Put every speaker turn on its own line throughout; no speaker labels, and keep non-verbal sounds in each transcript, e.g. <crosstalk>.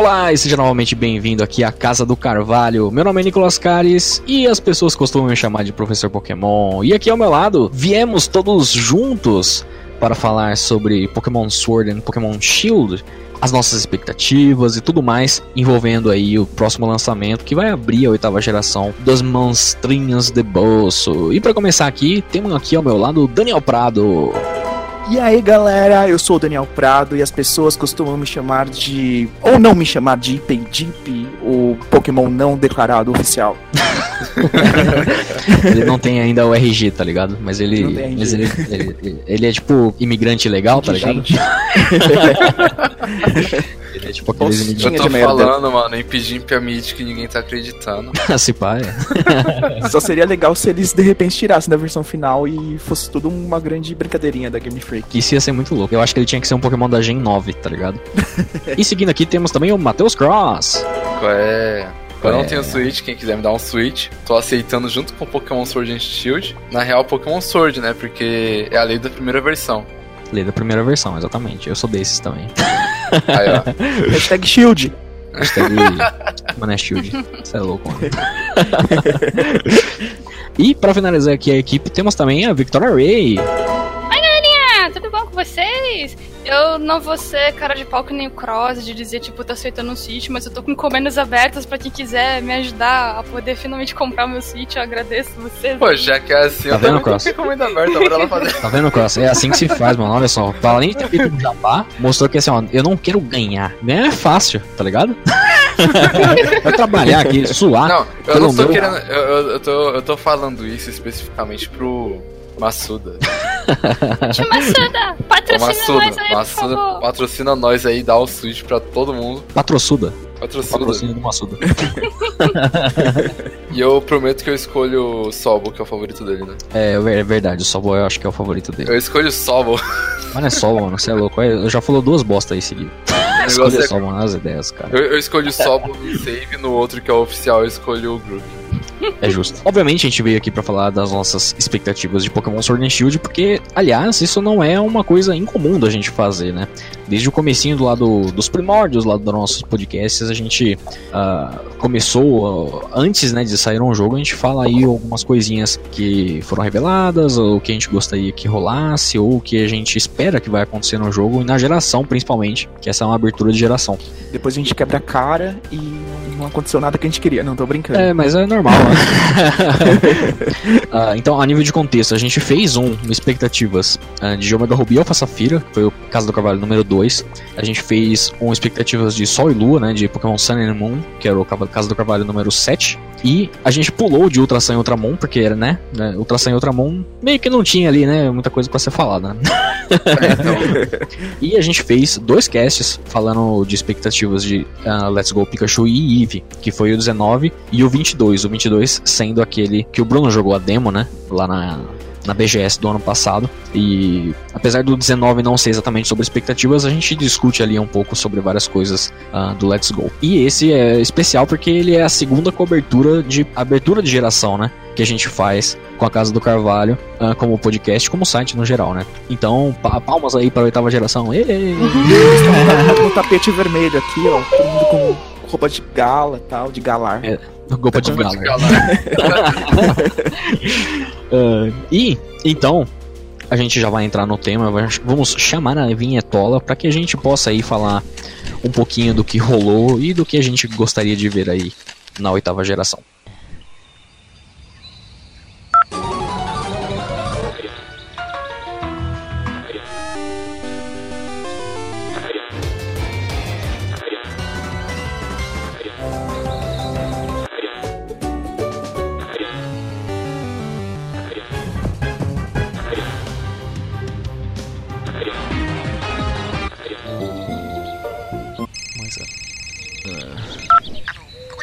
Olá e seja novamente bem-vindo aqui à Casa do Carvalho. Meu nome é Nicolas Cares e as pessoas costumam me chamar de Professor Pokémon. E aqui ao meu lado, viemos todos juntos para falar sobre Pokémon Sword e Pokémon Shield, as nossas expectativas e tudo mais envolvendo aí o próximo lançamento que vai abrir a oitava geração das monstrinhas de bolso. E para começar aqui, temos aqui ao meu lado Daniel Prado.
E aí galera, eu sou o Daniel Prado e as pessoas costumam me chamar de. ou não me chamar de Ipendip, o Pokémon não declarado oficial. <laughs>
ele não tem ainda o RG, tá ligado? Mas ele. Mas ele, ele, ele, é tipo imigrante legal, tá ligado? <laughs>
É tipo aqueles Eu tô falando, mano, impedir a mid que ninguém tá acreditando. <laughs>
se pá,
é. <laughs> Só seria legal se eles de repente tirassem da versão final e fosse tudo uma grande brincadeirinha da Game Freak.
Isso ia ser muito louco. Eu acho que ele tinha que ser um Pokémon da Gen 9, tá ligado? <laughs> e seguindo aqui temos também o Matheus Cross.
Qual é? Eu não tenho Switch, quem quiser me dar um Switch, tô aceitando junto com Pokémon Sword and Shield. Na real, Pokémon Sword, né? Porque é a lei da primeira versão.
Lei da primeira versão, exatamente. Eu sou desses também.
Aí, ó. <laughs> Hashtag Shield.
Hashtag Mané Shield. Você é louco, mano. <laughs> e pra finalizar aqui a equipe, temos também a Victoria Ray.
Oi, galerinha! Tudo bom com vocês? Eu não vou ser cara de pau que nem o Cross, de dizer, tipo, tô aceitando um Switch, mas eu tô com encomendas abertas pra quem quiser me ajudar a poder finalmente comprar o meu Switch. Eu agradeço vocês.
Pô, já que é assim,
tá
eu
vendo, Cross?
encomenda aberta pra ela fazer.
Tá vendo, Cross? É assim que se faz, mano. Olha só. Pra além de ter feito um jabá, mostrou que assim, ó, eu não quero ganhar. Ganhar é fácil, tá ligado? <laughs> Vai trabalhar aqui, suar.
Não, eu não tô meu... querendo. Eu, eu, eu, tô, eu tô falando isso especificamente pro Massuda. <laughs>
Tio Massuda, patrocina Massuda, nós aí, Massuda, por favor.
Patrocina nós aí, dá o Switch pra todo mundo.
Patrocida.
Patrocina.
Patrocina do Massuda. <laughs>
e eu prometo que eu escolho o Sobo, que é o favorito dele, né?
É, é verdade, o Sobo eu acho que é o favorito dele.
Eu escolho o Sobo.
Mas não é Sobo, mano, você é louco. Eu já falou duas bostas aí seguido. <laughs> Escolha é... Sobo nas ideias, cara.
Eu, eu escolho o Sobo e save, no outro que é o oficial eu escolho o Groove.
É justo. Obviamente a gente veio aqui para falar das nossas expectativas de Pokémon Sword and Shield, porque, aliás, isso não é uma coisa incomum da gente fazer, né? Desde o comecinho do lado dos primórdios lá dos nossos podcasts, a gente uh, começou, uh, antes né, de sair um jogo, a gente fala aí algumas coisinhas que foram reveladas, ou que a gente gostaria que rolasse, ou que a gente espera que vai acontecer no jogo, e na geração principalmente, que essa é uma abertura de geração.
Depois a gente quebra a cara e não aconteceu nada que a gente queria, não tô brincando.
É, mas é normal, né? uh, <laughs> então, a nível de contexto, a gente fez um expectativas de Omega Ruby Alpha Safira, foi o Casa do Cavalo número 2. A gente fez um expectativas de Sol e Lua, né, de Pokémon Sun and Moon, que era o Casa do Cavalo número 7. E a gente pulou de Ultra Sun e Ultramon, porque era, né, né, Ultra Sun e Ultramon meio que não tinha ali, né, muita coisa para ser falada. Né? <laughs> e a gente fez dois casts falando de expectativas de uh, Let's Go Pikachu e Eevee, que foi o 19 e o 22. O 22 sendo aquele que o Bruno jogou a demo, né, lá na, na BGS do ano passado. E apesar do 19 não ser exatamente sobre expectativas, a gente discute ali um pouco sobre várias coisas uh, do Let's Go. E esse é especial porque ele é a segunda cobertura de abertura de geração, né? Que a gente faz com a Casa do Carvalho, uh, como podcast, como site no geral, né? Então, palmas aí para a oitava geração. Ei!
no tapete vermelho aqui, ó. Todo mundo com roupa de gala tal, de galar. É.
Roupa de gala. uh, <laughs> e, então, a gente já vai entrar no tema. Vamos chamar a vinhetola para que a gente possa aí falar um pouquinho do que rolou e do que a gente gostaria de ver aí na oitava geração.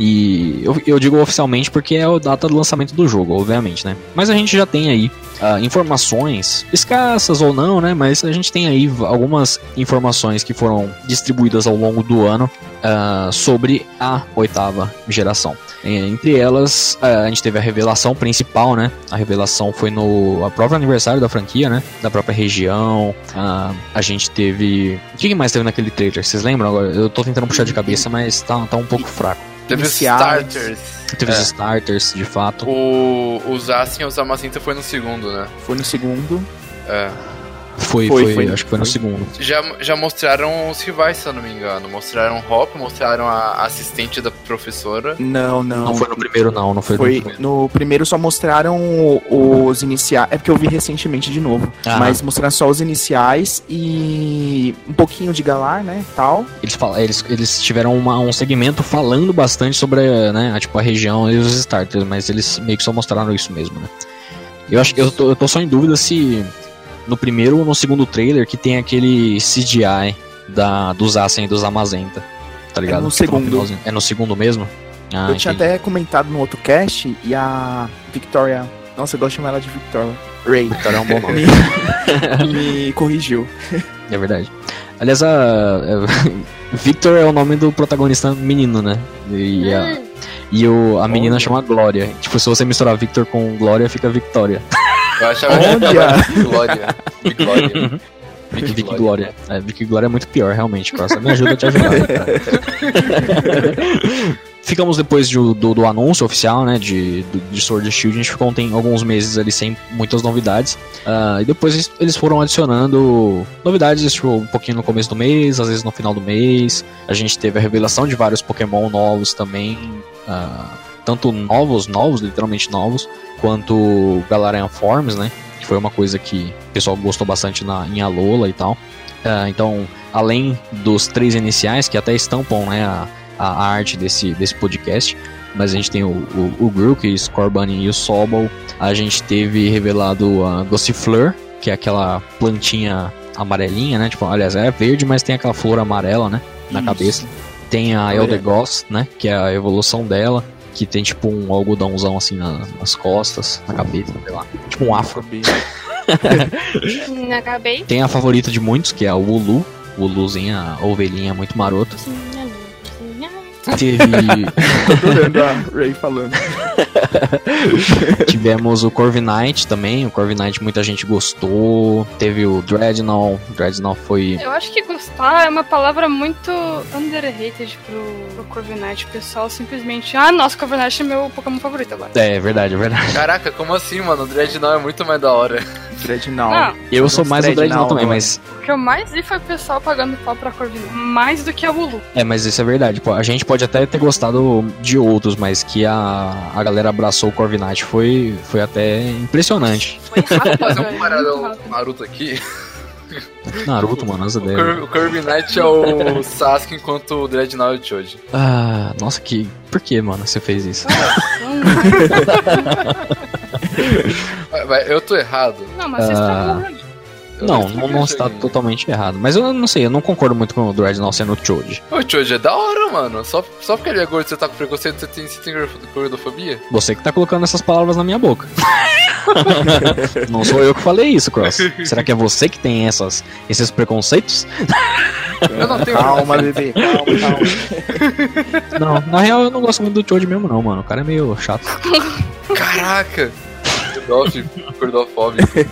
E eu, eu digo oficialmente porque é a data do lançamento do jogo, obviamente, né? Mas a gente já tem aí uh, informações, escassas ou não, né? Mas a gente tem aí algumas informações que foram distribuídas ao longo do ano uh, sobre a oitava geração. Entre elas, uh, a gente teve a revelação principal, né? A revelação foi no a próprio aniversário da franquia, né? Da própria região. a gente teve. O que mais teve naquele trailer? Vocês lembram? Agora, eu tô tentando puxar de cabeça, mas tá, tá um pouco fraco.
Teve starters.
Teve é. os starters, de fato.
O, o Zacian e o Zamazenta foi no segundo, né?
Foi no segundo.
É.
Foi, foi, foi, foi acho que foi, foi, no segundo.
Já, já mostraram os rivais, se eu não me engano. Mostraram Hop, mostraram a assistente da professora.
Não, não.
Não foi no primeiro, não. Não foi,
foi
no primeiro.
No primeiro só mostraram os iniciais. É porque eu vi recentemente de novo. Ah. Mas mostraram só os iniciais e um pouquinho de Galar, né? Tal.
Eles, falam, eles, eles tiveram uma, um segmento falando bastante sobre né, a, tipo, a região e os starters, mas eles meio que só mostraram isso mesmo, né? Eu acho que eu tô, eu tô só em dúvida se no primeiro ou no segundo trailer que tem aquele CGI da, dos Assen e dos Amazenta. Tá ligado?
É no segundo.
É no segundo mesmo?
Ah, eu tinha até comentado no outro cast e a Victoria. Nossa, eu gosto de chamar ela de Victoria. Ray.
Victoria é um bom <laughs> nome.
me, <laughs> me corrigiu.
É verdade. Aliás, a, <laughs> Victor é o nome do protagonista menino, né? E a, e o, a menina chama Glória. Tipo, se você misturar Victor com Glória, fica Victoria.
Eu achava que era Glória.
Glória. Vicky, Vicky Glória. É, Vicky Glória é muito pior, realmente, Costa. Me ajuda a te ajudar. <laughs> Ficamos depois de, do, do, anúncio oficial, né, de, de Sword Shield, a gente ficou tem alguns meses ali sem muitas novidades. Uh, e depois eles foram adicionando novidades, tipo, um pouquinho no começo do mês, às vezes no final do mês. A gente teve a revelação de vários Pokémon novos também. Uh, tanto novos, novos, literalmente novos, quanto Galarian Forms, né? Que foi uma coisa que o pessoal gostou bastante na, em Alola e tal. Uh, então, além dos três iniciais, que até estampam né, a, a arte desse, desse podcast, mas a gente tem o, o, o Grook, o Scorbunny e o Sobol. A gente teve revelado a Gossifleur, que é aquela plantinha amarelinha, né? Tipo, aliás, é verde, mas tem aquela flor amarela, né? Na Isso. cabeça. Tem a Eldegoss, né? Que é a evolução dela que tem tipo um algodãozão assim na, nas costas, na cabeça, sei lá. Tipo um afro.
na cabeça.
Tem a favorita de muitos, que é a Ulu. Uluzinha, a ovelhinha muito maroto. Teve. <laughs>
Tô adorando a Ray falando. <laughs>
Tivemos o Corviknight também. O Corviknight muita gente gostou. Teve o Dreadnought. O Dreadnought foi.
Eu acho que gostar é uma palavra muito underrated pro, pro Corviknight. O pessoal simplesmente. Ah, nossa, Corviknight é meu Pokémon favorito agora.
É, é verdade, é verdade.
Caraca, como assim, mano? O Dreadnought é muito mais da hora.
Dreadnought. Não.
Eu sou mais o Dreadnought também, mas.
O que eu mais vi foi o pessoal pagando pau pra Corviknight. Mais do que a Ulu.
É, mas isso é verdade. Pô, a gente pode até ter gostado de outros, mas que a, a galera abraçou o Corviknight foi, foi até impressionante.
Foi rápido, fazer um paradão Naruto aqui.
Naruto, mano, as
ideias. O Kirby Knight é o Sasuke enquanto o Dreadnought é o Choji.
Ah, nossa, que. Por que, mano, você fez isso? <laughs>
eu tô errado.
Não, mas você está
não, não, não está totalmente errado. Mas eu não sei, eu não concordo muito com o Dreadnought sendo o Choji.
O Choji é da hora, mano. Só, só porque ele é gordo você tá com preconceito, você tem, você tem gordofobia?
Você que tá colocando essas palavras na minha boca. <laughs> não sou eu que falei isso, Cross. Será que é você que tem essas, esses preconceitos?
Eu não tenho Calma, bebê, calma, calma.
Não, na real eu não gosto muito do Choji mesmo, não, mano. O cara é meio chato.
Caraca!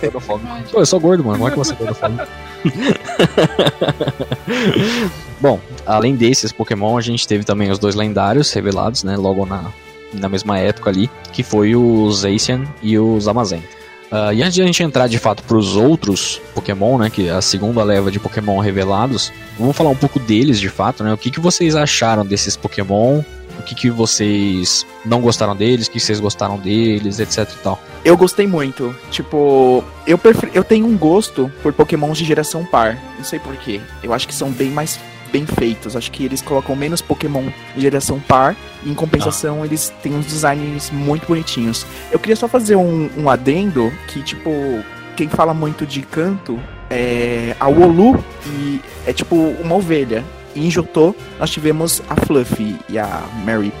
Gordofóbico.
Pô, eu sou gordo, mano. Como é que você é gordofóbico? <laughs> Bom, além desses Pokémon, a gente teve também os dois lendários revelados, né? Logo na, na mesma época ali, que foi o Zacian e o Zamazen. Uh, e antes de a gente entrar de fato para os outros Pokémon, né, que é a segunda leva de Pokémon revelados, vamos falar um pouco deles de fato, né? O que, que vocês acharam desses Pokémon? O que, que vocês não gostaram deles? O que vocês gostaram deles, etc e tal?
Eu gostei muito. Tipo, eu, prefiro, eu tenho um gosto por Pokémons de geração par. Não sei porquê. Eu acho que são bem mais bem feitos. Acho que eles colocam menos Pokémon de geração par. E em compensação, ah. eles têm uns designs muito bonitinhos. Eu queria só fazer um, um adendo que, tipo, quem fala muito de canto é a Wolu e é tipo uma ovelha. Em Jotô, nós tivemos a Fluffy e a Mary.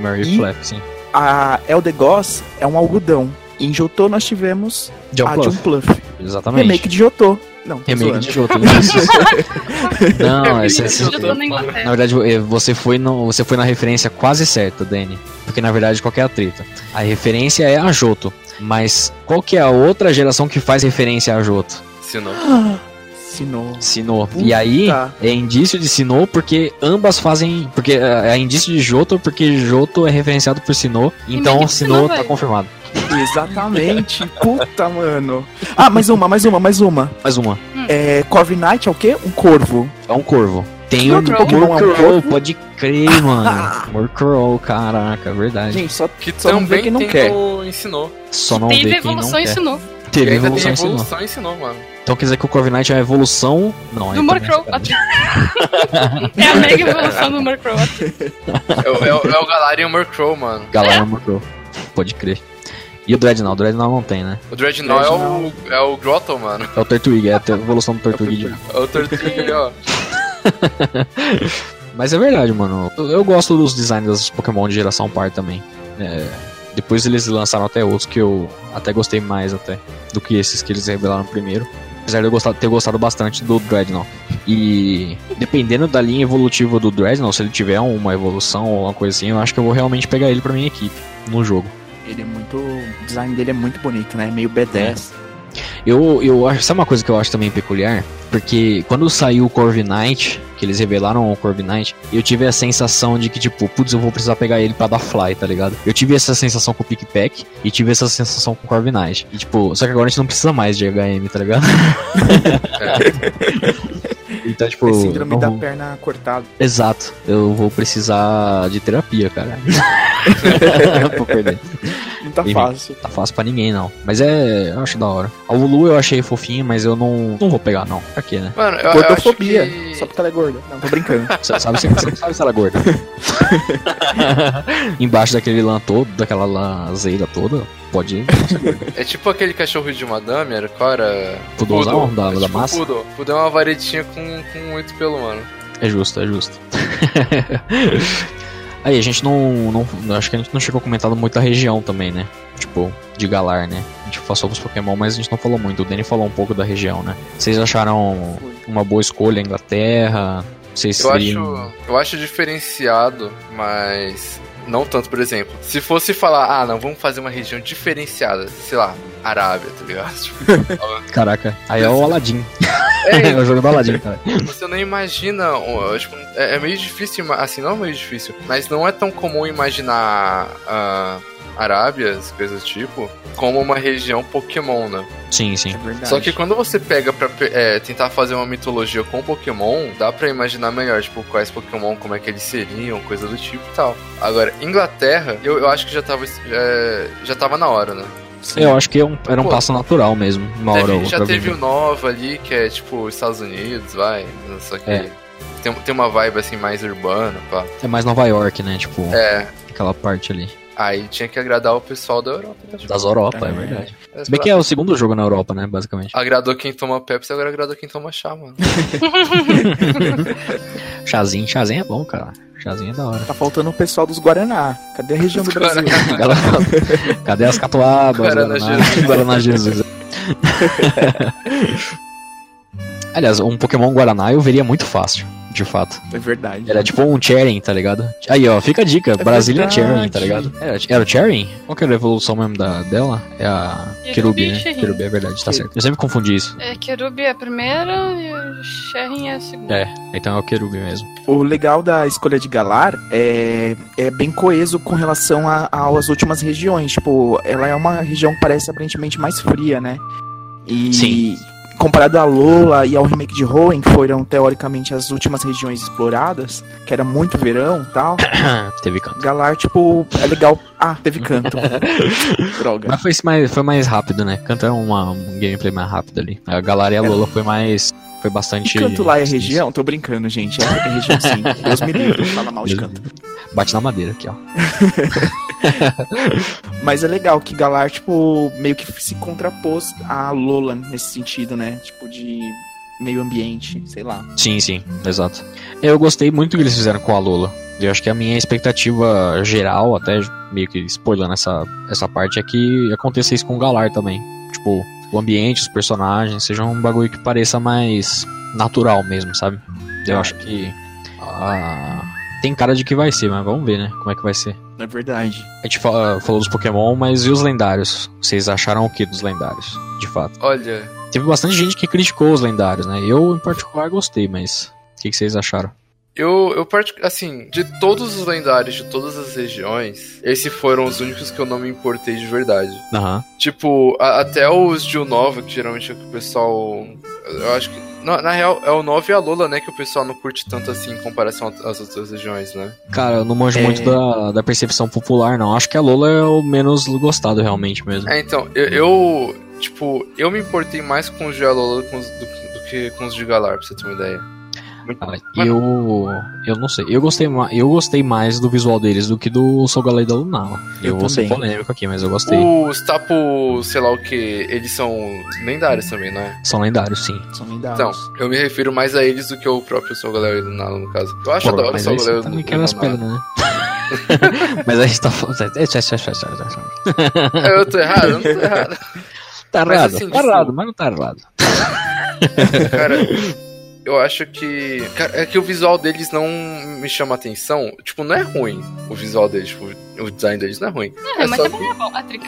Mary
E-
Flap, sim.
A Eldegoss é um algodão. E em Jotô, nós tivemos
John
a
Pluff,
John Pluff.
exatamente.
Remake de Jotô. Não,
Remake de Jotô. Não, <laughs> esse, esse,
Eu tô na
na verdade, eh, você foi, no, você foi na referência quase certa, Danny. Porque na verdade, qual que é a treta? A referência é a Joto. Mas qual que é a outra geração que faz referência a Joto?
Sinnoh.
Sinnoh. Puta.
E aí, é indício de Sinnoh porque ambas fazem. Porque eh, é indício de Joto porque Joto é referenciado por Sinnoh. Então Sinnoh, tá confirmado.
Exatamente. <laughs> Puta, mano. Ah, mais uma, mais uma, mais uma.
Mais uma.
É, Corvi Knight é o quê? Um corvo.
É um corvo. Tem um
outro Pokémon é um corvo?
pode crer, <laughs> mano. Murkrow, caraca, é verdade.
Gente, só,
Que
só não vê
também
quem não
tem
quer.
no Sinnoh.
Só não
Teve
vê quem não
evolução e ensinou.
E
Teve
ainda
evolução
tem
e ensinou.
evolução e Sinnoh, mano.
Então quer dizer que o Corviknight é a evolução. Não,
Do Murkrow.
é sacanagem. <laughs>
É a mega evolução do Murkrow.
É, o- é, o- é o Galarian Murkrow, mano.
Galera Murkrow. Pode crer. E o Dreadnought? O Dreadnought não tem, né?
O Dreadnought é o, é o Grotto, mano.
É o Turtwig, é a evolução do Turtwig.
É o Tortuga ali, ó. <laughs>
Mas é verdade, mano. Eu, eu gosto dos designs dos Pokémon de geração par também. É, depois eles lançaram até outros que eu até gostei mais até do que esses que eles revelaram primeiro. Apesar de eu gostar- ter gostado bastante do Dreadnought. E dependendo da linha evolutiva do Dreadnought, se ele tiver uma evolução ou uma coisa assim, eu acho que eu vou realmente pegar ele pra minha equipe no jogo.
Ele é muito. O design dele é muito bonito, né? Meio B10.
Eu, eu acho, sabe uma coisa que eu acho também peculiar? Porque quando saiu o Corviknight, que eles revelaram o Corviknight, eu tive a sensação de que, tipo, putz, eu vou precisar pegar ele pra dar fly, tá ligado? Eu tive essa sensação com o Pickpack e tive essa sensação com o Corviknight. E, tipo, só que agora a gente não precisa mais de HM, tá ligado? <laughs> então, tipo.
É síndrome
não
da
vou-
perna cortada.
Exato. Eu vou precisar de terapia, cara. <laughs> <laughs> Vou perder.
Não tá
Enfim.
fácil.
Tá fácil pra ninguém, não. Mas é. Eu acho da hora. A Lulu eu achei fofinha, mas eu não, não vou pegar, não. Pra quê, né?
Mano, eu, eu acho
Gordofobia.
que...
Só porque ela é gorda. Não, tô brincando. <laughs>
Você sabe, você, você sabe se ela é gorda. <laughs> Embaixo daquele lã todo, daquela lazeira toda, pode ir.
É tipo aquele cachorro de madame, era qual era?
Pudozão da,
É
da
tipo
massa.
Poodle. Poodle é uma varetinha com, com muito pelo, mano.
É justo, é justo. <laughs> Aí, a gente não, não. Acho que a gente não chegou a comentar muito da região também, né? Tipo, de Galar, né? A gente passou pros Pokémon, mas a gente não falou muito. O Danny falou um pouco da região, né? Vocês acharam uma boa escolha a Inglaterra? Vocês
Eu
seriam-
acho, eu acho diferenciado, mas não tanto, por exemplo. Se fosse falar, ah, não, vamos fazer uma região diferenciada, sei lá, Arábia, tá ligado? <laughs> Tipo,
Caraca, aí é o Aladdin.
é, <laughs>
É o jogo do Aladdin, cara.
você não imagina, tipo, é, é meio difícil, assim, não é meio difícil, mas não é tão comum imaginar ah, Arábias, coisas do tipo, como uma região Pokémon, né?
Sim, sim.
É verdade.
Só que quando você pega pra é, tentar fazer uma mitologia com Pokémon, dá pra imaginar melhor, tipo, quais Pokémon, como é que eles seriam, coisa do tipo e tal. Agora, Inglaterra, eu, eu acho que já tava, já, já tava na hora, né?
Eu acho que é um- era um
Pô,
passo natural mesmo. Uma hora ou
Teve- já
outra.
teve o Nova ali, que é tipo Estados Unidos, vai. Só que
É.
tem, tem uma vibe assim mais urbana, pá.
É mais Nova York, né? Tipo,
É.
aquela parte ali.
Aí tinha que agradar o pessoal da Europa, né?
Das Europa, é,
É.
verdade.
é,
Se bem que é o segundo jogo na Europa, né? Basicamente.
Agradou quem toma Pepsi, agora agradou quem toma chá, mano. <laughs>
Chazinho, chazinho é bom, cara. Chazinho é da hora.
Tá faltando o pessoal dos Guaraná. Cadê a região do Brasil?
Galera, Cadê as catuabas?
Guaraná Jesus.
Guaraná Jesus. <laughs> <laughs> Aliás, um Pokémon Guaraná eu veria muito fácil, de fato.
É verdade.
Era tipo um Charin, tá ligado? Aí, ó, fica a dica. Brasília
verdade.
Charin, tá ligado? Era, era o Charin? Qual que era a evolução mesmo da, dela? É a
e
né? Kerubi, é verdade, tá certo. Eu sempre confundi isso.
É, Kerubi é a primeira e o Sherrin é a segunda.
É, então é o Kerubi mesmo.
O legal da escolha de Galar é, é bem coeso com relação a- às últimas regiões. Tipo, ela é uma região que parece aparentemente mais fria, né? E
Sim.
Comparado a Lola e ao remake de Hoenn, que foram teoricamente as últimas regiões exploradas, que era muito verão e tal, <coughs>
Teve canto.
Galar, tipo, é legal. Ah, teve canto. <laughs> Droga.
Mas foi mais, foi mais rápido, né? Canto é uma, um gameplay mais rápido ali. A Galar e a Lola foi mais. Foi
E
bastante.
canto lá é região? Tô brincando, gente. É, é região sim. Deus me livre, fala mal de canto.
Bate na madeira aqui, ó. <laughs>
Mas é legal que Galar, tipo, meio que se contrapôs a Lola nesse sentido, né? Tipo, de meio ambiente, sei lá.
Sim, sim, exato. Eu gostei muito do que eles fizeram com a Lola. Eu acho que a minha expectativa geral, até meio que spoilando essa, essa parte, é que aconteça isso com o Galar também. Tipo, o ambiente, os personagens, seja um bagulho que pareça mais natural mesmo, sabe? Eu acho que. ah, tem cara de que vai ser, mas vamos ver, né? Como é que vai ser.
É verdade.
A gente fala- falou dos Pokémon, mas e os lendários? Vocês acharam o que dos lendários? De fato.
Olha,
Teve bastante gente que criticou os lendários, né? Eu, em particular, gostei, mas. O que, que vocês acharam?
Eu, eu assim, de todos os lendários de todas as regiões, esses foram os únicos que eu não me importei de verdade.
Aham.
Tipo, a- até os de Nova, que geralmente é o que o pessoal. Eu acho que. Na, na real, é o 9 e a Lola, né? Que o pessoal não curte tanto assim em comparação às outras regiões, né?
Cara, eu não manjo
É.
muito da, da percepção popular, não. Acho que a Lola é o menos gostado, realmente mesmo.
É, então, eu, eu, Tipo, eu me importei mais com os de Alola os- do, do que com os de Galar, pra você ter uma ideia. Muito-
Cara,
Mas-
eu. Eu não sei. Eu gostei, eu gostei mais do visual deles do que do Sogalei da Lunala. Eu,
Eu
vou ser polêmico aqui, mas eu gostei.
Os Tapo, sei lá o que, eles são lendários também, não é?
São lendários, sim.
São
Então,
lendários.
eu me refiro mais a eles do que o próprio Sol Galera e Lunala, no caso. Eu acho
Pô,
da hora o
mas
Sol
aí você
Galera
também as pedras, né? <laughs> mas a gente tá falando.
É, Eu tô errado? Eu não tô errado.
Tá
Mas,
errado,
assim,
tá errado, mas não tá errado. <laughs>
Cara, eu acho que. Cara, é que o visual deles não me chama atenção. Tipo, não é ruim o visual deles, tipo, o design deles não é ruim.
É, mas também é bom, a trica.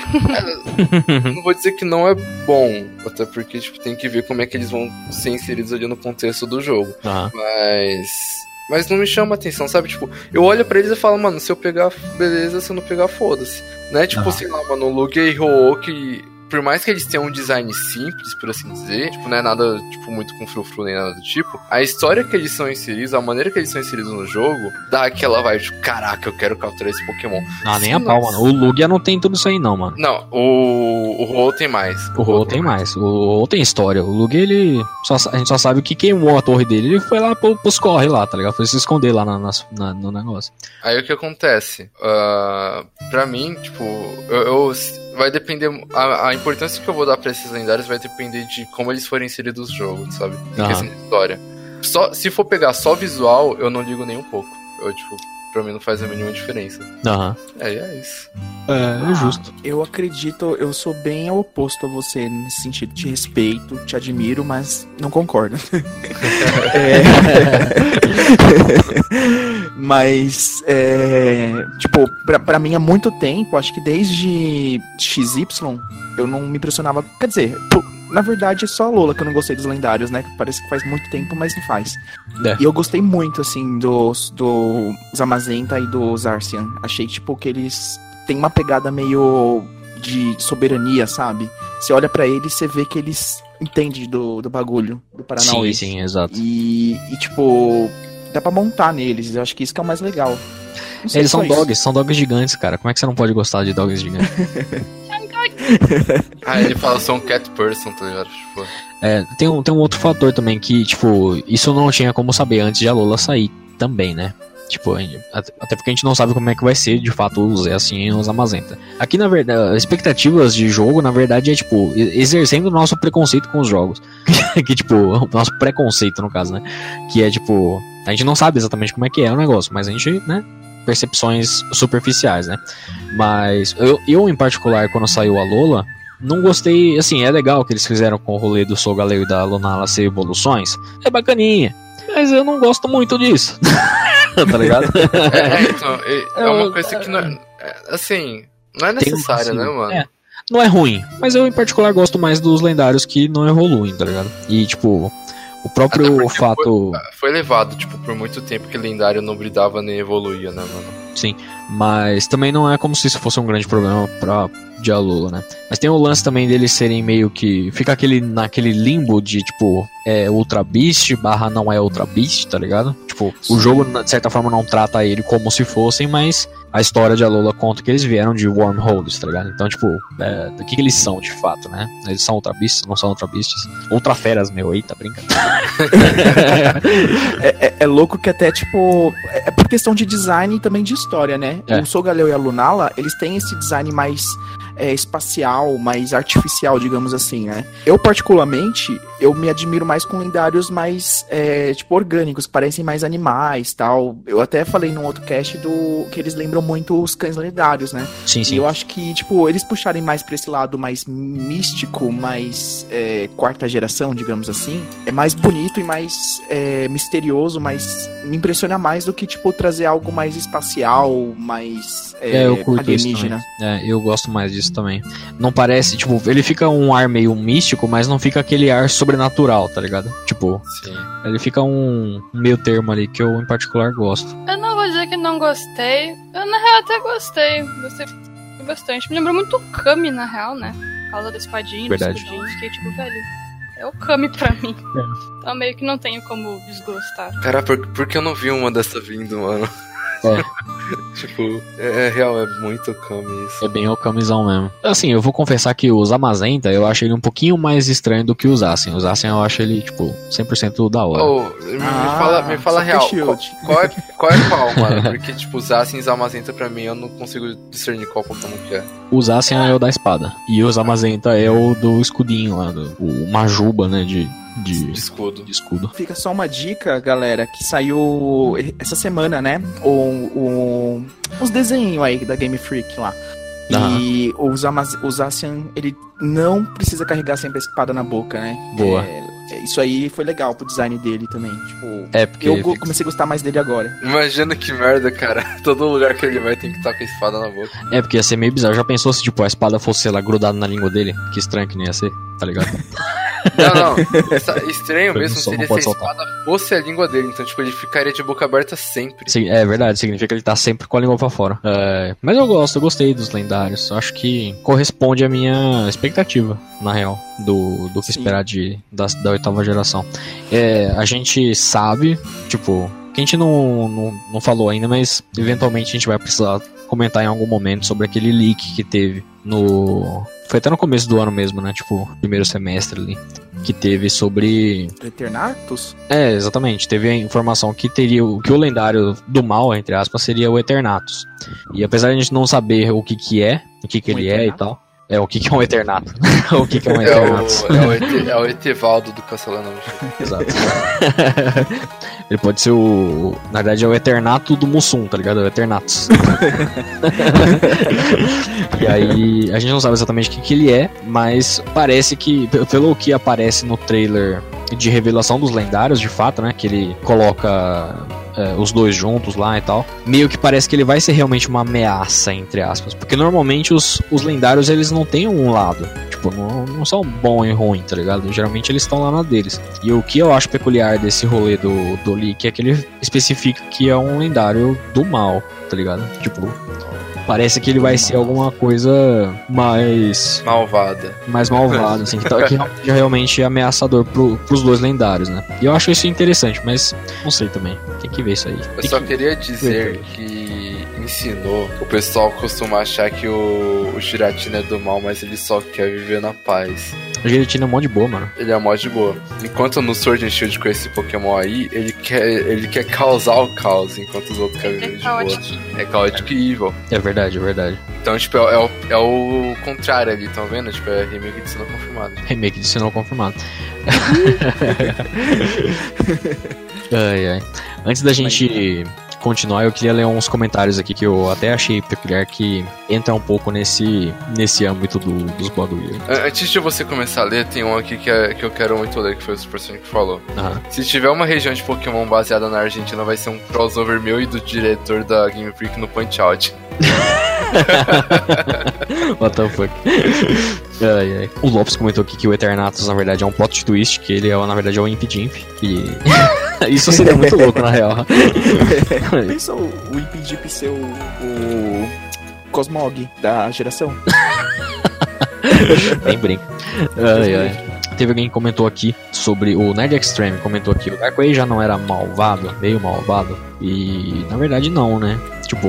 Não vou dizer que não é bom, até porque tipo, tem que ver como é que eles vão ser inseridos ali no contexto do jogo.
Aham.
Mas. Mas não me chama atenção, sabe? Tipo, eu olho pra eles e falo, mano, se eu pegar, beleza, se eu não pegar, foda-se. Né? Tipo,
Aham.
sei lá, mano, o Lugia e Ho que. Por mais que eles tenham um design simples, por assim dizer, tipo, não é nada, tipo, muito com frufru nem nada do tipo, a história que eles são inseridos, a maneira que eles são inseridos no jogo, dá aquela vibe, tipo, caraca, eu quero capturar esse Pokémon.
Não, nem a pau, mano. O Lugia não tem tudo isso aí, não, mano.
Não, o. O Ho tem mais.
O Rô tem mais. O Rô tem história. O Lugia, ele. Só, a gente só sabe que queimou a torre dele. Ele foi lá pro, pros corre lá, tá ligado? Foi se esconder lá na, na- no negócio.
Aí o que acontece? Ah, pra mim, tipo, eu, eu- vai depender. A, a importância que eu vou dar pra esses lendários vai depender de como eles forem inseridos no jogo, sabe? Em questão de história. Só, se for pegar só visual, eu não ligo nem um pouco. Eu, tipo, pra mim não faz a mínima diferença.
Aham.
É, e é isso.
É, é justo.
Eu acredito, eu sou bem oposto a você nesse sentido. Te respeito, te admiro, mas não concordo. <laughs> É. <laughs> mas, é, tipo, pra, pra mim há muito tempo, acho que desde XY, eu não me impressionava. Quer dizer, na verdade é só a Lola que eu não gostei dos lendários, né? Parece que faz muito tempo, mas não faz.
É.
E eu gostei muito, assim, dos do Zamazenta e do Zarcian. Achei, tipo, que eles têm uma pegada meio de soberania, sabe? Você olha pra eles, você vê que eles entendem do, do bagulho, do Paranauê.
Sim, sim, exato.
E, e, tipo, dá pra montar neles. Eu acho que isso que é o mais legal.
Eles são
isso.
dogs, são dogs gigantes, cara. Como é que você não pode gostar de dogs gigantes? <laughs>
Ah, ele fala, sou um cat person, tá ligado? Tipo,
É, tem um, tem um outro fator também que, tipo, isso não tinha como saber antes de a Lola sair também, né? Tipo, até porque a gente não sabe como é que vai ser, de fato, o Zé assim e os Amazenta. Aqui, na verdade, as expectativas de jogo, na verdade, é, tipo, exercendo o nosso preconceito com os jogos. <laughs> que, tipo, o nosso preconceito, no caso, né? Que é, tipo, a gente não sabe exatamente como é que é o negócio, mas a gente, né? Percepções superficiais, né? Mas eu, eu em particular, quando saiu a Lola, não gostei, assim, é legal que eles fizeram com o rolê do Soul Galeu e da Lunala ser evoluções. É bacaninha. Mas eu não gosto muito disso. <laughs> tá ligado?
é, é, <laughs> então, é, uma coisa que não é, é, Assim, não é
um
necessária, né, mano?
É. Não é ruim, mas eu em particular gosto mais dos lendários que não evoluem, tá ligado? E tipo, o próprio fato.
Foi levado, tipo, por muito tempo que lendário não bridava nem evoluía, né, mano?
Mas também não é como se isso fosse um grande problema pra Dialula, né? Mas tem o lance também deles serem meio que. Fica aquele, naquele limbo de tipo, é Ultra Beast barra não é Ultra Beast, tá ligado? Tipo, o jogo, de certa forma, não trata ele como se fossem, mas a história de Alola conta que eles vieram de Wormholes, tá ligado? Então, tipo, é, do que, que eles são de fato, né? Eles são Ultra Beasts, não são Ultra Beasts. Ultra Feras, meu, eita, brinca. <laughs>
É, é- é louco que até, tipo, é é por questão de design e também de história, né?
É.
O Sogaleu e a Lunala, eles têm esse design mais é, espacial, mais artificial, digamos assim, né? Eu, particularmente, eu me admiro mais com lendários mais, é, tipo, orgânicos, que parecem mais animais tal. Eu até falei num outro cast do que eles lembram muito os cães lendários, né?
Sim,
E
sim.
eu acho que, tipo, eles puxarem mais pra esse lado mais místico, mais é, quarta geração, digamos assim, é mais bonito e mais é, misterioso, mais. me impressiona mais do que, tipo, trazer algo mais espacial, mais é,
É, eu curto isso
alienígena.
também. É, eu gosto mais disso também. Não parece, tipo, ele fica um ar meio místico, mas não fica aquele ar sobrenatural, tá ligado? Tipo,
Sim.
ele fica um meio termo ali que eu em particular gosto.
Eu não vou dizer que não gostei. Eu, na real, até gostei. Gostei bastante. Me lembrou muito o Kami, na real, né? Por causa da espadinha, do
Verdade.
escudinho. Fiquei tipo, velho, é o Kami pra mim. Então meio que não tenho como desgostar.
Cara, por, por que eu não vi uma dessa vindo, mano?
É. <laughs>
tipo, é, é real, é muito Kami isso.
É bem o camisão mesmo. Assim, eu vou confessar que os Amazenta, eu acho ele um pouquinho mais estranho do que os Zacian. Os Zacian eu acho ele, tipo, 100% da hora.
Ô, me, me
Ah,
fala, me fala real. Qual,
Shield.
qual é, <laughs> qual é qual, mano? Porque, tipo, os Asins e Amazenta pra mim eu não consigo discernir qual Pokémon que é.
O Zacian é o da espada. E os Amazenta é o do escudinho lá, do, o Majuba, né, de,
De
de,
escudo.
de escudo.
Fica só uma dica, galera, que saiu essa semana, né? O, o, os desenhos aí da Game Freak lá. E os, Amaz os Asian, ele não precisa carregar sempre a espada na boca, né?
Boa.
É, isso aí foi legal pro design dele também. Tipo,
É, porque
eu
fica-
comecei a gostar mais dele agora.
Imagina que merda, cara. <laughs> Todo lugar que ele vai tem que estar com a espada na boca.
É, porque ia ser meio bizarro. Já pensou se, tipo, a espada fosse, sei lá, grudada na língua dele? Que estranho que nem ia ser, tá ligado? <laughs>
Não, não. Estranho mesmo seria se a
pode soltar.
espada fosse a língua dele. Então, tipo, ele ficaria de boca aberta sempre.
Sim, é verdade, significa que ele tá sempre com a língua pra fora. É, mas eu gosto, eu gostei dos lendários. Acho que corresponde à minha expectativa, na real, do, do que
Sim.
esperar de, da, da oitava geração. É, a gente sabe, tipo, que a gente não, não, não falou ainda, mas eventualmente a gente vai precisar comentar em algum momento sobre aquele leak que teve no. Foi até no começo do ano mesmo, né? Tipo, primeiro semestre ali. Que teve sobre
Eternatus?
é, exatamente. Teve a informação que teria o que o lendário do mal, entre aspas, seria o Eternatus. E apesar de a gente não saber o que que é, o que que
Um
ele é e
Eternatus?
tal, é o que que é um Eternato. <laughs> o que que é um
É
Eternatus.
o, é, é o Etevaldo do Castelano. <laughs>
Exato. <laughs> ele pode ser o, na verdade é o Eternato do Mussum, tá ligado? É o Eternatus. e aí a gente não sabe exatamente o que que ele é, mas parece que pelo que aparece no trailer de revelação dos lendários, de fato, né, que ele coloca é, os dois juntos lá e tal, meio que parece que ele vai ser realmente uma ameaça, entre aspas. Porque normalmente os, os lendários eles não têm um lado. Tipo, não, não são bom e ruim, tá ligado? Geralmente eles estão lá na deles. E o que eu acho peculiar desse rolê do, do Leak é que ele especifica que é um lendário do mal, tá ligado? Tipo, parece que ele vai ser alguma coisa mais
Malvada.
mais malvado, assim, que, tá, que <laughs> realmente ameaçador pro, pros dois lendários, né? E eu acho isso interessante, mas não sei também. Tem que ver isso aí.
Eu
Tem
só
que-
queria dizer que ensinou. O pessoal costuma achar que o, o Giratina é do mal, mas ele só quer viver na paz.
A Giratina é um monte de boa, mano.
Ele é mó de boa. Enquanto no Sword and Shield com esse Pokémon aí, ele quer, ele quer causar o caos, enquanto os outros querem
É
de boa.
caótico.
É caótico e evil.
É verdade, é verdade.
Então, tipo, é, é o, é o contrário ali, estão vendo? Tipo, é remake de cena confirmado.
Remake de sinal confirmado. <laughs> ai, ai. Antes da gente continuar, eu queria ler uns comentários aqui que eu até achei peculiar que entra um pouco nesse, nesse âmbito do, dos bagulho.
An- Antes de você começar a ler, tem um aqui que, é- que eu quero muito ler, que foi o Super Sonic que falou.
Aham.
Se tiver uma região de Pokémon baseada na Argentina, vai ser um crossover meu e do diretor da Game Freak no Punch Out. <laughs> <laughs>
What the fuck? ai, ai. O Lopes comentou aqui que o Eternatus, na verdade, é um plot twist, que ele, é, na verdade, é o Imp Jimp. E <laughs> isso seria muito louco, na real. <laughs>
Pensa o, o Impidip ser o, o Cosmog da geração.
Nem brinca. Ai, ai. Teve alguém que comentou aqui sobre o Nerd Extreme, comentou aqui, o Darkway já não era malvado, meio malvado. E na verdade não, né? Tipo,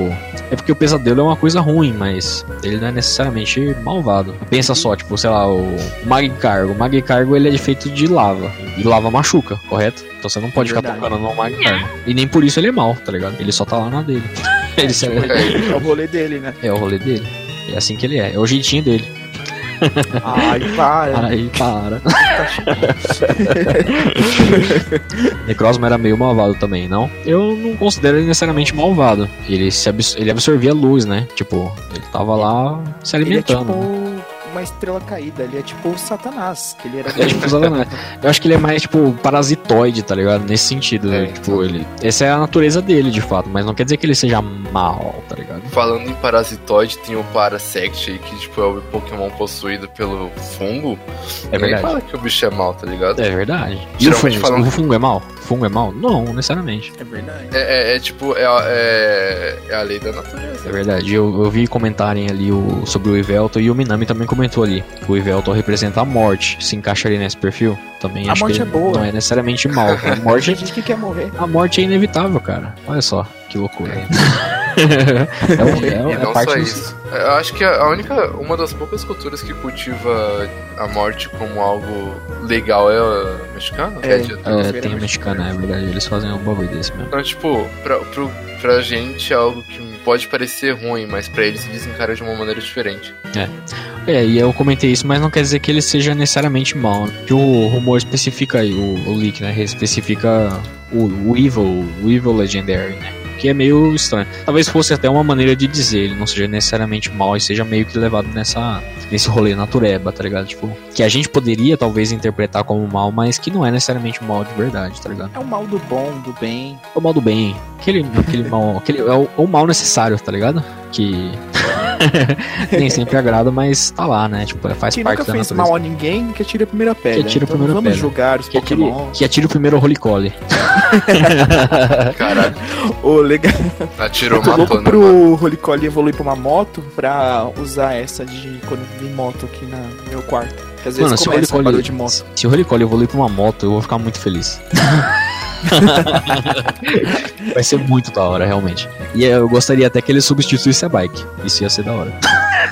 é porque o pesadelo é uma coisa ruim, mas ele não é necessariamente malvado. Pensa só, tipo, sei lá, o Magikargo. O Magikargo ele é feito de lava. E lava machuca, correto? Então você não pode ficar
Verdade.
tocando no Magikargo. E nem por isso ele é mal, tá ligado? Ele só tá lá na dele. <laughs> ele se-
É o <laughs> rolê dele, né?
é o rolê dele. É assim que ele é. É o jeitinho dele.
Ai, para.
Aí, para. <laughs> Necrozma era meio malvado também, não? Eu não considero ele necessariamente malvado. Ele, se abs ele absorvia luz, né? Tipo, ele tava lá se
Ele é
alimentando.
tipo uma estrela caída, ele é tipo o Satanás, que ele era
É tipo Satanás. Eu acho que ele é mais, tipo, parasitoide, tá ligado? Nesse sentido.
É,
né? Tipo, ele. Essa é a natureza dele, de fato, mas não quer dizer que ele seja mal, tá ligado?
Falando em parasitoide, tem o Parasect aí, que tipo, é o Pokémon possuído pelo fungo.
É verdade.
fala que o bicho é mal, tá ligado?
É verdade. E o fungo?
falam-
O fungo é mal? O fungo é mal? Não, necessariamente.
É verdade.
É, é- é, tipo, é, a- é, é a lei da natureza.
É verdade. Eu, eu vi comentarem ali o, sobre o Ivelto e o Minami também comentou ali. que O Ivelto representa a morte. Se encaixa ali nesse perfil. Também
A
acho
morte
que
é boa.
não é necessariamente mal. <laughs> A
Tem
morte,
gente que quer morrer.
a morte é inevitável, cara. Olha só, que loucura. é, o- <laughs> é, o-
E
é
não
parte
só
do-
isso. Eu acho que a única, uma das poucas culturas que cultiva a morte como algo legal é a mexicana?
É.
de-
É, tem a mexicana, é verdade. Eles fazem um bagulho desse mesmo.
Então, tipo, pra, pro, pra gente é algo que pode parecer ruim, mas pra eles eles encaram de uma maneira diferente.
É, e eu comentei isso, mas não quer dizer que ele seja necessariamente mal. né? Que o rumor especifica o, o leak, né? Especifica o, o Evil, o Evil Legendary, né? Que é meio estranho. Talvez fosse até uma maneira de dizer, ele não seja necessariamente mal e seja meio que levado nessa, nesse rolê natureba, tá ligado? Tipo, que a gente poderia talvez interpretar como mal, mas que não é necessariamente mal de verdade, tá ligado?
É o mal do bom, do bem.
É o mal do bem. Aquele, aquele <laughs> mal. Aquele, é, o, é o mal necessário, tá ligado? Que. <laughs> nem sempre agrada, mas tá lá, né? Tipo, faz
Quem
parte
nunca
da
fez
natureza.
mal a ninguém, que atira a primeira pedra.
atira a
Então
primeira
vamos
pedra.
julgar os
Que atire,
Pokémon.
que atire o primeiro Holy Collie. <laughs>
Caralho,
Ô, legal.
atirou, matou,
louco
né?
pro
mano?
Holy Collie evoluir pra uma moto pra usar essa de quando vir moto aqui na, no meu quarto. Que às vezes
Mano, se o Holy
de moto.
se o Holy Collie evoluir pra uma moto, eu vou ficar muito feliz. <laughs> <laughs> Vai ser muito da hora, realmente. E eu gostaria até que ele substituísse a bike. Isso ia ser da hora.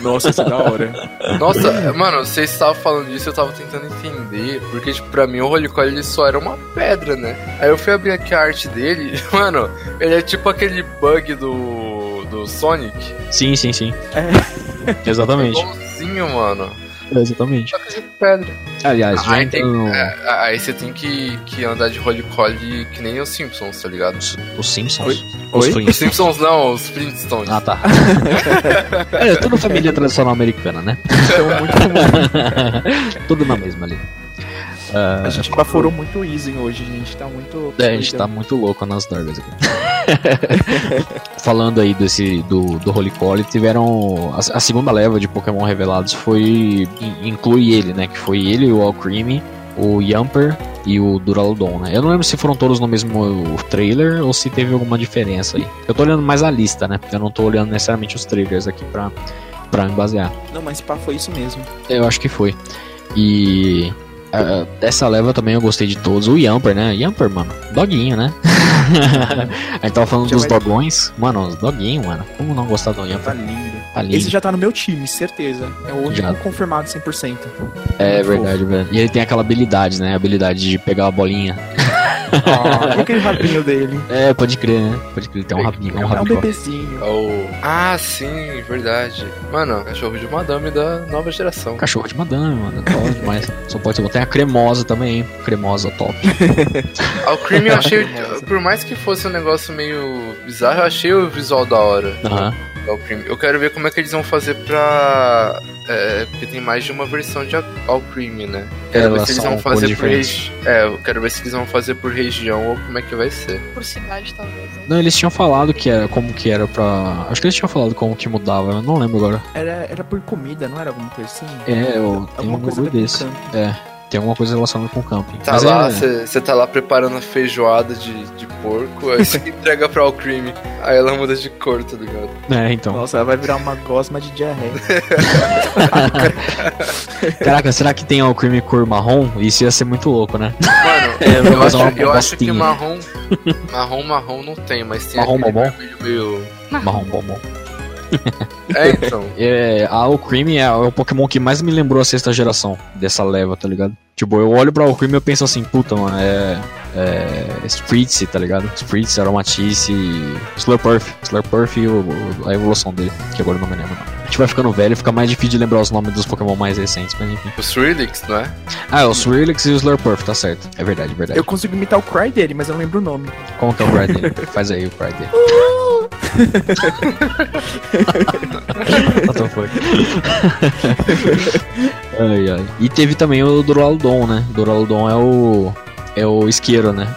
Nossa, isso é da hora.
Nossa, mano, vocês estavam falando disso, eu tava tentando entender, porque, tipo, pra mim o Holy Coil ele só era uma pedra, né? Aí eu fui abrir aqui a arte dele, <laughs> mano, ele é tipo aquele bug do, do Sonic.
Sim, sim, sim.
É.
Exatamente.
Igualzinho, mano.
Exatamente.
Só que de pedra.
Aliás, já
Aí, tem-
entrando
é, aí você tem que, que andar de Holy Collie que nem os Simpsons, tá ligado?
os Simpsons.
Oi?
Os
Oi?
Os. Simpsons não, os Flintstones.
Ah, tá. <laughs> é, tudo família tradicional americana, né?
Então, muito <laughs>
tudo na mesma ali. Ah,
A gente baforou muito o Easy hoje, a gente tá muito.
É, a gente tá muito louco nas drogas aqui. <laughs> Falando aí desse do, do Holy Collie, tiveram. A, a segunda leva de Pokémon revelados foi. in- inclui ele, né? Que foi ele, o Alcremie, o Yamper e o Duraludon, né? Eu não lembro se foram todos no mesmo trailer ou se teve alguma diferença aí. Eu tô olhando mais a lista, né? Eu não tô olhando necessariamente os trailers aqui pra, pra me basear.
Não, mas pá, foi isso mesmo.
Eu acho que foi. E. ah, dessa leva também eu gostei de todos. O Yamper, né? Yamper, mano. Doguinho, né? <laughs> a gente tava falando
Já
dos dogões. Mano, os doguinhos, mano. Como não gostar do Yamper? Tá lindo.
Esse já tá no meu time, certeza. É o único
Já.
confirmado 100%.
É
Muito
verdade, velho. E ele tem aquela habilidade, né? A habilidade de pegar a bolinha. <laughs>
Ah, aquele rabinho dele.
É, pode crer, né? Pode crer. Tem um rabinho. É um
É um
rabinho.
bebezinho.
É o- Ah, sim, verdade. Mano, cachorro de madame da nova geração.
Cachorro de madame, mano. É hora <laughs> demais. Só pode ser. Tem a cremosa também, hein? Cremosa top. <laughs>
Ah, o Cream eu achei. Por mais que fosse um negócio meio bizarro, eu achei o visual da hora.
Aham.
do Cream. Eu quero ver como é que eles vão fazer pra. É, porque tem mais de uma versão de Alcreme, né? Quero ver se eles vão fazer por regi... É, eu quero ver se eles vão fazer por região ou como é que vai ser.
Por cidade, talvez. Né?
Não, eles tinham falado que era como que era pra. Acho que eles tinham falado como que mudava, eu não lembro agora.
Era, era por comida, não era alguma coisa assim?
É, eu, tem
Alguma
um
coisa
desse.
campo.
É, tem alguma coisa relacionada com camping.
Tá
Mas
lá,
é,
você tá lá preparando a feijoada de, de porco, aí você <laughs> entrega pra Alcreme. Aí ela muda de cor, tá ligado?
é, então.
Nossa, ela vai virar uma gosma de diarreia. <laughs>
Caraca, será que tem o creme cor marrom? Isso ia ser muito louco, né?
Mano, <laughs>
É,
eu, acho, eu acho que marrom. Marrom, marrom não tem, mas tem
Marrom,
aquele
bombom?
meio.
Marrom, bom, bom. <laughs>
É, então.
É, a Alcremie é o Pokémon que mais me lembrou a sexta geração dessa leva, tá ligado? Tipo, eu olho pra Alcremie e eu penso assim, puta, mano, é, é, Spritz, tá ligado? Spritz, Aromatice, Slurpuff. Slurpuff e o, o- a evolução dele, que agora eu não me lembro. Não. A gente vai ficando velho, fica mais difícil de lembrar os nomes dos Pokémon mais recentes, mas enfim.
O Swirlix, não é?
Ah, é o Swirlix e o Slurpuff, tá certo. É verdade, é verdade.
Eu consigo imitar o Cry dele, mas eu não lembro o nome.
Como que é o Cry dele? Faz aí o Cry dele. <laughs> What the fuck? ai, ai. E teve também o Duraludon, né? Duraludon é o. É o isqueiro, né?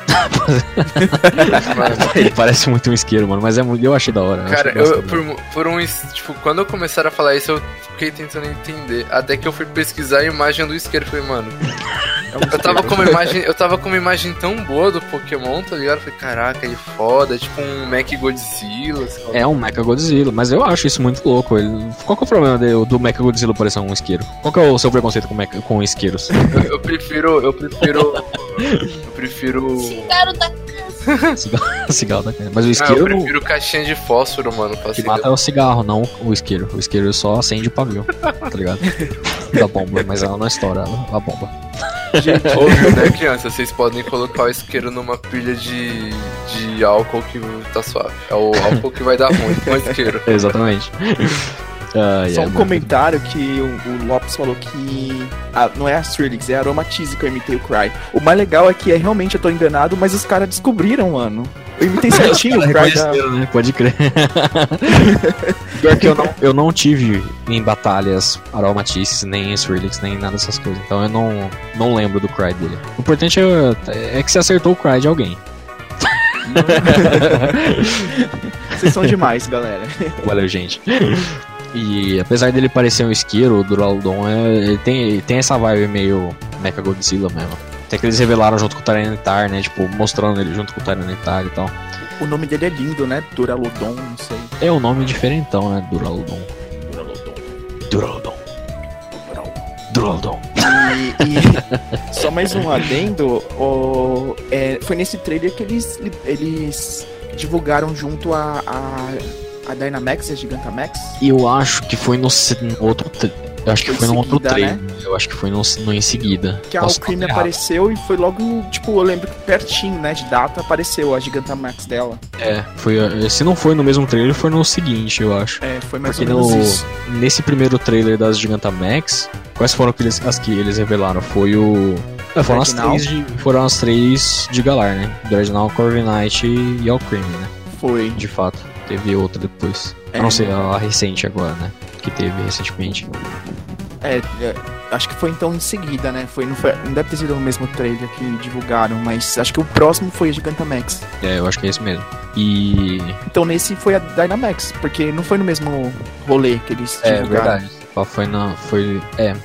<laughs> Ele parece muito um isqueiro, mano, mas é muito, eu achei da hora.
Cara, eu,
engraçado.
por, por um. Tipo, quando eu começaram a falar isso, eu fiquei tentando entender. Até que eu fui pesquisar a imagem do isqueiro. Falei, mano, <laughs>
É um
eu tava com uma imagem. Eu tava com uma imagem tão boa do Pokémon, tá ligado? Falei, caraca, ele foda, é tipo um Mac Godzilla.
É um Mecha Godzilla, mas eu acho isso muito louco. Ele... Qual que é o problema de- do Mecha Godzilla parecer um isqueiro? Qual que é o seu preconceito com, mecha... com isqueiros?
Eu, eu prefiro. Eu prefiro. <laughs> Eu prefiro.
Cigarro da <laughs>
cigarro da cara. Mas o
Ah, eu
isqueiro
prefiro caixinha de fósforo, mano. Pra
que mata é o cigarro, não o isqueiro. O isqueiro só acende o pavio, tá ligado? da bomba, mas ela não estoura a bomba.
Óbvio, né, criança? Vocês podem colocar o isqueiro numa pilha de, de álcool que tá suave. É o álcool que vai dar ruim com o isqueiro. <laughs>
Exatamente. Ai,
Só
ai,
um comentário que o, o Lopes falou que ah, não é a Strilix, é a Aromatize que eu imitei o Cry. O mais legal é que é, realmente eu tô enganado, mas os caras descobriram, mano. Eu imitei <laughs> certinho o Cry da...
Né? Pode crer. <laughs> Pior que eu não, eu não tive em batalhas aromatices, nem Swirlix, nem nada dessas coisas. Então eu não, não lembro do cry dele. O importante é, é que você acertou o cry de alguém. <laughs>
Vocês são demais, galera.
Valeu, gente. E apesar dele parecer um isqueiro, o Duraludon é, ele tem, ele tem essa vibe meio Mecha Godzilla mesmo. Até que eles revelaram junto com o Tyranitar, né? Tipo, mostrando ele junto com o Tyranitar e tal.
O nome dele é lindo, né? Duraludon, não sei.
É um nome diferentão, né? Duraludon.
Duraludon.
Duraludon. Duraludon.
E, e <laughs> só mais um adendo, o- é, foi nesse trailer que eles, eles divulgaram junto a, a, a Dynamax e a Gigantamax.
Eu acho que foi no, outro. Eu acho que
Foi
foi, no outro trailer. Eu acho que foi no, no em seguida.
Que a
estar errado.
apareceu e foi logo, tipo, eu lembro que pertinho, né, de data, apareceu a Gigantamax dela.
É, foi. eh, Se não foi no mesmo trailer, foi no seguinte, eu acho.
É, foi mais
Porque
ou menos
no, nesse primeiro trailer das Gigantamax, quais foram aqueles, as que eles revelaram? Foi o. É, foram, as três de, foram as três de Galar, né? Dreadnought, Corviknight e e Alcremie, né?
Foi.
De fato. Teve outra depois.
É.
A não ser a recente agora, né? Que teve recentemente.
É, é, acho que foi então em seguida, né? Foi, não, foi, não deve ter sido no mesmo trailer que divulgaram, mas acho que o próximo foi a Gigantamax.
É, eu acho que é esse mesmo. E.
Então nesse foi a Dynamax, porque não foi no mesmo rolê que eles
É
divulgaram.
verdade. Só foi na. Foi. É.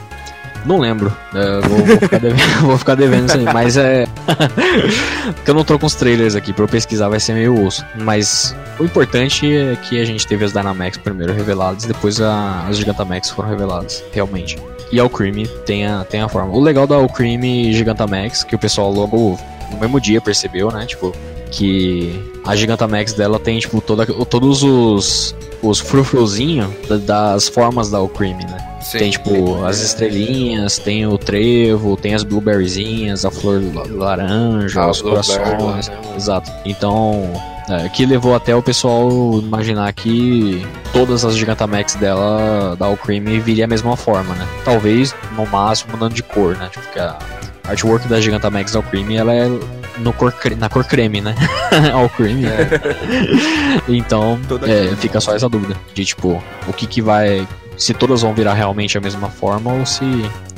Não lembro. É, vou, vou ficar devendo, <laughs> vou ficar devendo isso aí. Mas é. <laughs> Porque eu não tô com os trailers aqui, pra eu pesquisar vai ser meio osso. Mas o importante é que a gente teve as Dynamax primeiro reveladas, depois a- as Gigantamax foram reveladas, realmente. E a Alcremie tem a, tem a forma. O legal da Alcremie e Gigantamax, que o pessoal logo no mesmo dia percebeu, né? Tipo, que a Gigantamax dela tem, tipo, toda, todos os, os frufruzinhos da- das formas da Alcremie, né?
Sim.
Tem, tipo, as estrelinhas, tem o trevo, tem as blueberryzinhas, a flor la- laranja,
Ah,
os corações.
né?
Exato. Então, é, que levou até o pessoal imaginar que todas as Gigantamax dela, da Alcremie, viria a mesma forma, né? Talvez, no máximo, mudando de cor, né? Tipo, que a artwork da Gigantamax da Alcremie, ela é no cor, na cor creme, né? <laughs> Então,
Toda
é,
creme.
fica só essa dúvida de, tipo, o que que vai... Se todas vão virar realmente a mesma forma ou se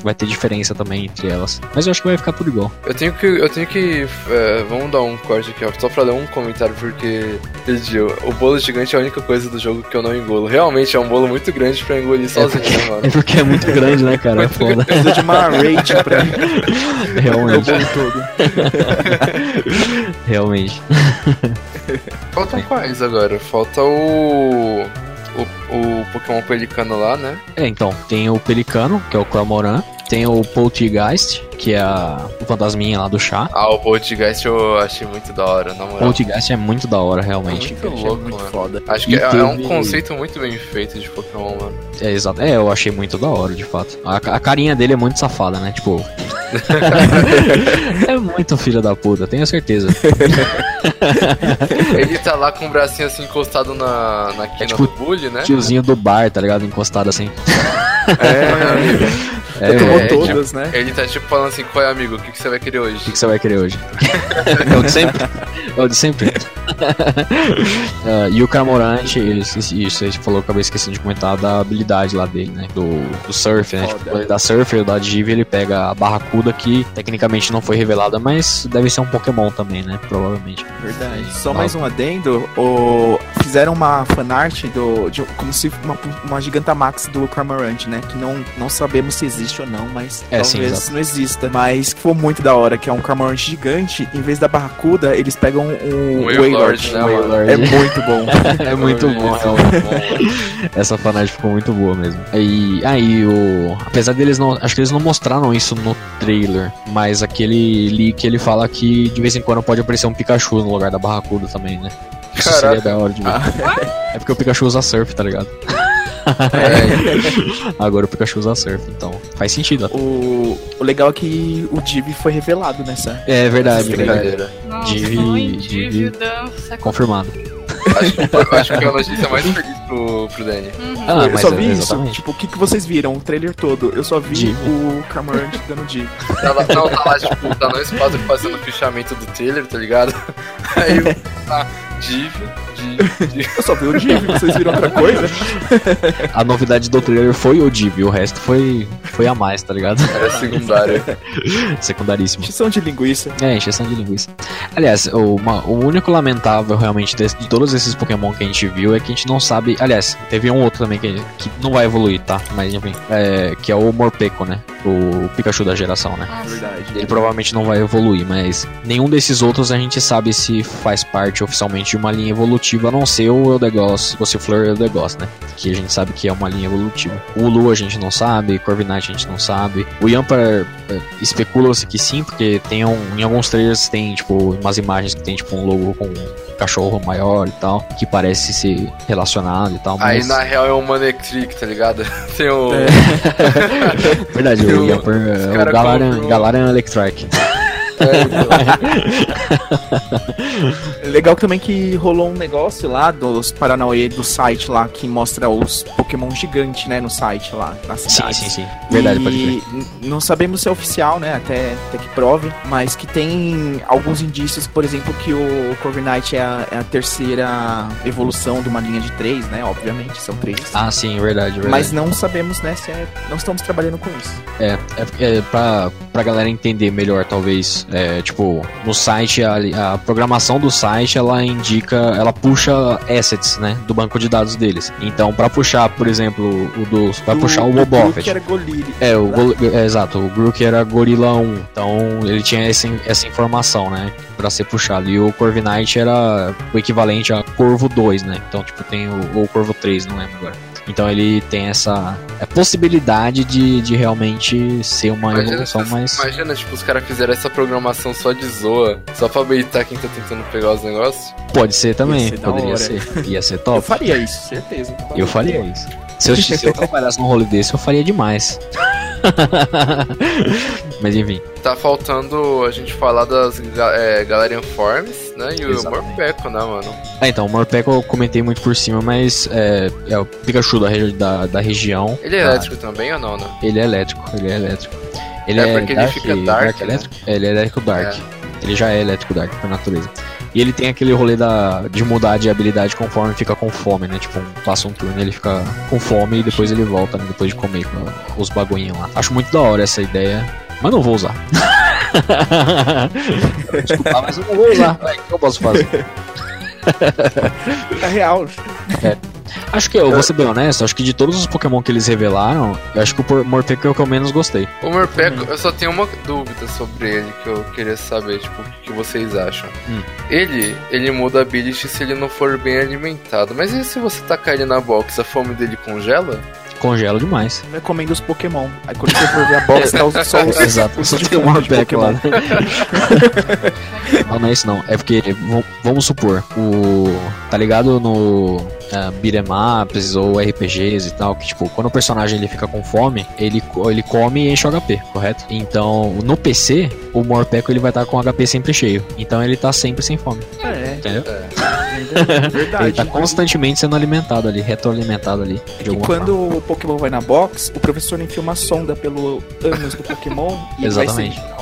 vai ter diferença também entre elas. Mas eu acho que vai ficar tudo igual.
Eu tenho que. Eu tenho que. é, vamos dar um corte aqui, ó, só pra ler um comentário, porque. Pediu. O bolo gigante é a única coisa do jogo que eu não engulo. Realmente é um bolo muito grande pra engolir sozinho, né, mano? <laughs>
É porque é muito grande, né, cara? É foda.
Precisa de uma <laughs> raid pra
Realmente,
bolo todo. <laughs>
realmente.
Faltam quais agora? Falta o. O, o Pokémon Pelicano lá, né?
É, então, tem o Pelicano, que é o Cramoran. Tem o Poltergeist, que é a, o fantasminha lá do chá.
Ah, o Poltergeist eu achei muito da hora, na moral.
Poltergeist é muito da hora, realmente.
Muito
Achei
louco,
muito
mano.
foda.
Acho que
E
é,
teve-
é um conceito muito bem feito de Pokémon, mano.
É, exato. É, eu achei muito da hora, de fato. A, a carinha dele é muito safada, né? Tipo. <laughs> é muito filho da puta, tenho certeza. <laughs>
Ele tá lá com o bracinho assim encostado na, na quina
tipo,
do bully, né?
Tiozinho do bar, tá ligado? Encostado assim.
É,
É,
tomou
é,
todas, né?
Ele tá tipo falando assim, qual é amigo, o que, que você vai querer hoje?
O que, que você vai querer hoje? <laughs> é o de sempre? É o de sempre? <laughs> Ah, e o Camorante, ele- isso a gente falou, acabei esquecendo de comentar da habilidade lá dele, né? Do, do surf, né? Tipo, ele dá surf, ele dá Div, ele pega a Barracuda, que tecnicamente não foi revelada, mas deve ser um Pokémon também, né? Provavelmente.
Verdade. Só mais um adendo. O... Fizeram uma fanart do. de- como se uma, uma Gigantamax do Cramorant, né? Que não, não sabemos se existe ou não, mas
É, sim,
talvez
exato.
não exista. Mas ficou muito da hora, que é um Cramorant gigante. Em vez da Barracuda, eles pegam um,
Um
Wailord.
Wailord, né, mano?
Wailord.
É muito bom. <laughs>
É muito bom, realmente.
muito bom.
Essa fanart ficou muito boa mesmo. E aí, o. Apesar deles não. Acho que eles não mostraram isso no trailer. Mas aquele leak ele fala que de vez em quando pode aparecer um Pikachu no lugar da Barracuda também, né? Isso
Caraca.
seria da hora de ver. É porque o Pikachu usa surf, tá ligado? <laughs>
É, <laughs>
Agora o Pikachu usa surf, então faz sentido.
o, o legal é que o Div foi revelado nessa.
É verdade,
Essa
verdade.
brincadeira.
Nossa,
Divi,
dança.
Confirmado.
Acho, acho que foi a notícia mais <laughs> feliz pro, pro Danny.
Uhum.
Ah,
eu só
é-
vi isso.
exatamente.
Tipo, o que, que vocês viram? O trailer todo. Eu só vi
Div.
o Cramorant dando Div.
Tá lá, não, tá lá, tipo, tá nós quatro fazendo o fichamento do trailer, tá ligado? <laughs> Aí eu, tá, Div, Div.
Eu só vi o Div. Vocês viram outra coisa?
A novidade do trailer foi o Div, o resto foi, foi a mais, tá ligado?
Era secundário.
Secundaríssimo.
Encheção de linguiça.
É, encheção de linguiça. Aliás, o, uma- o único lamentável realmente desse- de todos esses Pokémon que a gente viu é que a gente não sabe. Aliás, teve um outro também que, que não vai evoluir, tá? Mas enfim. É, que é o Morpeko, né? O Pikachu da geração, né?
Nossa.
Verdade.
Ele provavelmente não vai evoluir, mas nenhum desses outros a gente sabe se faz parte oficialmente de uma linha evolutiva, a não ser o Eldegoss, o Ciflor e o Eldegoss, né? Que a gente sabe que é uma linha evolutiva. O Lu a gente não sabe, Corviknight a gente não sabe. O Yamper é, especula-se que sim, porque tem um, em alguns trailers tem, tipo, umas imagens que tem, tipo, um logo com um cachorro maior e tal, que parece ser relacionado e tal,
Aí
mas...
na real é o Manectric, tá ligado? <laughs> Tem <laughs> o.
Verdade,
Eu-
o
cara
Galaran, Galaran Electric. <laughs>
Legal também que rolou um negócio lá dos Paranauê do site lá que mostra os Pokémon gigantes, né, no site lá, na
Sim,
cidade.
sim, sim. Verdade, pode crer.
e não sabemos se é oficial, né, até, até que prove, mas que tem alguns indícios, por exemplo, que o Corviknight é a, é a terceira evolução de uma linha de três, né, obviamente, são três.
Ah, sim, verdade, verdade.
Mas não sabemos, né, se é... Não estamos trabalhando com isso.
É, é, é pra, pra galera entender melhor, talvez. É, tipo, no site, a, a programação do site, ela indica, ela puxa assets, né, do banco de dados deles. Então, pra puxar, por exemplo, o. Vai
Do-
puxar o
que era Golili.
É, o Gol- é, exato, o Grook era Gorila 1, então ele tinha essa, essa informação, né, pra ser puxado. E o Corviknight era o equivalente a Corvo 2, né, então, tipo, tem o, ou Corvo 3, não lembro agora. Então ele tem essa é, possibilidade de, de realmente ser uma
Imagina,
evolução
se-
mais...
imagina, tipo, os caras fizeram essa programação só de zoa, só pra beitar quem tá tentando pegar os negócios.
Pode ser também,
ser
poderia ser. Ia ser <laughs>
Eu
top.
faria isso, certeza.
Eu faria isso. Se eu, se eu trabalhasse num rolê desse, eu faria demais. <laughs> Mas enfim.
Tá faltando a gente falar das é, Galarian Forms, né? E o. Morpeko, né, mano?
Ah, então, o Morpeko eu comentei muito por cima, mas é, é o Pikachu da, da, da região.
Ele é elétrico também ou não, né?
Ele é elétrico, ele é elétrico. Ele
É, porque ele fica dark, né?
elétrico? É, ele é elétrico dark. Ele já é elétrico dark por natureza. E ele tem aquele rolê da, de mudar de habilidade conforme fica com fome, né? Tipo, passa um turno ele fica com fome e depois ele volta, né? Depois de comer com os bagulhinhos lá. Acho muito da hora essa ideia, mas não vou usar. <laughs> Desculpa, mas eu não vou usar. O que eu posso fazer?
É real.
Acho que eu vou ser bem honesto, acho que de todos os Pokémon que eles revelaram, eu acho que o Morpeko é o que eu menos gostei.
O Morpeko, eu só tenho uma dúvida sobre ele que eu queria saber, tipo, o que vocês acham.
Hum.
Ele, ele muda a ability se ele não for bem alimentado. Mas e se você tacar ele na box, a fome dele congela?
Congela demais.
Eu recomendo os Pokémon. Aí quando você for ver a box, tá os- <laughs> <laughs> só os.
Exato, só tem um Morpeko lá. <laughs> não, não é isso não. É porque, vamos supor, o. Tá ligado no. Uh, beat'em ups ou RPGs e tal, que tipo, quando o personagem ele fica com fome, ele, ele come e enche o HP, correto? Então, no PC, o Morpeko ele vai estar com o HP sempre cheio. Então ele tá sempre sem fome,
É,
entendeu?
é verdade.
Ele tá constantemente sendo alimentado ali, retroalimentado ali.
E quando
forma.
o Pokémon vai na box, o professor enfia uma sonda pelo ânus do Pokémon e ele vai
Exatamente.
ser-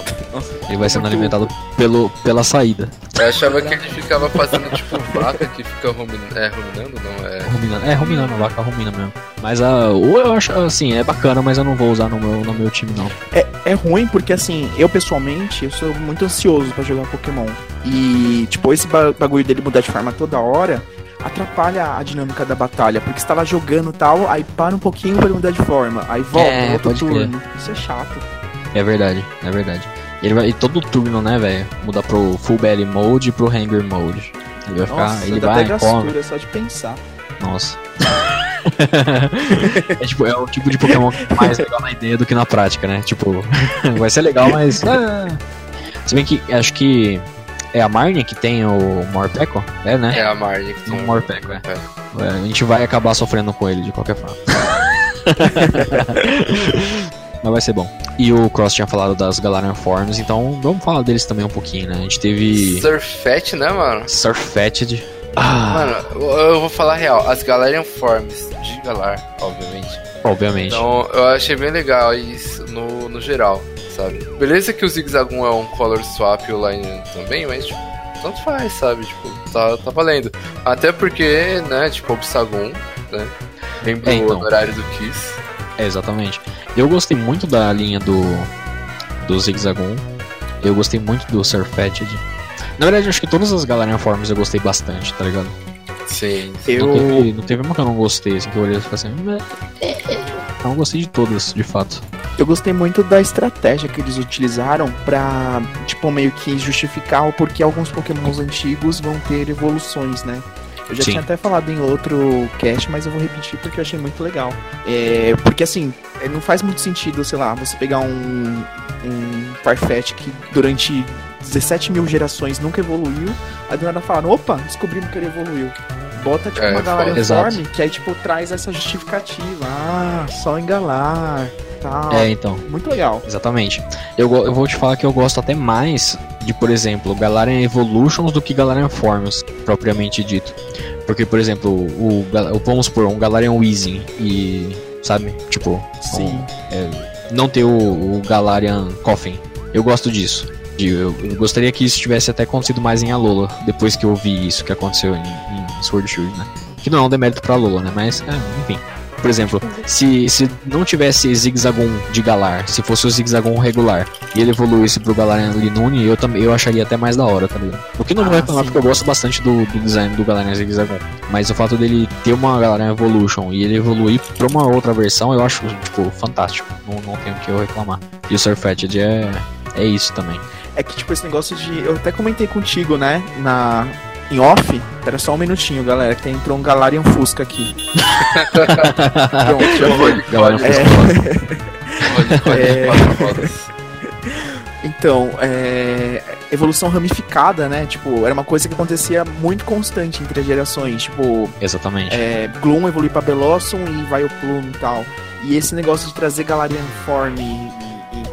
Ele vai sendo alimentado pelo, pela saída.
Eu achava que ele ficava fazendo tipo vaca que fica rumin... é, ruminando, não é?
Ruminando. É, ruminando, a vaca rumina mesmo. Mas a. Ou eu acho assim, é bacana, mas eu não vou usar no meu, no meu time, não.
É, é ruim porque, assim, eu pessoalmente, eu sou muito ansioso pra jogar Pokémon. E, tipo, esse ba- bagulho dele mudar de forma toda hora atrapalha a dinâmica da batalha. Porque você tá lá jogando e tal, aí para um pouquinho pra ele mudar de forma. Aí volta,
É,
outro
pode crer.
turno. Isso é chato.
É verdade, é verdade. Ele vai. E todo turno, né, velho? Mudar pro Full Belly Mode e pro Hanger Mode. Ele vai ficar.
Nossa,
ele
dá
vai,
até
come.
gastura só de pensar.
Nossa. <laughs> é, tipo, é o tipo de Pokémon que é mais legal na ideia do que na prática, né? Tipo, <laughs> vai ser legal, mas. ah. Se bem que acho que é a Marnie que tem o Morpeko, é, né?
É a Marnie que tem
Um
um
Morpeko, é.
É.
É, A gente vai acabar sofrendo com ele de qualquer forma. <laughs> Mas vai ser bom. E o Cross tinha falado das Galarian Forms, então vamos falar deles também um pouquinho, né? A gente teve
Surfet, né, mano?
Surfetted. Ah,
Mano, eu vou falar real. As Galarian Forms de Galar, obviamente.
obviamente.
Então, eu achei bem legal isso no, no geral, sabe? Beleza que o Zigzagoon é um color swap e o Line também, mas, tipo, tanto faz, sabe? Tipo, tá, tá valendo. Até porque, né, tipo, o Obsagoon, né? Lembrou
É, então.
do horário do Kiss.
É, exatamente. Eu gostei muito da linha do, do Zigzagoon. Eu gostei muito do Surfetted. Na verdade, acho que todas as Galarian Forms eu gostei bastante, tá ligado?
Sim.
Eu.
Não, teve, não teve uma que eu não gostei, assim, que eu olhei e falei assim. Não gostei de todas, de fato.
Eu gostei muito da estratégia que eles utilizaram pra, tipo, meio que justificar o porquê alguns pokémons antigos vão ter evoluções, né? Eu já
Sim.
tinha até falado em outro cast, mas eu vou repetir porque eu achei muito legal. É, porque assim, é, não faz muito sentido, sei lá, você pegar um, um Farfetch que durante 17 mil gerações nunca evoluiu, aí do nada falaram, opa, descobrimos que ele evoluiu. Bota tipo
É,
uma
Exato.
Form, que aí tipo traz essa justificativa. Ah, só engalar, tal.
É, então.
Muito legal.
Exatamente. Eu, eu vou te falar que eu gosto até mais de, por exemplo, Galarian Evolutions do que Galarian Forms, propriamente dito. Porque, por exemplo, o, Gal- vamos supor, um Galarian Weezing e, sabe, tipo,
Sim.
um- não ter o, o Galarian Coffin. Eu gosto disso. Eu, eu gostaria que isso tivesse até acontecido mais em Alola, depois que eu vi isso que aconteceu em, em Sword Shield, né? Que não é um demérito pra Alola, né? Mas, é, enfim. Por exemplo, se, se não tivesse Zigzagoon de Galar, se fosse o Zigzagoon regular e ele evoluísse pro Galarian Linune, eu também eu acharia até mais da hora, tá ligado? O que não vou
Ah,
reclamar
sim.
porque eu gosto bastante do, do design do Galarian Zigzagoon. Mas o fato dele ter uma Galarian Evolution e ele evoluir pra uma outra versão, eu acho, tipo, fantástico. Não, não tenho o que eu reclamar. E o Surfetted é, é isso também.
É que, tipo, esse negócio de. Eu até comentei contigo, né? Na. Em off. Pera só um minutinho, galera, que entrou um Galarian Fusca aqui. <laughs> Pronto, já foi.
Galarian
É.
Fusca.
É.
fotos.
Então, é. Evolução ramificada, né? Tipo, era uma coisa que acontecia muito constante entre as gerações. Tipo,
Exatamente.
é, Gloom evolui pra Bellossom e vai o Plume e tal. E esse negócio de trazer Galarian Form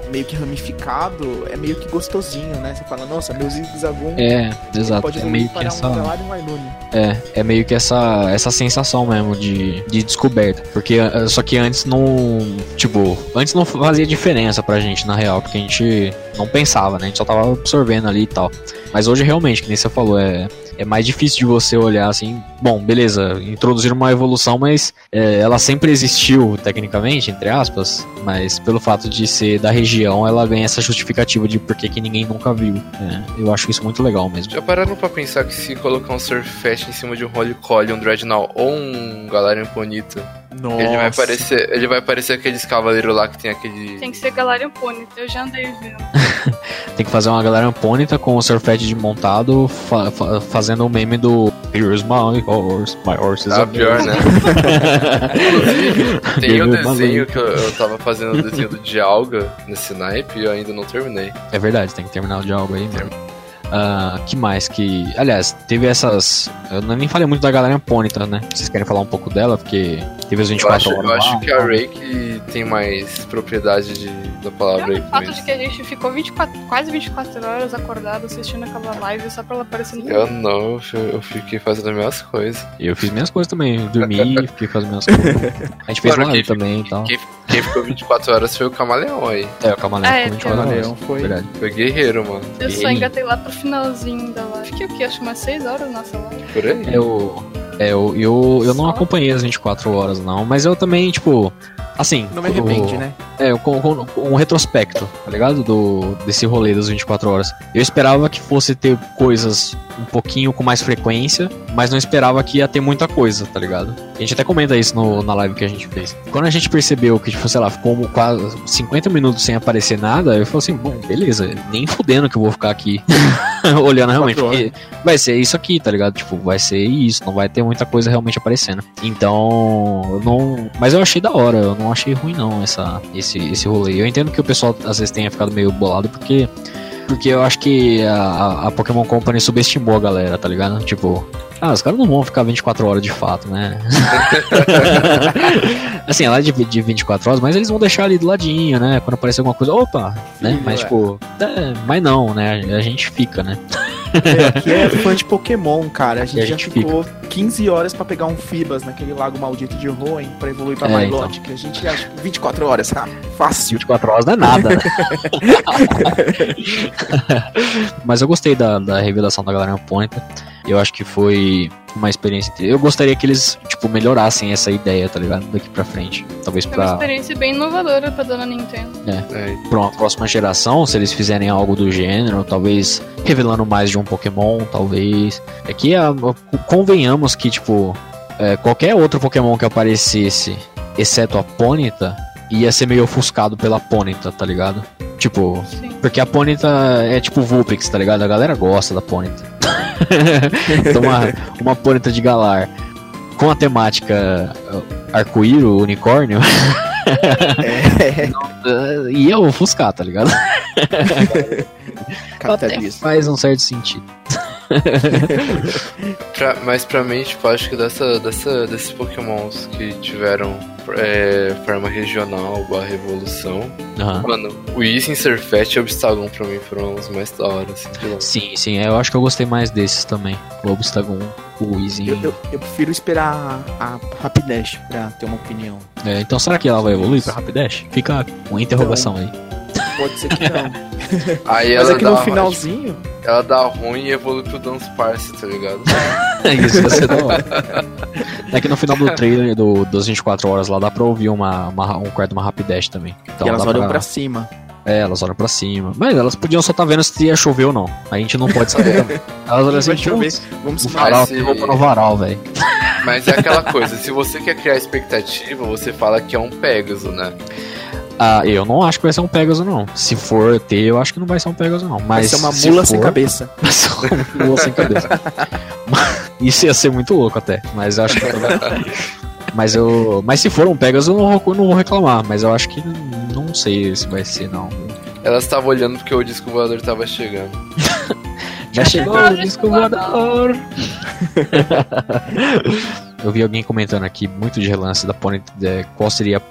meio que ramificado é meio que gostosinho, né? Você fala, nossa, meu Zigzagoon
É, exato.
pode
É meio que essa.
um Wailune.
É, é meio que essa, essa sensação mesmo de, de descoberta. Porque eh, só que antes não. Tipo, antes não fazia diferença pra gente, na real, porque a gente não pensava, né? A gente só tava absorvendo ali e tal. Mas hoje realmente, que nem você falou, é, é mais difícil de você olhar assim. Bom, beleza, introduzir uma evolução, mas é, ela sempre existiu, tecnicamente, entre aspas. Mas pelo fato de ser da região, ela ganha essa justificativa de por que ninguém nunca viu. É, eu acho isso muito legal mesmo.
Já pararam pra pensar que se colocar um Surfet em cima de um Holy Collie, um Dreadnought ou um Galarian Ponito,
Nossa.
ele vai parecer. Ele vai parecer aqueles cavaleiros lá que tem aquele.
Tem que ser Galarian Pony, eu já andei vendo. <laughs>
tem que fazer uma galera pônita com o Surfet de montado, fa- fa- fazendo o meme do Here's my horse, my horse is
Ah,
a
pior, né? <laughs> Inclusive, tem um desenho que eu, eu tava fazendo o desenho do Dialga nesse naipe e eu ainda não terminei.
É verdade, tem que terminar o diálogo aí mesmo. Ah, que mais que. Aliás, teve essas. Eu nem falei muito da galera pônita, né? Vocês querem falar um pouco dela? Porque teve
Eu
24
acho,
horas.
eu acho
lá,
que a Ray que tem mais propriedade de, da palavra aí
o fato de que a gente ficou 24, quase 24 horas acordado assistindo aquela live só pra ela aparecer no
Eu não, eu eu fiquei fazendo as minhas coisas.
Eu fiz minhas coisas também. Eu dormi, <laughs> fiquei fazendo minhas coisas. A gente fez
Mano,
live também e tal.
Quem, quem ficou 24 horas foi o Camaleão aí.
É, o Camaleão
Ah, é,
ficou 24 horas.
Camaleão foi.
Verdade.
Foi guerreiro, mano.
Eu só
Ei.
engatei lá pro finalzinho da live. Fiquei o quê? Acho que umas 6 horas nossa live.
Por aí.
Eu, é, eu, eu, eu não acompanhei as 24 horas, não. Mas eu também, tipo. Assim.
Não me arrepende,
o-
né?
É, com, com- com um retrospecto, tá ligado? Do, desse rolê das 24 horas. Eu esperava que fosse ter coisas um pouquinho com mais frequência, mas não esperava que ia ter muita coisa, tá ligado? A gente até comenta isso no, na live que a gente fez. Quando a gente percebeu que, tipo, sei lá, ficou quase 50 minutos sem aparecer nada, eu falei assim, bom, beleza, nem fudendo que eu vou ficar aqui <laughs> olhando realmente.
24
Porque vai ser isso aqui, tá ligado? Tipo, vai ser isso, não vai ter muita coisa realmente aparecendo. Então, eu não. Mas eu achei da hora, eu não achei ruim não essa, esse, esse rolê. Eu entendo que o pessoal às vezes tenha ficado meio bolado porque. Porque eu acho que a- a Pokémon Company subestimou a galera, tá ligado? Tipo, ah, os caras não vão ficar 24 horas de fato, né? <laughs> assim, ela é de, de 24 horas, mas eles vão deixar ali do ladinho, né? Quando aparecer alguma coisa, opa, né?
Sim,
Mas
é.
tipo, é, mas não, né? A gente fica, né?
É, aqui é fã de Pokémon, cara. A gente,
a
já
gente
ficou 15 horas pra pegar um Fibas naquele lago maldito de Hoenn pra evoluir pra
É,
Milotic. Que a gente acha que 24 horas, ah, fácil.
24 horas não é nada. né? <laughs> <laughs> Mas eu gostei da, da revelação da galera Ponta. Eu acho que foi uma experiência. Eu gostaria que eles, tipo, melhorassem essa ideia, tá ligado? Daqui pra frente. Talvez
Foi uma
pra,
experiência bem inovadora pra dona Nintendo.
É,
pra uma próxima geração, se eles fizerem algo do gênero, talvez revelando mais de um Pokémon, talvez. É que a- convenhamos que, tipo, é, qualquer outro Pokémon que aparecesse, exceto a Ponyta, ia ser meio ofuscado pela Ponyta, tá ligado? Tipo,
Sim.
porque a Ponyta é tipo Vulpix, tá ligado? A galera gosta da Ponyta. <laughs> então uma, uma de Galar com a temática uh, arco-íro, unicórnio,
É, <laughs>
uh, ia ofuscar, tá ligado? <laughs> Até faz um certo sentido. <laughs>
Pra- mas pra mim, tipo, acho que dessa, dessa, desses pokémons que tiveram é, forma regional barra evolução,
Aham.
mano, o Easy, Surfet e Obstagon pra mim foram os mais da hora, assim.
Sim, sim, eu acho que eu gostei mais desses também. O Obstagon, o Easy.
Eu, eu, eu prefiro esperar a, a Rapidash pra ter uma opinião.
É, então será que ela vai evoluir pra Rapidash? Fica uma interrogação aí.
Pode ser que não. <laughs>
Aí
Mas
ela
é que
dá,
no
uma-
finalzinho.
ela dá ruim e evolui pro Dance Parse, tá ligado? <laughs>
Isso vai ser da hora. <laughs> É que no final do trailer do, das 24 horas lá dá pra ouvir uma, uma- um quarto de uma Rapidash também. Então
e elas
dá
olham pra cima.
É, elas olham pra cima. Mas elas podiam só estar vendo se ia chover ou não. A gente não pode saber também. Elas olham assim,
chover.
"Putz,
Vamos
o
falar.
varal,
se-
roupa no varal, velho.
Mas é aquela coisa, se você quer criar expectativa, você fala que é um Pegasus, né?
Ah, eu não acho que vai ser um Pegasus, não. Se for ter, eu acho que não vai ser um Pegasus, não.
Vai
Mas
ser uma
se
mula sem
for-
cabeça. <laughs>
Vai ser uma mula sem cabeça. <laughs> Mas- Isso ia ser muito louco até. Mas eu acho que. Mas eu. Mas se for um Pegasus, eu não vou, não vou reclamar. Mas eu acho que não sei se vai ser, não.
Ela estava olhando porque o disco voador tava chegando. <laughs>
Já chegou o disco voador. Eu vi alguém comentando aqui, muito de relance, da Ponyta, de qual seria a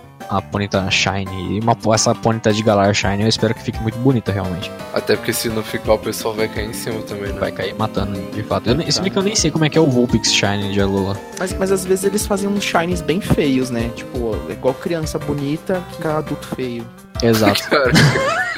Ponyta Shine. E uma, essa Ponyta de Galar Shine, eu espero que fique muito bonita, realmente.
Até porque se não ficar, o pessoal vai cair em cima também, né?
Vai cair matando, de fato. Eu, bem que eu nem sei como é que é o Vulpix Shine de Alola.
Mas, mas às vezes eles fazem uns shines bem feios, né? Tipo, é igual criança bonita que adulto feio.
Exato, <laughs>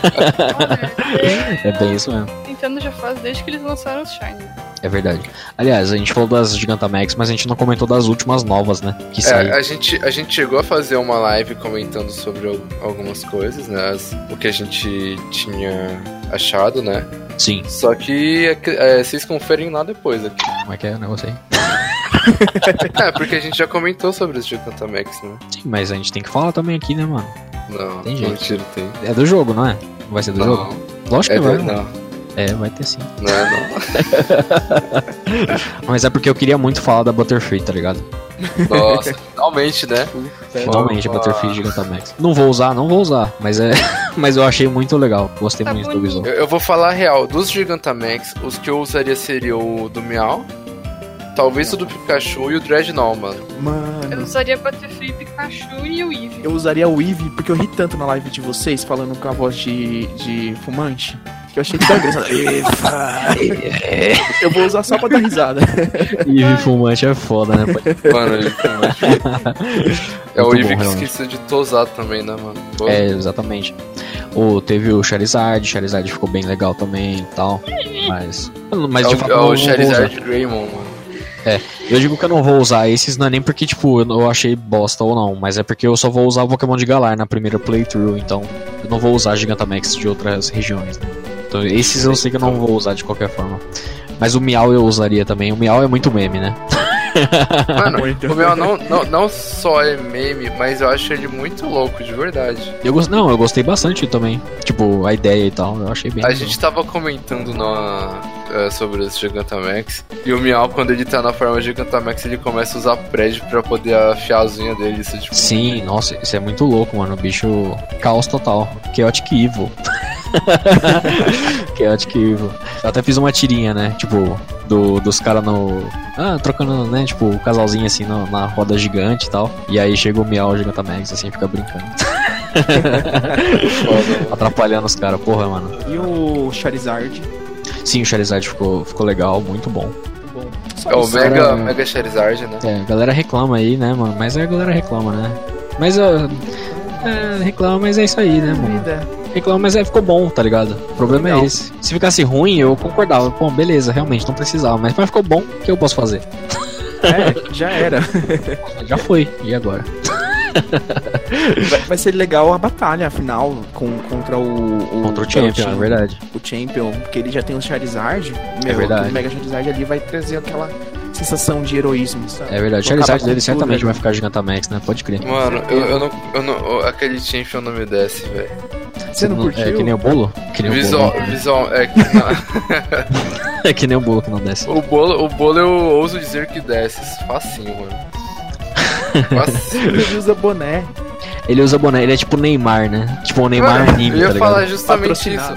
<laughs> é bem isso mesmo.
Nintendo já faz desde que eles lançaram os Shine.
É verdade. Aliás, a gente falou das Gigantamax, mas a gente não comentou das últimas novas, né? Que
é,
saíram.
a, gente, a gente chegou a fazer uma live comentando sobre al- algumas coisas, né? as- o que a gente tinha achado, né?
Sim.
Só que é é, vocês conferem lá depois aqui.
Como é que é o negócio aí? <laughs>
É, porque a gente já comentou sobre os Gigantamax, né?
Sim, mas a gente tem que falar também aqui, né, mano?
Não,
Tem jeito.
mentira, tem.
É do jogo, não é? Não vai ser do
Não.
jogo? Lógico
É,
que vai.
não,
mano. É, vai ter sim.
não é não. <laughs>
Mas é porque eu queria muito falar da Butterfree, tá ligado?
Nossa, finalmente, né?
Finalmente, a. Butterfree Gigantamax. Não vou usar, não vou usar, mas é. <laughs> mas eu achei muito legal. Gostei
Tá
muito do
bonito.
visual.
Eu, eu vou falar a real. Dos Gigantamax, os que eu usaria seria o do Meow, talvez o do Pikachu e o Dreadnought, mano.
Eu
Mano,
usaria Butterfree, Pikachu e o Eevee.
eu usaria o Eevee porque eu ri tanto na live de vocês falando com a voz de, de fumante. Que eu achei tão engraçado. eu vou usar só pra dar risada.
E fumante é foda, né? pai?
Mano, ele É o
Muito
Eevee
bom,
que esqueceu de tosar também, né, mano? Pô,
É, exatamente. O, teve o Charizard, Charizard ficou bem legal também e tal. Mas. Mas
é
de
o,
fato
é o. Charizard Greymon, mano.
Eu digo que eu não vou usar esses, não é nem porque, tipo, eu eu achei bosta ou não, mas é porque eu só vou usar o Pokémon de Galar na primeira playthrough, então eu não vou usar Gigantamax de outras regiões, né? Então esses eu sei que eu não vou usar de qualquer forma. Mas o Miau eu usaria também. O Miau é muito meme, né? <laughs>
Mano,
Muito.
o meu não, não, não só é meme, mas eu acho ele muito louco, de verdade.
Eu gost... Não, eu gostei bastante também. Tipo, a ideia e tal, eu achei bem.
A
legal.
gente tava comentando na, é, sobre os Gigantamax. E o Meow, quando ele tá na forma Gigantamax, ele começa a usar prédio pra poder afiar as unhas dele. Isso, tipo,
Sim, nossa, isso é muito louco, mano. O bicho. Caos total. Chaotic Evil. <laughs> <laughs> Chaotic Evil. Eu até fiz uma tirinha, né? Tipo, do, dos caras no. Ah, trocando, né? Tipo, o casalzinho assim no- na roda gigante e tal. E aí chega o Miau Gigantamax, assim, fica brincando.
foda. <laughs>
Atrapalhando os caras, porra, mano.
E o Charizard.
Sim, o Charizard ficou, ficou legal, muito bom.
É o. Mega,
cara-
Mega Charizard, né?
É, a galera reclama aí, né, mano? Mas a galera reclama, né? Mas uh, é, reclama, mas é isso aí, né, mano? Reclama, mas é, ficou bom, tá ligado? O problema
Legal.
é esse. Se ficasse ruim, eu concordava. Pô, beleza, realmente, não precisava. Mas, mas ficou bom, o que eu posso fazer?
É, já era. <laughs>
Já foi, e agora?
Vai, ser legal a batalha final com, contra o, o
Contra o Champion, é verdade.
O Champion, porque ele já tem o Charizard. Meu,
verdade.
O Mega Charizard ali vai trazer aquela sensação de heroísmo, sabe?
É verdade. O Charizard dele certamente vai ficar Gigantamax, né? Pode crer.
Mano, eu, eu não. Eu não aquele Champion não me desce, velho.
Você não curtiu?
É que nem o bolo? Que nem
Visual,
o bolo.
visual. É que <laughs>
É que nem o bolo que não desce.
o, bolo, o bolo eu ouso dizer que desce. Facinho, mano. <laughs> Facinho.
Ele usa boné.
Ele usa boné, ele é tipo o Neymar, né? Tipo o Neymar
Mano,
anime,
eu ia
tá
falar justamente isso.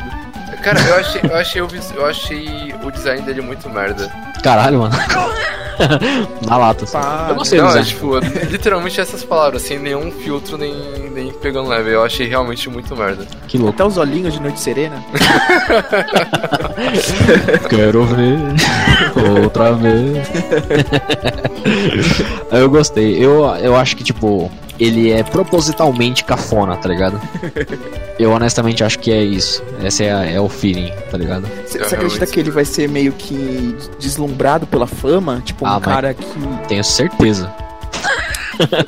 Cara, eu achei, eu, achei o, eu achei o design dele muito merda.
Caralho, mano. <laughs> Na lata. assim.
Pá,
Eu gostei
Não, é tipo, literalmente essas palavras, sem nenhum filtro, nem, nem pegando leve. Eu achei realmente muito merda.
Que louco.
Até os olhinhos de Noite Serena. <laughs>
Quero ver outra vez. <laughs> eu gostei. Eu, eu acho que, tipo, ele é propositalmente cafona, tá ligado? Eu honestamente acho que é isso. Esse é, a- é o feeling, tá ligado?
Você você acredita que ele vai ser meio que deslumbrado pela fama? Tipo, um
Ah, mas-
cara que.
Tenho certeza.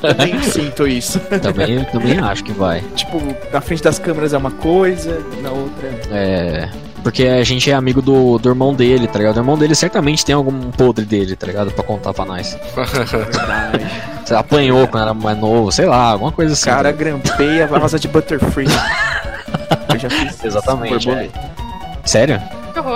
Também <laughs> sinto isso.
Também, também acho que vai.
tipo, na frente das câmeras é uma coisa, na outra.
É. Porque a gente é amigo do, do irmão dele, tá ligado? O irmão dele certamente tem algum podre dele, tá ligado? Pra contar pra nós. <laughs>
Verdade.
Você apanhou quando era mais novo, sei lá, alguma coisa
O
assim.
cara
ligado?
grampeia a rosa de Butterfree. <laughs> Eu já fiz
Exatamente,
borboleta.
Sério?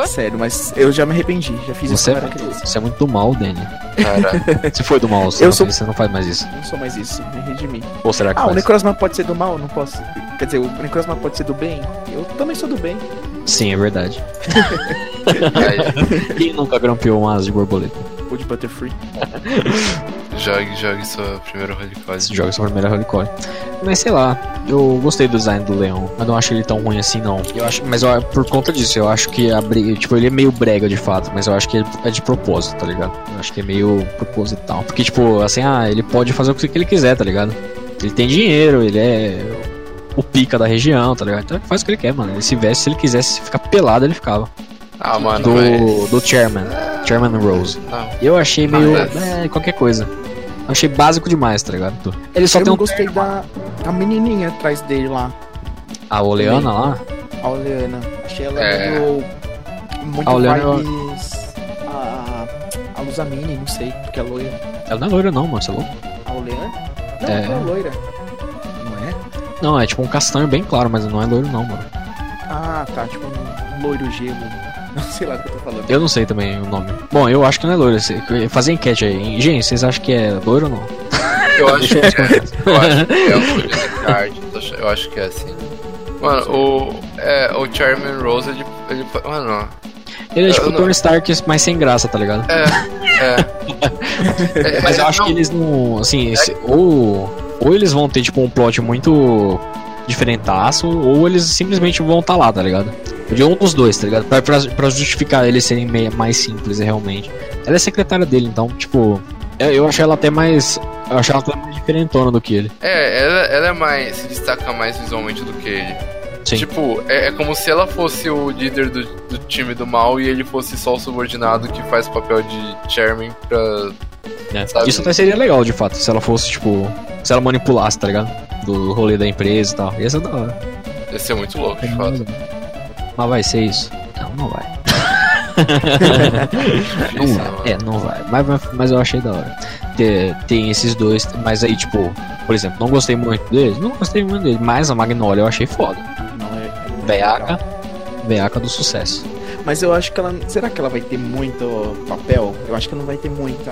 Sério, mas eu já me arrependi. Já fiz isso
Você é,
quando era
muito, você é muito do mal, Danny.
Cara, <laughs>
Se foi do mal, você,
Eu
não,
sou-
você não faz mais isso.
Não sou mais isso, me redimi.
Ou será que
Ah, o
faz?
Necrozma pode ser do mal? Não posso. Quer dizer, o Necrozma pode ser do bem? Eu também sou do bem.
Sim, é verdade. <laughs> Quem nunca grampeou um asa de borboleta?
Ou de Butterfree. <laughs>
jogue, jogue sua primeira Holy
joga sua primeira Holy. Mas sei lá, eu gostei do design do leão, mas não acho ele tão ruim assim não. Eu acho, mas eu- por conta disso, eu acho que a briga, tipo, ele é meio brega de fato, mas eu acho que ele é de propósito, tá ligado? Eu acho que é meio proposital. Porque, tipo, assim, ah, ele pode fazer o que ele quiser, tá ligado? Ele tem dinheiro, ele é o pica da região, tá ligado? Então ele faz o que ele quer, mano. Ele se veste, se ele quisesse ficar pelado, ele ficava.
Ah, mano,
do,
mas...
do Chairman, Chairman Rose.
Não.
Eu achei meio.
Ah, mas-
é, qualquer coisa. Eu achei básico demais, tá ligado? Ele só
eu
tem um.
gostei da, da menininha atrás dele lá,
A Oleana lá?
a Oleana. Achei ela
É.
meio. Muito
A Oleana eu-
vibes. A, a Luzamine, não sei, porque é loira.
Ela não é loira, não, mano, você é louco?
A Oleana? Não,
É.
não é loira. Não é?
Não, é tipo um castanho bem claro, mas não é loiro, não, mano.
Ah, Ah, tá, tipo um loiro gelo. <laughs> Não sei lá o que eu tô falando.
Eu não sei também o nome. Bom, eu acho que não é loiro. Fazer enquete aí. Gente, vocês acham que é loiro ou não?
Eu acho que <laughs> é. Eu acho que é o Card. Eu acho que é assim. Mano, o, é, o Charmin Rose, ele. ele mano.
Ele é tipo o Tony Stark, mas sem graça, tá ligado?
É,
é. <laughs> é mas eu acho não, que eles não. Assim, é, ou. Ou eles vão ter, tipo, um plot muito diferentaço, ou eles simplesmente vão estar tá lá, tá ligado? De um dos dois, tá ligado? Pra, pra, pra justificar eles serem meio, mais simples, realmente. Ela é secretária dele, então, tipo. Eu achei ela até mais. Eu achei ela até mais diferentona do que ele.
É, ela, ela é mais. se destaca mais visualmente do que ele. Sim. Tipo, é, é, como se ela fosse o líder do, do, time do mal e ele fosse só o subordinado que faz o papel de chairman pra.
É. Isso até seria legal, de fato, se ela fosse, tipo. Se ela manipulasse, tá ligado? Do rolê da empresa e tal. Ia ser da hora.
Ia ser muito louco, de fato.
Mas vai ser isso? Não, não vai. <laughs> não vai. É, não vai. Mas, mas eu achei da hora. Tem, tem esses dois, mas aí, tipo, por exemplo, não gostei muito deles? Não gostei muito deles, mas a Magnolia eu achei foda. Não, é, é Veaca, Veaca do sucesso.
Mas eu acho que ela. Será que ela vai ter muito papel? Eu acho que não vai ter muita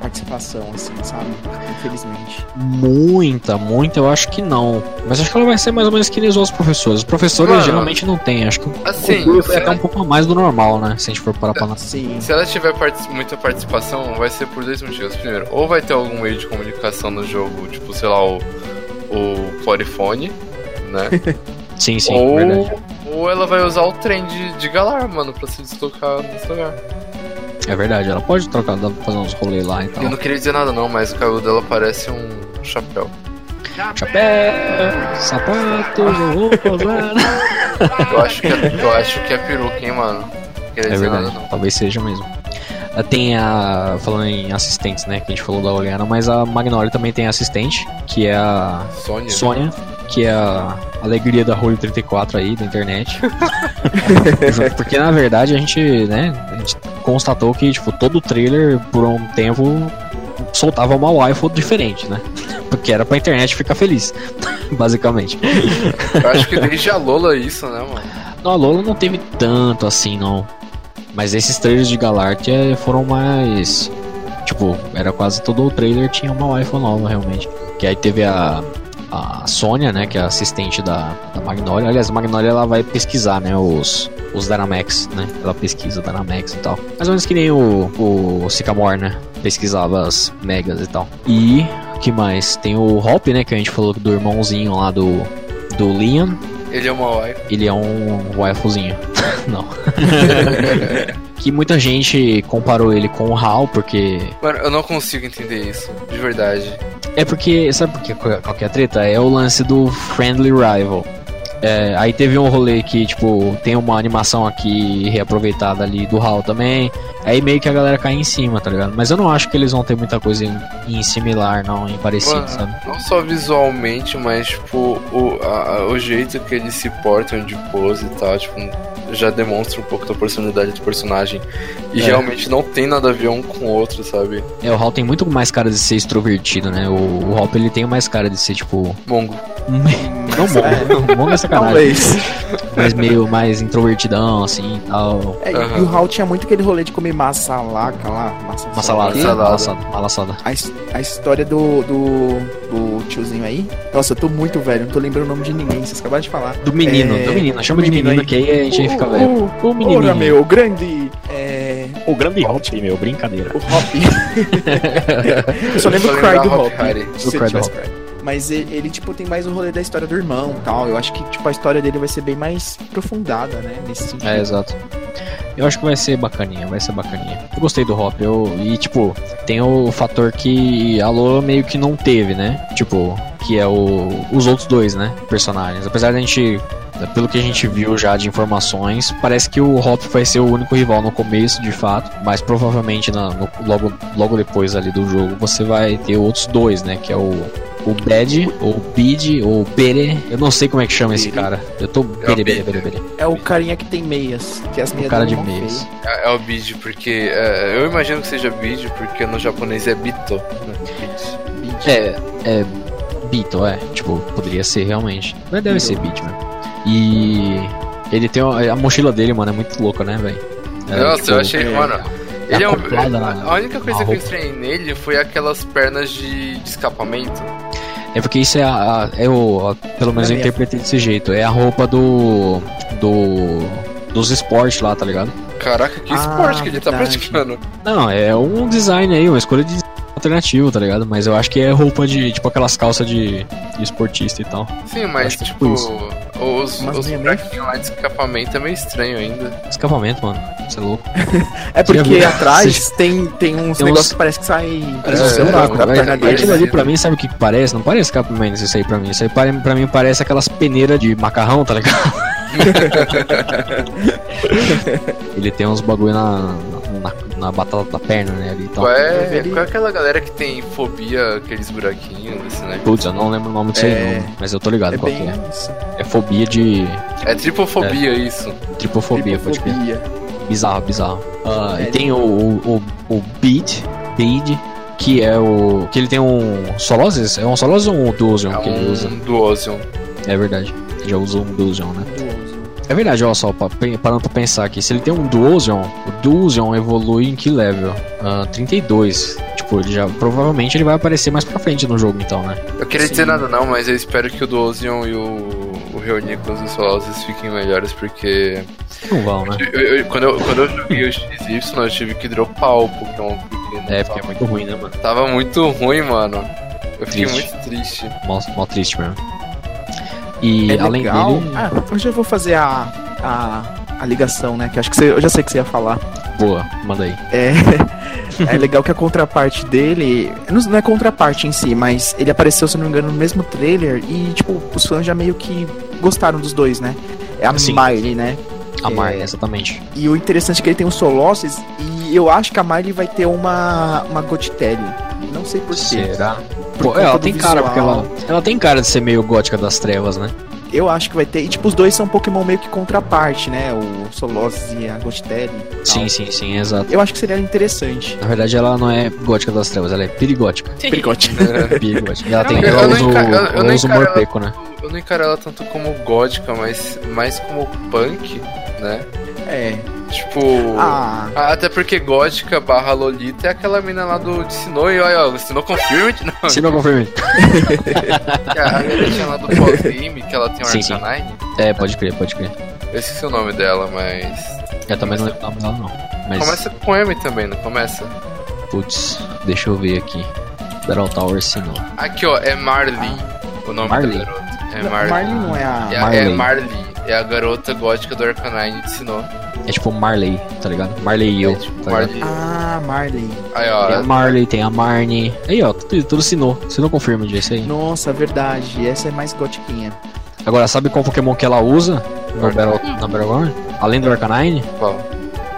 participação, assim, sabe? Infelizmente.
Muita, muita, eu acho que não. Mas acho que ela vai ser mais ou menos que nem os outros professores. Os professores Mano, geralmente não tem, acho que
assim,
o é até um pouco mais do normal, né? Se a gente for parar pra
Sim. Se ela tiver part muita participação, vai ser por dois motivos. Primeiro, ou vai ter algum meio de comunicação no jogo, tipo, sei lá, o, o Poryphone, né? <laughs>
sim, sim,
ou, verdade. Ou ela vai usar o trem de, de Galar, mano, pra se deslocar nesse lugar.
É verdade, ela pode trocar, fazer uns rolês lá e tal.
Eu não queria dizer nada não, mas o cabelo dela parece um chapéu.
Chapéu, sapato, roupa, <laughs>
eu acho que é, eu acho que é peruca, hein, mano.
Não é verdade, nada, talvez seja mesmo. Ah, tem a. Falando em assistentes, né? Que a gente falou da Oleana, mas a Magnolia também tem assistente, que é a.
Sônia.
Sônia que é a alegria da Role 34 aí da internet. <laughs> Porque na verdade a gente, né, a gente constatou que tipo todo trailer por um tempo soltava uma waifu diferente, né? Porque era pra internet ficar feliz, <laughs> basicamente.
Eu acho que desde a Lola é isso, né, mano?
Não, a Lola não teve tanto assim, não. Mas esses trailers de Galartia foram mais. Tipo, era quase todo o trailer tinha uma waifu nova, realmente. Que aí teve a a Sônia, né, que é a assistente da, da Magnolia. Aliás, a Magnolia ela vai pesquisar, né, os, os Dynamax, né? Ela pesquisa Dynamax e tal. Mais ou menos que nem o, o Sycamore, né? Pesquisava as megas e tal. E que mais? Tem o Hop, né, que a gente falou do irmãozinho lá do do Liam.
Ele é uma wife.
Ele é um waifuzinho. <laughs> Não. <laughs> que muita gente comparou ele com o Hal, porque.
Mano, eu não consigo entender isso, de verdade.
É porque, sabe por que qual que é a treta? É o lance do Friendly Rival. É, aí teve um rolê que, tipo, tem uma animação aqui reaproveitada ali do HAL também. Aí meio que a galera cai em cima, tá ligado? Mas eu não acho que eles vão ter muita coisa em, em similar, não, em parecido, Mano, sabe?
Não só visualmente, mas, tipo, o, a, o jeito que eles se portam de pose e tal, tipo, já demonstra um pouco da personalidade do personagem. E é. realmente não tem nada a ver um com o outro, sabe?
É, o Hal tem muito mais cara de ser extrovertido, né? O, o Hop, ele tem mais cara de ser, tipo...
Mongo.
não mongo, é. mongo é sacanagem. Mas meio mais introvertidão, assim, tal.
É, uhum. E o Hal tinha muito aquele rolê de comer massa laca lá. Massa,
massa salada. Malaçada.
A, a história do, do, do tiozinho aí. Nossa, eu tô muito velho, não tô lembrando o nome de ninguém, vocês acabaram de falar.
Do menino, é... do menino. Chama de menino, menino que aí a gente fica velho.
O, o menino. Ora, meu, o grande. É...
O grande Hop, meu, brincadeira.
O Hop. <laughs> eu só lembro o Cry do Hop. O Cry do Hop. Mas ele, ele, tipo, tem mais o rolê da história do irmão tal. Eu acho que, tipo, a história dele vai ser bem mais aprofundada, né? Nesse sentido.
É, exato. Eu acho que vai ser bacaninha, vai ser bacaninha. Eu gostei do Hop, eu, e tipo, tem o fator que a Lola meio que não teve, né? Tipo, que é o, os outros dois, né? Personagens. Apesar da gente pelo que a gente viu já de informações, parece que o Hop vai ser o único rival no começo, de fato, mas provavelmente na, no, logo, logo depois ali do jogo você vai ter outros dois, né? Que é o o Bad, ou Bid, ou Bere. Eu não sei como é que chama esse cara. Eu tô. Bere, Bere, Bere, Bere.
É o carinha que tem meias. Que as meias
o cara de meias.
É, é, o Bid, porque. É, eu imagino que seja Bid, porque no japonês é Bito. Né?
Bid. É, é. Bito, é. Tipo, poderia ser realmente. Mas deve Bito. ser Bid, mesmo. E. Ele tem a, a mochila dele, mano, é muito louca, né, velho? É,
Nossa,
tipo,
eu achei,
é,
mano. Ele é um,
na-
a única coisa que eu estranhei nele foi aquelas pernas de, de escapamento.
É porque isso é a. a- é o, a- pelo menos eu
Minha-
interpretei desse jeito. É a roupa do. do. dos esportes lá, tá ligado?
Caraca, que
Ah,
esporte que ele tá
verdade.
praticando.
Não, é um design aí, uma escolha de alternativo, tá ligado? Mas eu acho que é roupa de. tipo aquelas calças de, de esportista e tal.
Sim, mas
Acho que é
tipo,
tipo isso.
Os,
Mas
os buraquinhos lá de escapamento é meio estranho ainda.
Escapamento, mano. Você é louco. <laughs>
É porque atrás tem, tem uns
Tem uns-
negócios que parece que sai
Parece
É,
um
é,
buraco,
da
velho.
perna dele.
Aquilo ali pra mim, sabe o que parece? Não parece escapamento isso aí pra mim. Isso aí pare- pra mim parece aquelas peneiras de macarrão, tá ligado? <laughs> Ele tem uns bagulho na, na, na batata da perna, né? Ali, então.
Qual é,
ele-
qual é aquela galera que tem fobia, aqueles buraquinhos, assim, né?
Putz, eu não lembro o nome disso aí,
É.
não, mas eu tô ligado
É
qual
bem
que é. É fobia de.
É tripofobia isso.
Tripofobia, pode crer.
Tripofobia.
Bizarro, bizarro. Ah,
É,
e tem o, o, o, o Beat, Bead, que é o. que ele tem um. Soloses? É um Soloses ou um Duosion
É
que ele usa?
um Duosion.
É verdade. Já usou um Duosion, né? É verdade, olha só, parando pra pensar aqui. Se ele tem um Duosion, o Duosion evolui em que level? Ah, 32. Tipo, ele já. Provavelmente ele vai aparecer mais pra frente no jogo, então, né?
Eu queria
Sim.
dizer nada não, mas eu espero que o Duosion e o, o Reoniclus e o Soloses fiquem melhores, porque
Não vão, né?
eu- eu- quando, eu, quando eu joguei o XY, eu tive que dropar o Pokémon, porque não
É, porque é muito ruim, né, mano?
tava muito ruim, mano. Eu fiquei
Triste.
muito triste.
Mó, mó triste mesmo. E
É
além
legal.
dele.
Ah, eu já vou fazer a, a, a ligação, né? Que acho que você, eu já sei que você ia falar.
Boa, manda aí.
É, <laughs> é legal que a contraparte dele. Não é contraparte em si, mas ele apareceu, se não me engano, no mesmo trailer. E, tipo, os fãs já meio que gostaram dos dois, né? É a
Sim.
Miley, né?
A
É.
Marne, exatamente.
E o interessante é que ele tem os Solosses. E eu acho que a Miley vai ter uma, uma Godtelli. Não sei porquê.
Será?
Por
Pô,
conta
ela tem cara, porque
visual.
ela, ela tem cara de ser meio gótica das trevas, né?
Eu acho que vai ter. E, tipo, os dois são Pokémon meio que contraparte, né? O Solosses e a Godtelli. tal.
Sim, sim, sim, exato.
Eu acho que seria interessante.
Na verdade, ela não é gótica das trevas, ela é perigótica.
Perigote.
Perigótica. <laughs> E ela, tem, ela usa, o-
enca- eu- eu
ela
não
usa o
encaro ela-
morpeco, né?
Eu não encaro ela tanto como gótica, mas mais como punk, né?
É.
Tipo.
Ah.
Até porque gótica barra Lolita é aquela mina lá do de Sinnoh e olha, ó, Sinnoh Confirmed, <laughs> não.
Se não confirme.
que a garotinha lá do pós-game, <laughs> que ela tem um
Sim, sim.
Arcanine.
É, pode crer, pode crer.
Eu esqueci o nome dela, mas.
Eu também não lembro o nome dela, não. Mas,
Começa com M também, não começa?
putz, deixa eu ver aqui. Battle Tower Sinnoh.
Aqui, ó, é Marley. O nome
Marley?
da garota. É Marley.
Marley não é a.
É,
Marley.
é Marley. É a garota gótica do Arcanine de Sinnoh.
É tipo Marley, tá ligado? Marley e eu.
É tipo
tá?
Marley.
Ah, Marley.
Aí, ó.
Tem a Marley, tem a Marnie. Aí, ó, tudo, tudo Sinnoh. Sinnoh confirma disso aí.
Nossa, verdade. Essa é mais gotiquinha.
Agora, sabe qual Pokémon que ela usa no. Battle, na Battleground? Além do Arcanine?
Qual?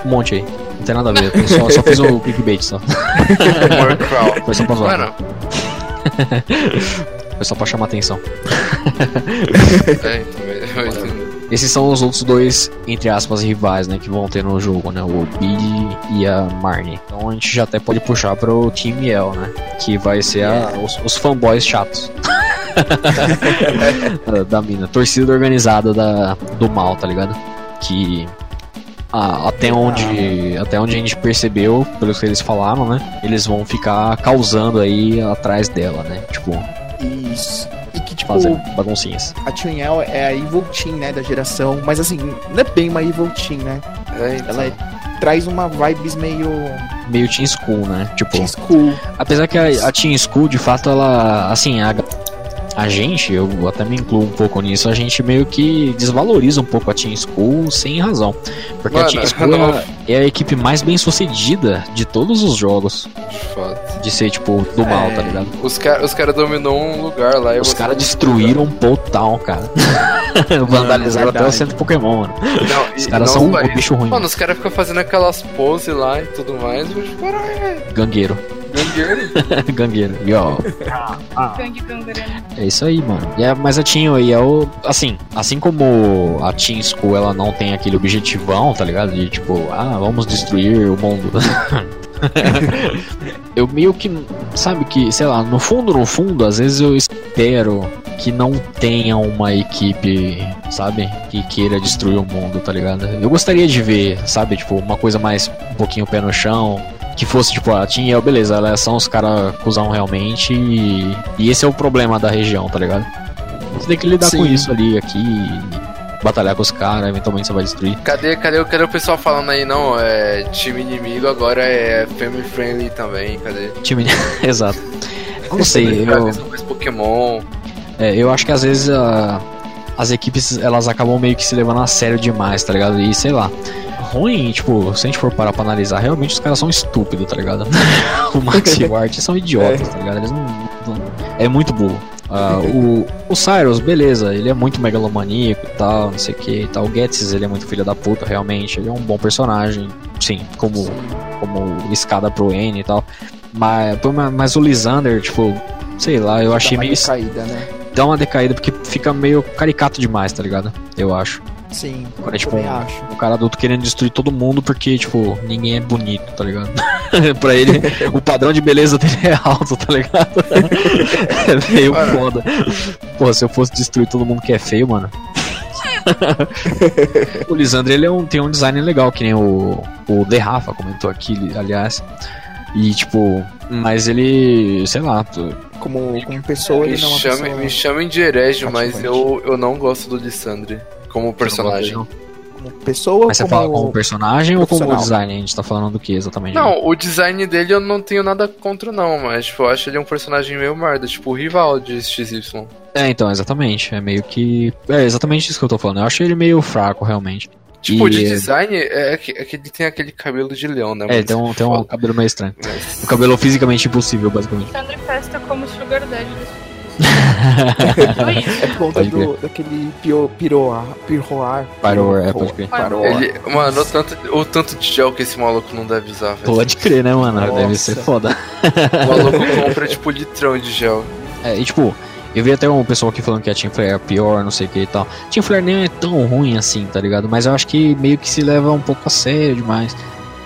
Um monte aí. Não tem nada a ver. Eu só, só fiz o <laughs> clickbait só. Foi só pra zoar.
Mano, <laughs>
Foi só pra chamar atenção.
é, então, eu entendo.
Esses são os outros dois, entre aspas, rivais, né? Que vão ter no jogo, né? O Billy e a Marnie. Então a gente já até pode puxar pro Team Yell, né? Que vai ser a- os, os fanboys chatos. da, <laughs> da mina. Torcida organizada da, do mal, tá ligado? Que. ah, até onde até onde a gente percebeu, pelo que eles falaram, né? Eles vão ficar causando aí atrás dela, né? Tipo,
Isso. E que, tipo,
fazendo baguncinhas.
a Chun-El é a Evil Teen, né, da geração. Mas, assim, não é bem uma Evil Teen, né?
É, então.
Ela é- traz uma vibes meio
Meio Teen School, né? Tipo,
teen school.
Apesar que a, a Team School, de fato, ela. Assim, a, a gente, eu até me incluo um pouco nisso, a gente meio que desvaloriza um pouco a Team School sem razão. Porque a
Mano,
Team School
não.
é, é a equipe mais bem sucedida de todos os jogos.
De.
De ser, tipo, do mal,
É.
tá ligado?
Os caras os cara dominou um lugar lá e
Os caras destruíram um Town, cara. <laughs> Vandalizaram até o centro Pokémon, mano.
Não,
Os caras são um bicho ruim.
Mano, os caras ficam fazendo aquelas poses lá e tudo mais. Caralho, velho.
Gangueiro.
Gangueiro. <laughs>
Gangueiro. E ó,
Gangue gangrena.
É isso aí, mano. E é- mas a Team aí é o. Assim, assim como a Team School ela não tem aquele objetivão, tá ligado? De tipo, ah, vamos destruir o mundo. <laughs> eu meio que. Sabe que, sei lá, no fundo, no fundo, às vezes eu espero que não tenha uma equipe, sabe? Que queira destruir o mundo, tá ligado? Eu gostaria de ver, sabe? Tipo, uma coisa mais um pouquinho pé no chão. Que fosse, tipo, a Team Yell, beleza, elas são os caras cuzão realmente. E, e esse é o problema da região, tá ligado? Você tem que lidar
Sim.
com isso ali, aqui. Batalhar com os caras, eventualmente você vai destruir.
Cadê, cadê, cadê o pessoal falando aí, não, é time inimigo, agora é family friendly também, cadê?
Time. <laughs> Exato. Não sei, eu,
Pokémon.
é, eu acho que às vezes a- as equipes elas acabam meio que se levando a sério demais, tá ligado? E sei lá. Ruim, tipo, se a gente for parar pra analisar, realmente os caras são estúpidos, tá ligado? <laughs> o Max e o Art são idiotas, tá ligado? Eles não. não- é muito burro. Ah, o, o Cyrus, beleza, ele é muito megalomaníaco e tal, não sei o que e tal. O Getsis, ele é muito filho da puta, realmente. Ele é um bom personagem, sim, como, como escada pro N e tal. Mas, mas- o Lisander, tipo, sei lá, eu achei meio.
decaída, né?
Dá uma decaída porque fica meio caricato demais, tá ligado? Eu acho.
Sim,
Quando é tipo
também
um,
acho.
um cara adulto querendo destruir todo mundo porque, tipo, ninguém é bonito, tá ligado? <laughs> pra ele, o padrão de beleza dele é alto, tá ligado? <laughs> é meio
Mano.
foda. Pô, se eu fosse destruir todo mundo que é feio, mano. <laughs> o Lisandro, ele é um, tem um design legal, que nem o, o The Rafa comentou aqui, aliás. E, tipo, mas ele, sei lá,
Como, como pessoa,
Me,
ele não é
chame,
pessoa...
me chamem de herege, mas eu, eu não gosto do Lissandre como personagem.
Como pessoa
Mas você
como...
fala como personagem ou como design? A gente tá falando do que exatamente?
Não, o design dele eu não tenho nada contra, não, mas tipo, eu acho ele um personagem meio merda, tipo o rival de XY.
É, então, exatamente. É meio que. É exatamente isso que eu tô falando. Eu achei ele meio fraco, realmente.
Tipo,
E-
de design é que, é que ele tem aquele cabelo de leão, né?
É, tem um, tem um cabelo meio estranho.
Mas-
Um cabelo fisicamente impossível, basicamente.
Sandra Festa como Sugar Daddy.
É por conta do, daquele pio, piroar, pirroar.
Parou, é, pode crer.
Ele, mano, o tanto, o tanto de gel que esse maluco não deve usar, velho.
Pode crer, né, mano? Deve
Nossa.
ser foda.
O maluco compra, tipo, litrão de gel.
É, e tipo, eu vi até um pessoal aqui falando que a Team Flare é pior, não sei o que e tal. Team Flare nem é tão ruim assim, tá ligado? Mas eu acho que meio que se leva um pouco a sério demais.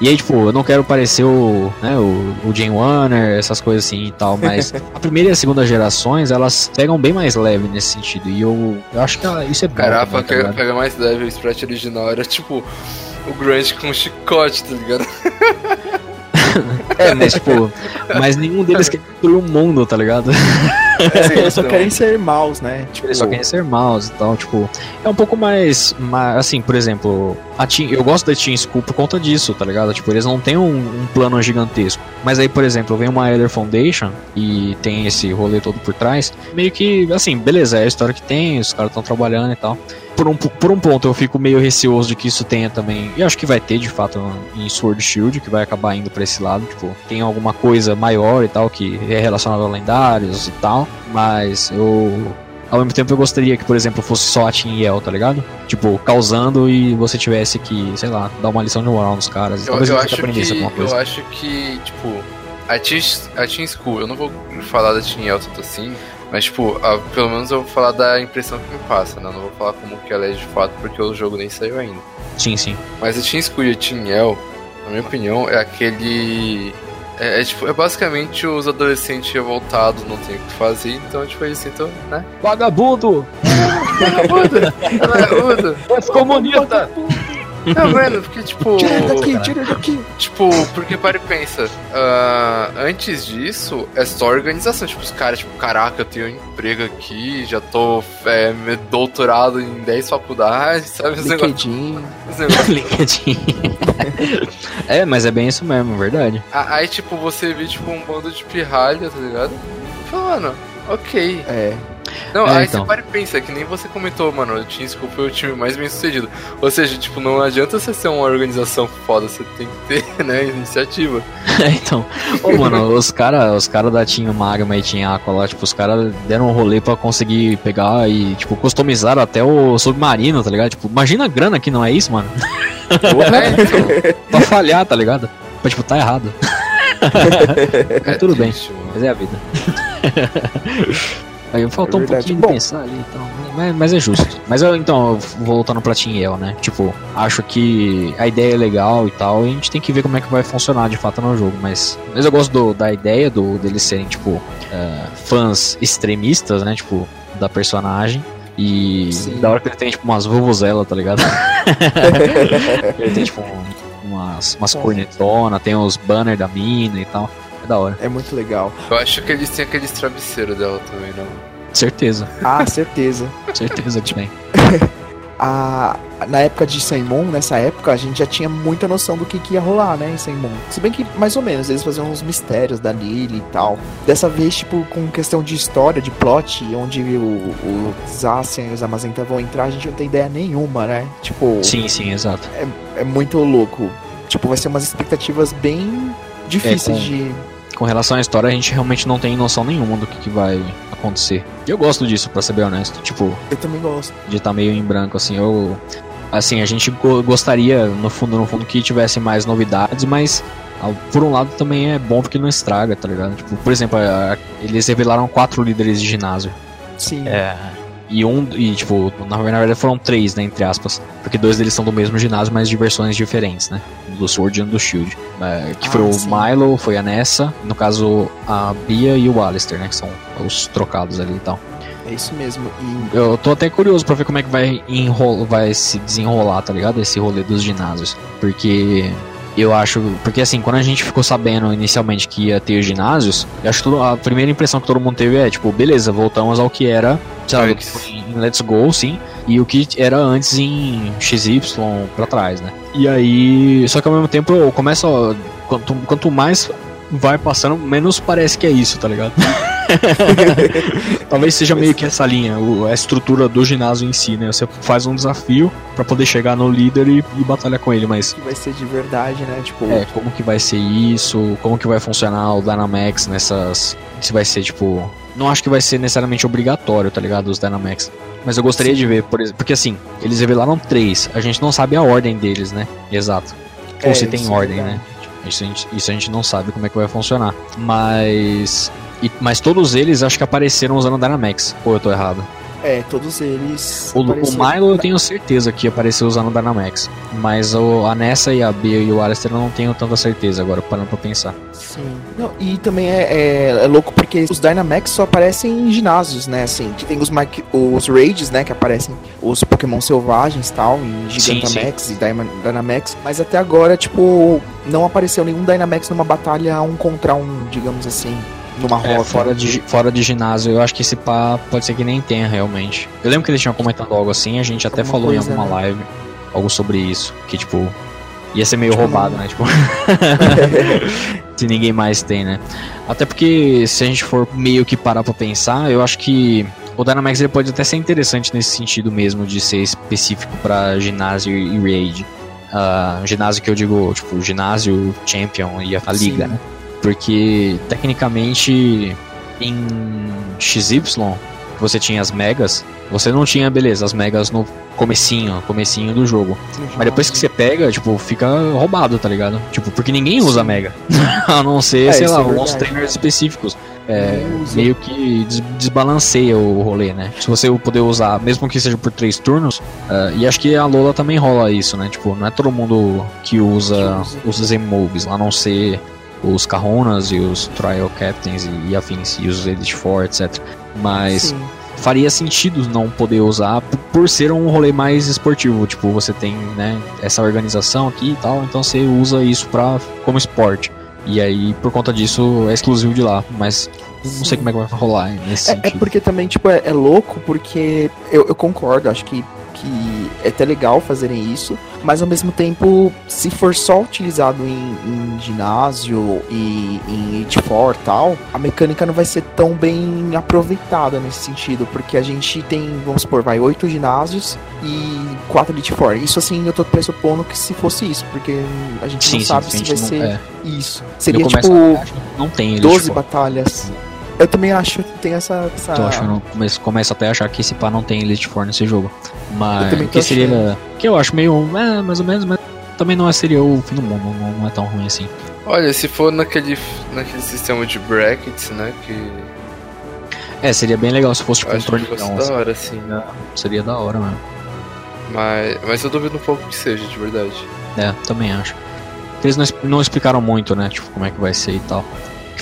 E aí, tipo, eu não quero parecer o, né, o, o Jane Warner, essas coisas assim e tal, mas <laughs> a primeira e a segunda gerações, elas pegam bem mais leve nesse sentido. E eu, eu acho que ela- isso é bom.
Caraca,
também, tá
pega, mais leve, o sprite original era tipo o Grant com um chicote, tá ligado? <laughs>
É, mas tipo, mas nenhum deles quer destruir o mundo, tá ligado?
É, eles só querem ser maus, né? Tipo,
Eles só querem ser maus e tal, tipo, é um pouco mais, mais assim, por exemplo, a Team, eu gosto da Team School por conta disso, tá ligado? Tipo, eles não têm um, um plano gigantesco. Mas aí, por exemplo, vem uma Elder Foundation e tem esse rolê todo por trás, meio que, assim, beleza, é a história que tem, os caras estão trabalhando e tal. Por um, por um ponto eu fico meio receoso de que isso tenha também, e acho que vai ter de fato em Sword Shield, que vai acabar indo pra esse lado, tipo, tem alguma coisa maior e tal, que é relacionada a lendários e tal, mas eu ao mesmo tempo eu gostaria que, por exemplo, fosse só a Team Yell, tá ligado? Tipo, causando e você tivesse que, sei lá, dar uma lição de moral nos caras.
Eu,
Talvez
eu acho
aprendesse
que,
alguma coisa.
eu acho que, tipo, a Team, a team School, eu não vou falar da Team Yell tanto assim, mas, tipo, a- pelo menos eu vou falar da impressão que me passa, né? Eu não vou falar como que ela é de fato, porque o jogo nem saiu ainda.
Sim, sim.
Mas a Team School e a Team Yell, na minha opinião, é aquele... É, é, tipo, é basicamente os adolescentes revoltados, não tem o que fazer, então, tipo, eles tentam, né?
Vagabundo! <laughs>
Vagabundo! <laughs> Vagabundo!
Comunista!
Tá vendo? Porque, tipo...
Tira ele daqui, tira ele daqui.
Tipo, porque para e pensa, ah, antes disso, é só organização. Tipo, os caras, tipo, caraca, eu tenho um emprego aqui, já tô é, doutorado em 10 faculdades, <laughs> sabe?
LinkedIn. <laughs>
LinkedIn. é, mas é bem isso mesmo, verdade.
A- Aí, tipo, você vê, tipo, um bando de pirralha, tá ligado? E fala, mano, ok.
É.
Não,
É,
aí
então.
você para e pensa, que nem você comentou, mano, o Team School foi o time mais bem sucedido. Ou seja, tipo, não adianta você ser uma organização foda, você tem que ter, <laughs> né, iniciativa. <laughs>
É, então. Ô, mano, os caras os cara da Team Magma e Team Aqua lá, tipo, os caras deram um rolê pra conseguir pegar e, tipo, customizaram até o submarino, tá ligado? Tipo, imagina a grana que não é isso, mano. <laughs>
É, então,
pra falhar, tá ligado? Pra, tipo, tá errado.
é
tudo bem. Mas é a vida. Aí faltou
É
um pouquinho
Bom.
de pensar ali, então, mas, mas é justo. Mas eu, então, voltando pra Tinhel, né? Tipo, acho que a ideia é legal e tal, e a gente tem que ver como é que vai funcionar de fato no jogo. Mas, mas eu gosto do- da ideia do, deles serem, tipo, eh, fãs extremistas, né? Tipo, da personagem. E
Sim.
da hora que ele tem, tipo, umas vuvuzela, tá ligado? <laughs> ele tem, tipo, um- umas, umas
Bom.
cornetona, tem os banners da mina e tal. É da hora.
É muito legal.
Eu acho que eles têm aqueles travesseiros dela também, não?
Certeza.
Ah, certeza. <laughs>
Certeza que tem.
a, na época de Saimon, nessa época, a gente já tinha muita noção do que, que ia rolar, né, em Saimon. Se bem que, mais ou menos, eles faziam uns mistérios da Lily e tal. Dessa vez, tipo, com questão de história, de plot, onde o, o Zacian e os Amazenta vão entrar, a gente não tem ideia nenhuma, né? Tipo,
Sim, sim, exato.
é muito louco. Tipo, vai ser umas expectativas bem difíceis
É, com-
de...
Com relação à história, a gente realmente não tem noção nenhuma do que, que vai acontecer. E eu gosto disso, pra ser bem honesto. Tipo,
Eu também gosto.
de estar meio em branco, assim. Eu. Assim, a gente go- gostaria, no fundo, no fundo, que tivesse mais novidades, mas. Por um lado também é bom porque não estraga, tá ligado? Tipo, por exemplo, a- a- eles revelaram quatro líderes de ginásio.
Sim.
É. E um. E, tipo, na na verdade foram três, né? Entre aspas. Porque dois deles são do mesmo ginásio, mas de versões diferentes, né? Do Sword e do Shield. É, que
Ah,
foi o
sim.
Milo, foi a Nessa, no caso a Bia e o Alistair, né? Que são os trocados ali e tal.
É isso mesmo. E
Eu tô até curioso pra ver como é que vai, enrola, vai se desenrolar, tá ligado? Esse rolê dos ginásios. Porque eu acho. Porque assim, quando a gente ficou sabendo inicialmente que ia ter ginásios, eu acho que a primeira impressão que todo mundo teve é, tipo, beleza, voltamos ao que era, sei lá,
Antes.
em Let's Go, sim. E o que era antes em XY pra trás, né? E aí. Só que ao mesmo tempo eu começo. a- Quanto, quanto mais vai passando, menos parece que é isso, tá ligado? <laughs> <laughs> Talvez seja meio que essa linha, a estrutura do ginásio em si, né? Você faz um desafio pra poder chegar no líder e, e batalhar com ele, mas
que vai ser de verdade, né? Tipo,
é, como que vai ser isso? Como que vai funcionar o Dynamax nessas. Se vai ser tipo. Não acho que vai ser necessariamente obrigatório, tá ligado? Os Dynamax. Mas eu gostaria de ver, por exemplo. Porque assim, eles revelaram três. A gente não sabe a ordem deles, né? Exato. Ou
É,
se tem
é
ordem,
verdade.
né? Isso a, gente, isso a gente não sabe como é que vai funcionar. Mas. E- mas todos eles acho que apareceram usando o Dynamax. Ou eu tô errado?
é, todos eles.
O, o Milo eu tenho certeza que apareceu usando o Dynamax. Mas o, a Nessa e a Bia e o Alistair eu não tenho tanta certeza agora, parando pra pensar.
Sim. Não, e também é, é, é louco porque os Dynamax só aparecem em ginásios, né? Assim, que tem os, os Raids, né? Que aparecem os Pokémon selvagens e tal, em
Sim,
Gigantamax e Dyma- Dynamax. Mas até agora, tipo, não apareceu nenhum Dynamax numa batalha um contra um, digamos assim. Numa rota.
É, fora, de, fora de ginásio, eu acho que esse pá pode ser que nem tenha realmente. Eu lembro que eles tinham comentado algo assim, a gente até
Alguma
falou
coisa,
em alguma
né?
live algo sobre isso. Que tipo, ia ser meio
Tipo,
roubado, né? Tipo, <laughs> se ninguém mais tem, né? Até porque se a gente for meio que parar pra pensar, eu acho que o Dynamax ele pode até ser interessante nesse sentido mesmo, de ser específico pra ginásio e raid. Ah, ginásio que eu digo, tipo, ginásio, champion e a, a liga, né? Porque tecnicamente em XY, você tinha as megas, você não tinha, beleza, as megas no comecinho, comecinho do jogo. Mas depois que você pega, tipo, fica roubado, tá ligado? Tipo, porque ninguém usa
Sim.
Mega. <laughs> A não ser,
É,
sei lá,
é
uns
verdade.
trainers específicos. É, meio que des- desbalanceia o rolê, né? Se você puder usar, mesmo que seja por três turnos, ah, e acho que a Lola também rola isso, né? Tipo, não é todo mundo que usa,
Que usa.
os Z-Moves, a não ser os Carronas e os Trial Captains e, e afins, e os Elite Four, etc. Mas
Sim.
faria sentido não poder usar por ser um rolê mais esportivo. Tipo, você tem né, essa organização aqui e tal, então você usa isso pra, como esporte. E aí, por conta disso, é exclusivo de lá. Mas não
Sim.
sei como é que vai rolar nesse
É, é
sentido.
porque também, tipo, é, é louco, porque eu, eu concordo, acho que, que é até legal fazerem isso, mas ao mesmo tempo, se for só utilizado em, em ginásio e em Elite Four e tal, a mecânica não vai ser tão bem aproveitada nesse sentido, porque a gente tem, vamos supor, vai oito ginásios e quatro Elite Four. Isso assim, eu tô pressupondo que se fosse isso, porque a gente
Sim,
não
sim,
sabe se vai
não-
ser
é.
isso. Seria tipo
não tem Elite
12
Four.
batalhas. Eu também acho que tem essa. essa...
Tô achando, começo, começo até a achar que esse pá não tem Elite Four nesse jogo. Mas que seria.
achando.
Que eu acho meio. É, mais ou menos, mas também não é, seria o fim do mundo, não, não é tão ruim assim.
Olha, se for naquele, naquele sistema de brackets, né? Que.
É, seria bem legal se fosse tipo,
Acho
um
que fosse
torneio.
da
assim.
hora, sim.
Seria da hora mesmo.
Mas, mas eu duvido um pouco que seja, de verdade.
É, também acho. Eles não, não explicaram muito, né? Tipo, como é que vai ser e tal.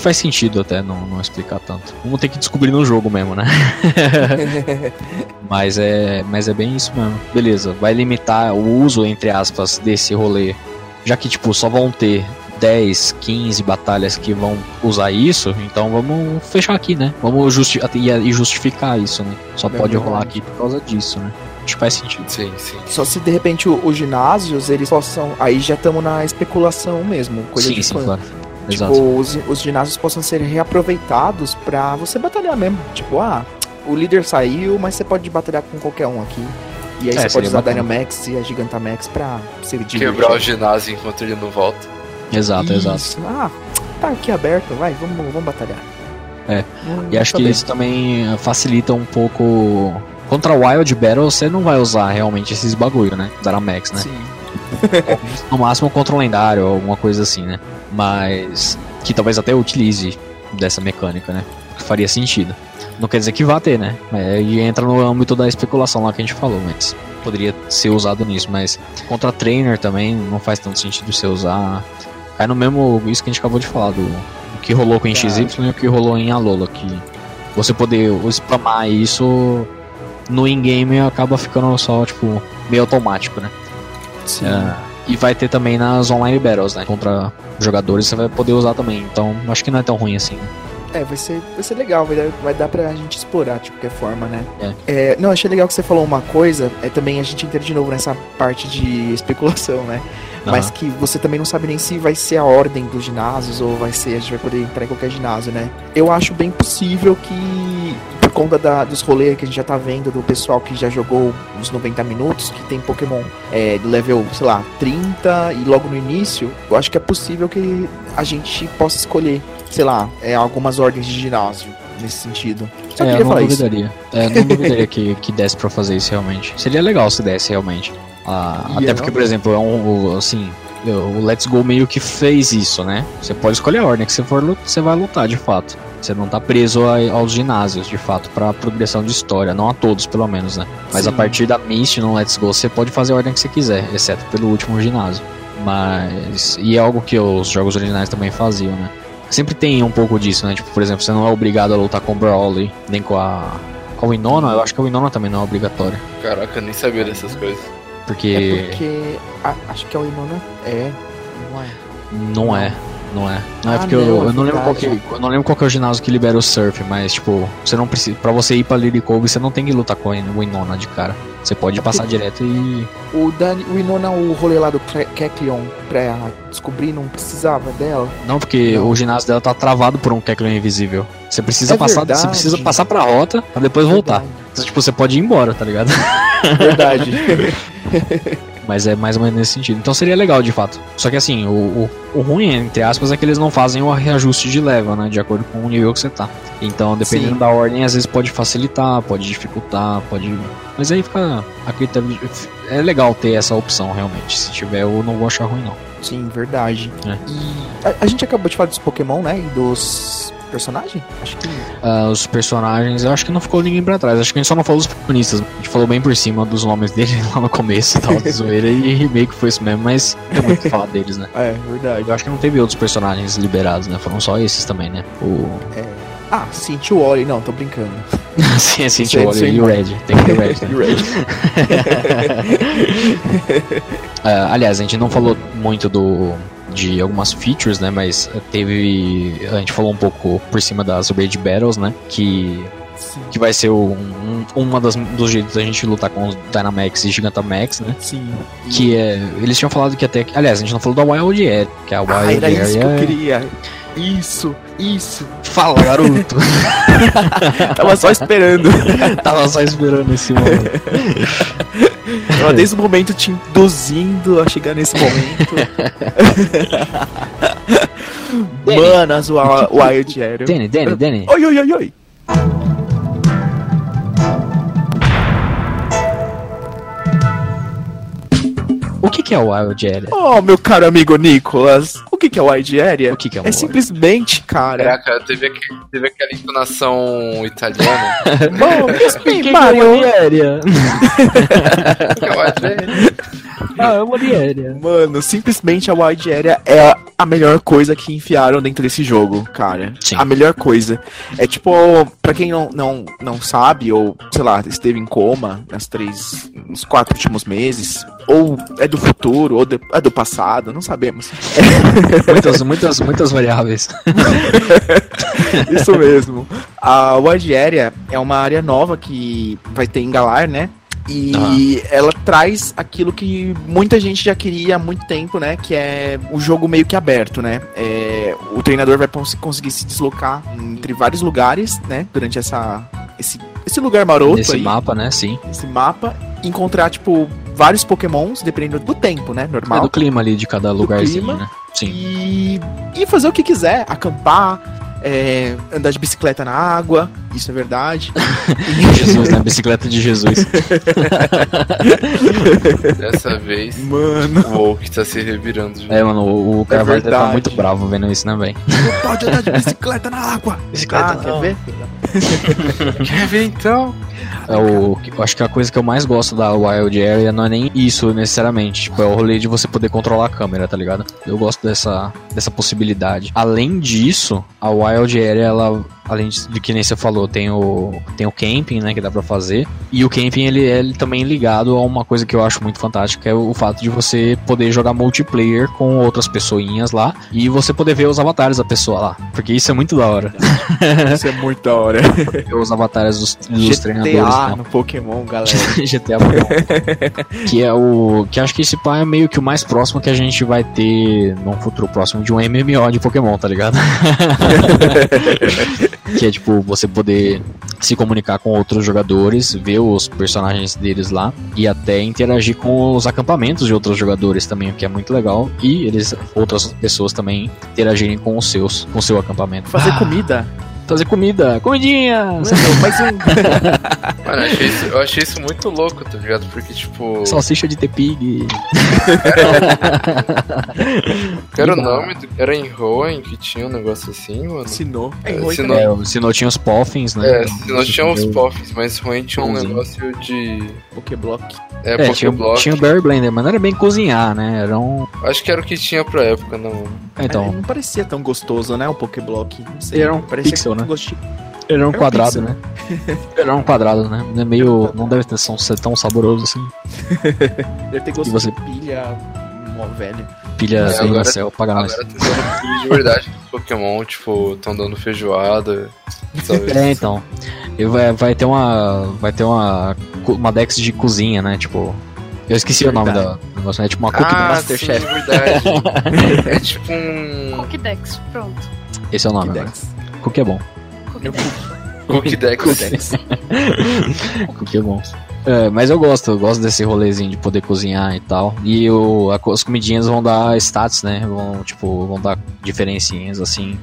Que faz sentido até não, não explicar tanto. Vamos ter que descobrir no jogo mesmo, né? <laughs> mas, é, mas é bem isso mesmo. Beleza, vai limitar o uso, entre aspas, desse rolê. Já que, tipo, só vão ter 10, 15 batalhas que vão usar isso, então vamos fechar aqui, né? Vamos justi e, justificar isso, né? Só pode
Verdade.
rolar aqui por causa disso, né? Acho que faz sentido.
Sim, sim.
Só se de repente os ginásios, eles possam. Aí já estamos na especulação mesmo, coisa
sim,
de
sim,
fã.
claro.
Tipo,
Exato.
os, os ginásios possam ser reaproveitados pra você batalhar mesmo. Tipo, ah, o líder saiu, mas você pode batalhar com qualquer um aqui. E aí
É,
você pode usar a
bacana.
Dynamax e a Gigantamax pra se divertir.
Quebrar o ginásio enquanto ele não volta.
Exato, exato.
Isso. Ah, tá aqui aberto, vai, vamos, vamos batalhar.
É,
Hum,
E acho que
bem.
isso também eh, facilita um pouco. Contra Wild Battle você não vai usar realmente esses bagulho, né? Dynamax, né?
Sim. <laughs>
No máximo contra um lendário ou alguma coisa assim, né? Mas. Que talvez até utilize dessa mecânica, né? Faria sentido. Não quer dizer que vá ter, né? É, E entra no âmbito da especulação lá que a gente falou, mas poderia ser usado nisso. Mas contra trainer também não faz tanto sentido você usar. Cai no mesmo. Isso que a gente acabou de falar, do, do que rolou com o XY e o que rolou em Alola. Que você poder spamar isso no in-game acaba ficando só, tipo, meio automático, né?
Sim.
É, e vai ter também nas online battles, né? Contra jogadores você vai poder usar também. Então acho que não é tão ruim assim.
É, vai ser, vai ser legal, vai dar, vai dar pra gente explorar de qualquer forma, né?
É.
É, não, achei legal que você falou uma coisa, é também a gente entra de novo nessa parte de <laughs> especulação, né? Mas
Aham.
que você também não sabe nem se vai ser a ordem dos ginásios ou vai ser, a gente vai poder entrar em qualquer ginásio, né? Eu acho bem possível que, por conta da- dos rolês que a gente já tá vendo do pessoal que já jogou uns 90 minutos, que tem Pokémon é, do level, sei lá, 30 e logo no início, eu acho que é possível que a gente possa escolher, sei lá, é, algumas ordens de ginásio nesse sentido. Só
é, eu não duvidaria. É, não duvidaria que, que desse pra fazer isso realmente. Seria legal se desse realmente. Ah, <laughs> até porque,
não?
por exemplo, é um, assim, o Let's Go meio que fez isso, né? Você pode escolher a ordem que você for, você vai lutar de fato. Você não tá preso a- aos ginásios, de fato, pra progressão de história. Não a todos, pelo menos, né? Mas a
Sim.
partir da Mist no Let's Go, você pode fazer a ordem que você quiser, exceto pelo último ginásio. Mas. E é algo que os jogos originais também faziam, né? Sempre tem um pouco disso, né? Tipo, por exemplo, você não é obrigado a lutar com o Brawley, nem com a. Com a Winona, eu acho que a Winona também não é obrigatória.
Caraca, eu nem sabia dessas coisas.
Porque.
É porque a- acho que a Winona é, não é?
Não é. Não é. Não é
Ah,
porque
não,
eu,
é
eu não lembro qual que, eu não lembro qual que é o ginásio que libera o surf, mas tipo, você não precisa. Pra você ir pra Lily Cove, você não tem que lutar com a Winona de cara. Você pode
É
passar direto e.
O Dani, o Winona, o rolê lá do Kecleon pra descobrir, não precisava dela.
Não, porque
Não.
o ginásio dela tá travado por um Kecleon invisível. Você precisa
É
passar. Você
verdade.
precisa passar pra rota pra depois voltar. Então, tipo, você pode ir embora, tá ligado?
Verdade. <laughs> <laughs>
Mas é mais ou menos nesse sentido. Então seria legal, de fato. Só que assim, o, o, o ruim, entre aspas, é que eles não fazem o reajuste de level, né? De acordo com o nível que você tá. Então, dependendo
Sim.
da ordem, às vezes pode facilitar, pode dificultar, pode. Mas aí fica a critério. É legal ter essa opção, realmente. Se tiver, eu não vou achar ruim, não.
Sim, verdade.
É.
E a, a gente acabou de falar dos Pokémon, né? E dos personagens? Acho que.
Ah, os personagens, eu acho que não ficou ninguém pra trás. Acho que a gente só não falou dos protagonistas. A gente falou bem por cima dos nomes deles <laughs> lá no começo e tal, de zoeira e meio que foi isso mesmo, mas tem muito falar deles, né? <laughs>
É, verdade.
Eu acho que não teve outros personagens liberados, né? Foram só esses também, né? O.
Ah, sim, tio Wally. Não, tô brincando. <laughs>
sim,
Sei,
olha,
sei,
e o. Red. Tem que ter o Red, né?
Red.
Ah, aliás, a gente não falou muito do de algumas features, né? Mas teve. A gente falou um pouco por cima das Raid Battles, né? Que,
Sim.
que vai ser o- um, uma das, dos jeitos da gente lutar com os Dynamax e Gigantamax, né?
Sim.
Que é. Eles tinham falado que até. Aliás, a gente não falou da Wild Air, que é a Wild
Ah, era isso que eu
Area.
queria. Isso, isso.
Fala, garoto! <laughs>
Tava só esperando. <laughs>
Tava só esperando esse momento.
Tava desde o momento te induzindo a chegar nesse momento. <laughs> Manas, o Wild Arrow.
Danny, Danny, Danny.
Oi, oi, oi, oi.
O que, que é o Wild Area?
Oh, meu caro amigo Nicolas, que, que é Wide Area?
O que, que é um
É simplesmente, cara.
Caraca, teve, aquele, teve aquela entonação italiana. <laughs>
Bom, <laughs>
que, que <laughs> é
Mario.
Wild Area?
que eu acho-
ah, é Wild Area.
Mano, simplesmente a Wide Area é a melhor coisa que enfiaram dentro desse jogo, cara.
Sim.
A melhor coisa. É tipo, pra quem não, não, não sabe, ou, sei lá, esteve em coma nas três, nos quatro últimos meses, ou é do futuro, ou de- é do passado, não sabemos.
Muitas, muitas, muitas variáveis. <laughs>
Isso mesmo. A Wide Area é uma área nova que vai ter em Galar, né? E ela traz aquilo que muita gente já queria há muito tempo, né? Que é o jogo meio que aberto, né? É, o treinador vai cons- conseguir se deslocar entre vários lugares, né? Durante essa, esse, esse lugar maroto
Nesse
aí,
mapa, né? Sim.
esse mapa. Encontrar, tipo, vários pokémons, dependendo do tempo, né?
É
Normal.
do clima ali de cada lugarzinho,
clima.
né? Sim.
E, e fazer o que quiser, acampar, é, andar de bicicleta na água, isso é verdade. <laughs>
Jesus, né? Bicicleta de Jesus. <laughs>
Dessa vez,
Mano,
o Oak tá se revirando. já.
É, mano, o, o cara vai estar
verdade.
muito bravo vendo isso, né, velho?
não pode andar de bicicleta na água.
Bicicleta
ah,
não.
quer ver? <laughs>
Quer ver então?
É o, eu acho que a coisa que eu mais gosto da Wild Area não é nem isso necessariamente. Tipo, é o rolê de você poder controlar a câmera, tá ligado? Eu gosto dessa, dessa possibilidade. Além disso, a Wild Area, ela. Além de, de que nem você falou, tem o, tem o camping, né, que dá pra fazer. E o camping, ele é ele também ligado a uma coisa que eu acho muito fantástica, que é o, fato de você poder jogar multiplayer com outras pessoinhas lá. E você poder ver os avatares da pessoa lá. Porque isso é muito da hora. <laughs>
Isso é muito da hora.
Ver os avatares dos, dos treinadores.
GTA
né?
no Pokémon, galera. <laughs>
GTA Pokémon. que é o. Que acho que esse pá é meio que o mais próximo que a gente vai ter num futuro próximo de um MMO de Pokémon, tá ligado? <laughs> que é tipo, você poder se comunicar com outros jogadores, ver os personagens deles lá e até interagir com os acampamentos de outros jogadores também, o que é muito legal. E eles, outras pessoas também interagirem com os seus, com o seu acampamento.
Fazer
Ah,
comida.
Fazer comida, comidinha!
Mais um. <laughs>
Mano, eu achei, isso, eu achei isso muito louco, tá ligado? Porque, tipo.
Salsicha de Tepig.
Era o <laughs> nome do. Era em Hoenn que tinha um negócio assim, mano.
Ensinou. É,
É,
também.
É, o Sinnoh tinha os Poffins, né?
É, nós tínhamos os Poffins, mas Hoenn tinha um negócio de.
Pokéblock.
É,
É, tinha,
Pokéblock.
tinha o Barry Blender, mas não era bem cozinhar, né? Era um.
Acho que era o que tinha pra época, não.
É,
Então,
não parecia tão gostoso, né? O Pokéblock.
Era um
parecia
pixel,
com
né?
gostinho.
era um
um
quadrado,
pixel.
né? <laughs> Era um quadrado, né? É meio. Não deve ter som- ser tão saboroso assim. <laughs>
Deve ter gosto
E você?
de pilha mó velho.
Pilha
É, agora-
céu, paga nós.
De verdade Pokémon, tipo, tão dando feijoada. Sabe?
É, então. E vai, vai ter uma. Vai ter uma. Uma Dex de cozinha, né? Tipo. Eu esqueci o nome da do negócio, né? Tipo uma cookie
ah,
Dex.
Masterchef.
verdade. <laughs> é tipo um.
Cookdex, pronto.
Esse é o nome, né?
Dex.
Cookie é bom.
Cookie Dex.
Dex. <laughs>
Cookie é bom. É, mas eu gosto, eu gosto desse rolezinho de poder cozinhar e tal. E o, a- as comidinhas vão dar stats, né? Vão, tipo, vão dar diferencinhas, assim,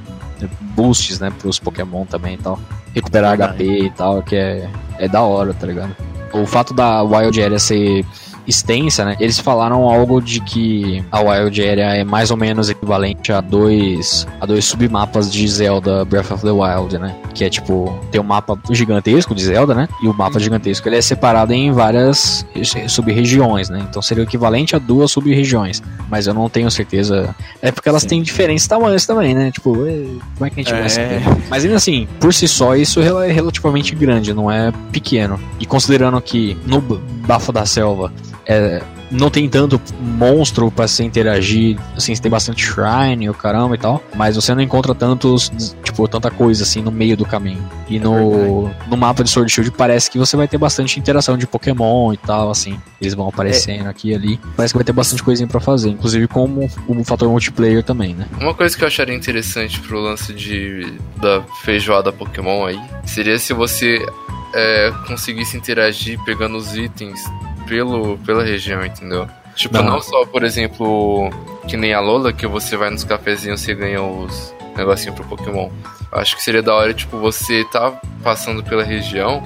boosts, né, pros Pokémon também e tal. Recuperar
Verdade.
HP e tal, que é, é da hora, tá ligado? O fato da Wild Area ser extensa, né? Eles falaram algo de que a Wild Area é mais ou menos equivalente a dois a dois submapas de Zelda Breath of the Wild, né? Que é tipo, tem um mapa gigantesco de Zelda, né? E o mapa gigantesco ele é separado em várias re- sub-regiões, né? Então seria o equivalente a duas sub-regiões. Mas eu não tenho certeza. É porque elas
Sim.
têm diferentes tamanhos também, né? Tipo, como é que a gente vai
É.
saber? Mas ainda assim, por si só, isso é relativamente grande, não é pequeno. E considerando que no Bafo da Selva é, não tem tanto monstro pra se interagir, assim, você tem bastante shrine, o caramba e tal, mas você não encontra tantos, tipo, tanta coisa assim no meio do caminho. E no, no mapa de Sword Shield parece que você vai ter bastante interação de Pokémon e tal, assim. Eles vão aparecendo aqui e ali. Parece que vai ter bastante coisinha pra fazer, inclusive como o fator multiplayer também, né?
Uma coisa que eu acharia interessante pro lance de da feijoada Pokémon aí seria se você é, conseguisse interagir pegando os itens pelo, pela região, entendeu? Tipo,
Não.
não. só, por exemplo, que nem a Lola, que você vai nos cafezinhos e você ganha os negocinhos pro Pokémon. Acho que seria da hora, tipo, você tá passando pela região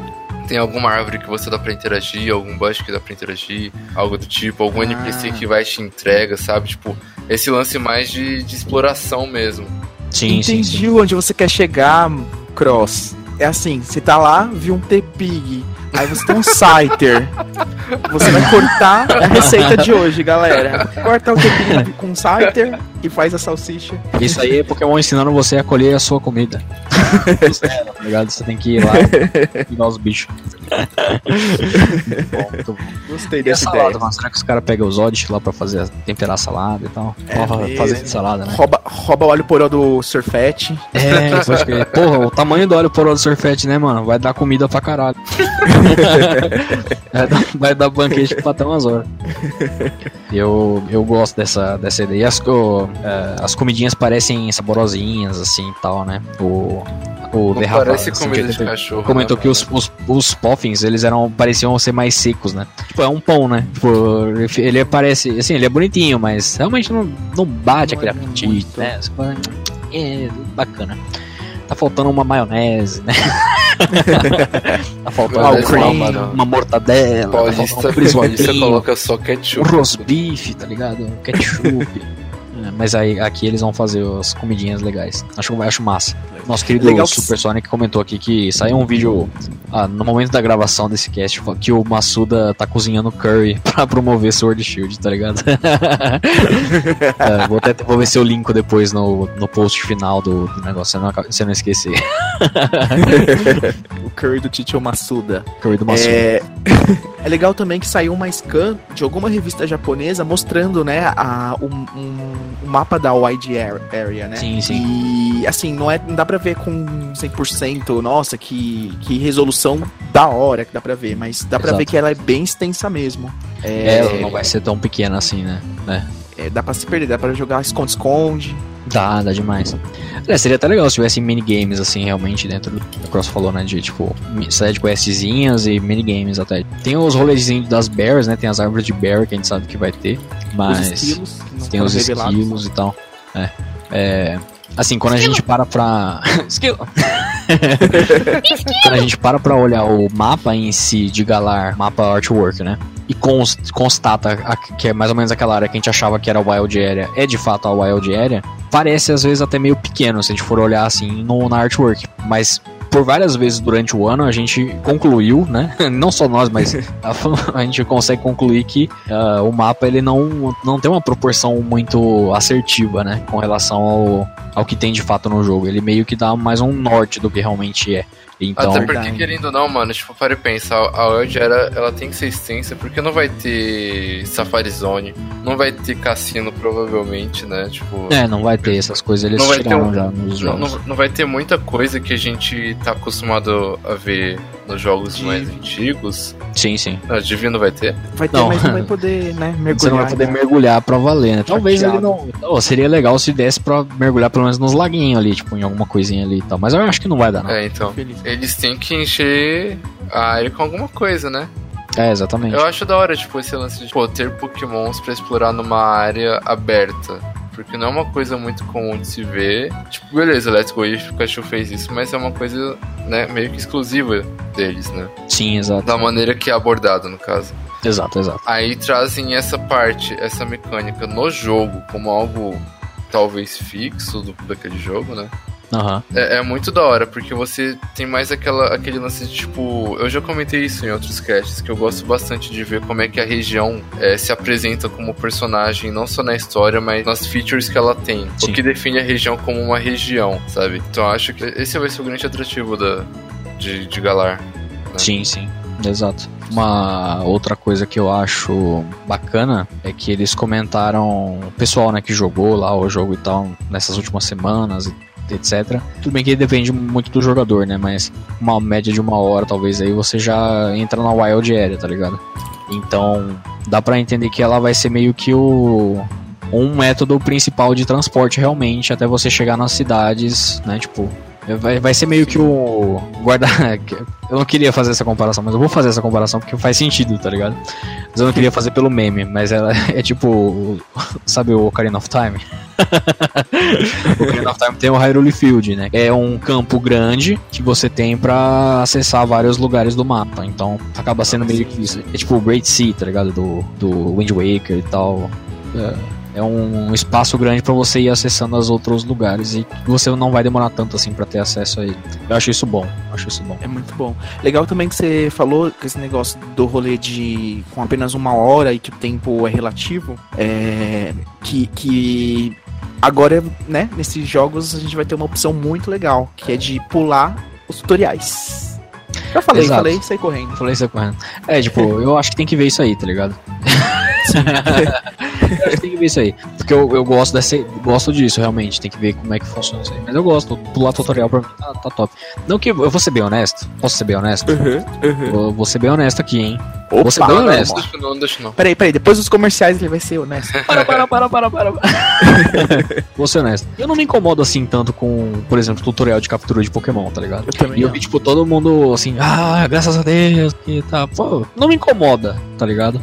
tem alguma árvore que você dá pra interagir, algum bush que dá pra interagir, algo do tipo, algum
Ah.
NPC que vai te entrega, sabe? Tipo, esse lance mais de, de exploração mesmo.
Sim, sim,
Entendi
sim.
onde você quer chegar, Cross. É assim, você tá lá, viu um T-Pig, aí você tem um Scyther. Você vai cortar a receita de hoje, galera. Corta o T-Pig <laughs> com Scyther e faz a salsicha.
Isso aí é Pokémon ensinando você a colher a sua comida. É, <laughs> tá ligado? Você tem que ir lá e pegar os bichos. <laughs> Bom, muito bom.
Gostei
E
dessa
salada,
ideia.
mano? Será que os caras pegam os odds lá pra fazer, temperar a salada e tal?
É
Porra, fazer salada, né?
Rouba, rouba o óleo poró do Surfete.
É, pode crer. <laughs> Porra, o tamanho do óleo poró do sorvete, né, mano? Vai dar comida pra caralho. vai, dar, vai dar banquete pra até umas horas. Eu, eu gosto dessa, dessa ideia. As, co- eh, as comidinhas parecem saborosinhas, assim e tal, né? O, o
Não parece
assim,
comida de cachorro.
comentou
né,
que os, os, os puffins, eles eram, pareciam ser mais secos, né? Tipo, é um pão, né? Tipo, ele parece, assim, ele é bonitinho, mas realmente não, não bate
Não
aquele
é
apetite,
muito.
né? Fala, é, bacana. Tá faltando uma maionese, né? <laughs> tá faltando
Maionese
uma, uma mortadela, tá
Paulista,
faltando um
Paulista coloca só
um
ketchup.
roast beef, tá ligado? Um ketchup. <laughs> É, mas aí aqui eles vão fazer as comidinhas legais. Acho, acho massa. Nosso querido
Legal que-
Super Sonic comentou aqui que saiu um vídeo ah, no momento da gravação desse cast que o Massuda tá cozinhando curry <laughs> pra promover Sword Shield, tá ligado? <laughs> É, vou até vou ver se eu linko depois no, no post final do, do negócio, não, se não esquecer. <laughs>
O curry do Titio Massuda.
Curry do Massuda.
É... é legal também que saiu uma scan de alguma revista japonesa mostrando, né, a, um, um- um mapa da wide ar- area, né?
Sim, sim.
E assim, não, é, não dá pra ver com 100%, nossa, que, que resolução da hora que dá pra ver, mas dá pra
Exato.
ver que ela é bem extensa mesmo.
É,
É,
ela não vai ser tão pequena assim, né? É.
é, dá pra se perder, dá pra jogar esconde-esconde.
Dá, dá demais. É, seria até legal se tivesse minigames, assim, realmente, dentro do que o Cross falou, né? De, tipo, side questzinhas e minigames até. Tem os rolezinhos das bears, né? Tem as árvores de bear que a gente sabe que vai ter. Mas
Os
tem os
revelados.
esquilos e tal. É. É, Assim, quando a gente para pra. <laughs> Esquilo! <laughs> quando a gente para pra olhar o mapa em si de Galar, mapa artwork, né? E cons- constata a- que é mais ou menos aquela área que a gente achava que era a Wild Area, é de fato a Wild Area, parece às vezes até meio pequeno se a gente for olhar assim no, na artwork. Mas por várias vezes durante o ano a gente concluiu, né? <laughs> Não só nós, mas <laughs> a, a gente consegue concluir que ah, o mapa ele não, não tem uma proporção muito assertiva, né? Com relação ao, ao que tem de fato no jogo. Ele meio que dá mais um norte do que realmente é. Então,
Até porque, querendo ou não, mano, tipo, para e pensa, a a Wild era, ela tem que ser extensa, porque não vai ter Safari Zone, não vai ter cassino, provavelmente, né? Tipo.
é, não vai ter essas coisas, eles
Não vai ter
tiraram
um-
já nos jogos.
não, não vai ter muita coisa que a gente tá acostumado a ver nos jogos
Div.
mais antigos.
Sim, sim.
Não, Divino vai ter.
Vai ter,
Não.
mas não vai poder, né, <laughs> mergulhar.
Você não vai poder
né?
mergulhar pra valer, né? Talvez ele não. Oh, seria legal se desse pra mergulhar pelo menos nos laguinhos ali, tipo, em alguma coisinha ali e tal. Mas eu acho que não vai dar, não.
É, então.
Feliz.
Eles têm que encher a área com alguma coisa, né?
É, exatamente.
Eu acho da hora, tipo, esse lance de pô, ter pokémons pra explorar numa área aberta. Porque não é uma coisa muito comum de se ver. Tipo, beleza, Let's Go e o Pikachu fez isso, mas é uma coisa, né, meio que exclusiva deles, né?
Sim, exato.
Da maneira que é abordado, no caso.
Exato, exato.
Aí trazem essa parte, essa mecânica no jogo como algo talvez fixo do, daquele jogo, né?
Aham.
É, é muito da hora, porque você tem mais aquela, aquele lance de tipo. Eu já comentei isso em outros casts, que eu gosto bastante de ver como é que a região é, se apresenta como personagem, não só na história, mas nas features que ela tem.
Sim.
O que define a região como uma região, sabe? Então eu acho que esse vai ser o grande atrativo da, de, de Galar.
Sim, sim. Exato. Uma outra coisa que eu acho bacana é que eles comentaram, o pessoal né, que jogou lá o jogo e tal, nessas últimas semanas, etc. Tudo bem que depende muito do jogador, né? Mas uma média de uma hora, talvez, aí você já entra na Wild Area, tá ligado? Então, dá pra entender que ela vai ser meio que o um método principal de transporte realmente até você chegar nas cidades, né? Tipo, Vai, vai ser meio que o guarda. <laughs> Eu não queria fazer essa comparação, mas eu vou fazer essa comparação porque faz sentido, tá ligado? Mas eu não queria fazer pelo meme, mas ela <laughs> é tipo. Sabe o Ocarina of Time? <laughs> o Ocarina of Time tem o Hyrule Field, né? É um campo grande que você tem pra acessar vários lugares do mapa. Então acaba sendo meio que isso. É tipo o Great Sea, tá ligado? Do, do Wind Waker e tal. É é um espaço grande para você ir acessando os outros lugares e você não vai demorar tanto assim para ter acesso a ele. Eu acho isso bom, acho isso bom.
É muito bom. Legal também que você falou que esse negócio do rolê de com apenas uma hora e que o tempo é relativo, é que, que agora, né, nesses jogos a gente vai ter uma opção muito legal, que é de pular os tutoriais. Já falei,
Exato.
falei, saí correndo.
Falei isso aí correndo. É, tipo, eu acho que tem que ver isso aí, tá ligado? <laughs> eu acho que tem que ver isso aí. Porque eu, eu gosto dessa. Gosto disso, realmente. Tem que ver como é que funciona isso aí. Mas eu gosto. Pular tutorial pra mim tá, tá top. Não que. Eu vou ser bem honesto. Posso ser bem honesto?
Uhum, uhum.
Eu vou ser bem honesto aqui, hein?
Opa,
Vou ser bem
Não,
honesto.
não, deixa não, deixa não.
Peraí, peraí, depois dos comerciais ele vai ser honesto. <laughs> Para, para, para, para, para. <laughs>
Vou ser honesto. Eu não me incomodo assim tanto com, por exemplo, tutorial de captura de Pokémon, tá ligado?
Eu também.
E eu vi, tipo, todo mundo assim, ah, graças a Deus, e tá. Pô, não me incomoda, tá ligado?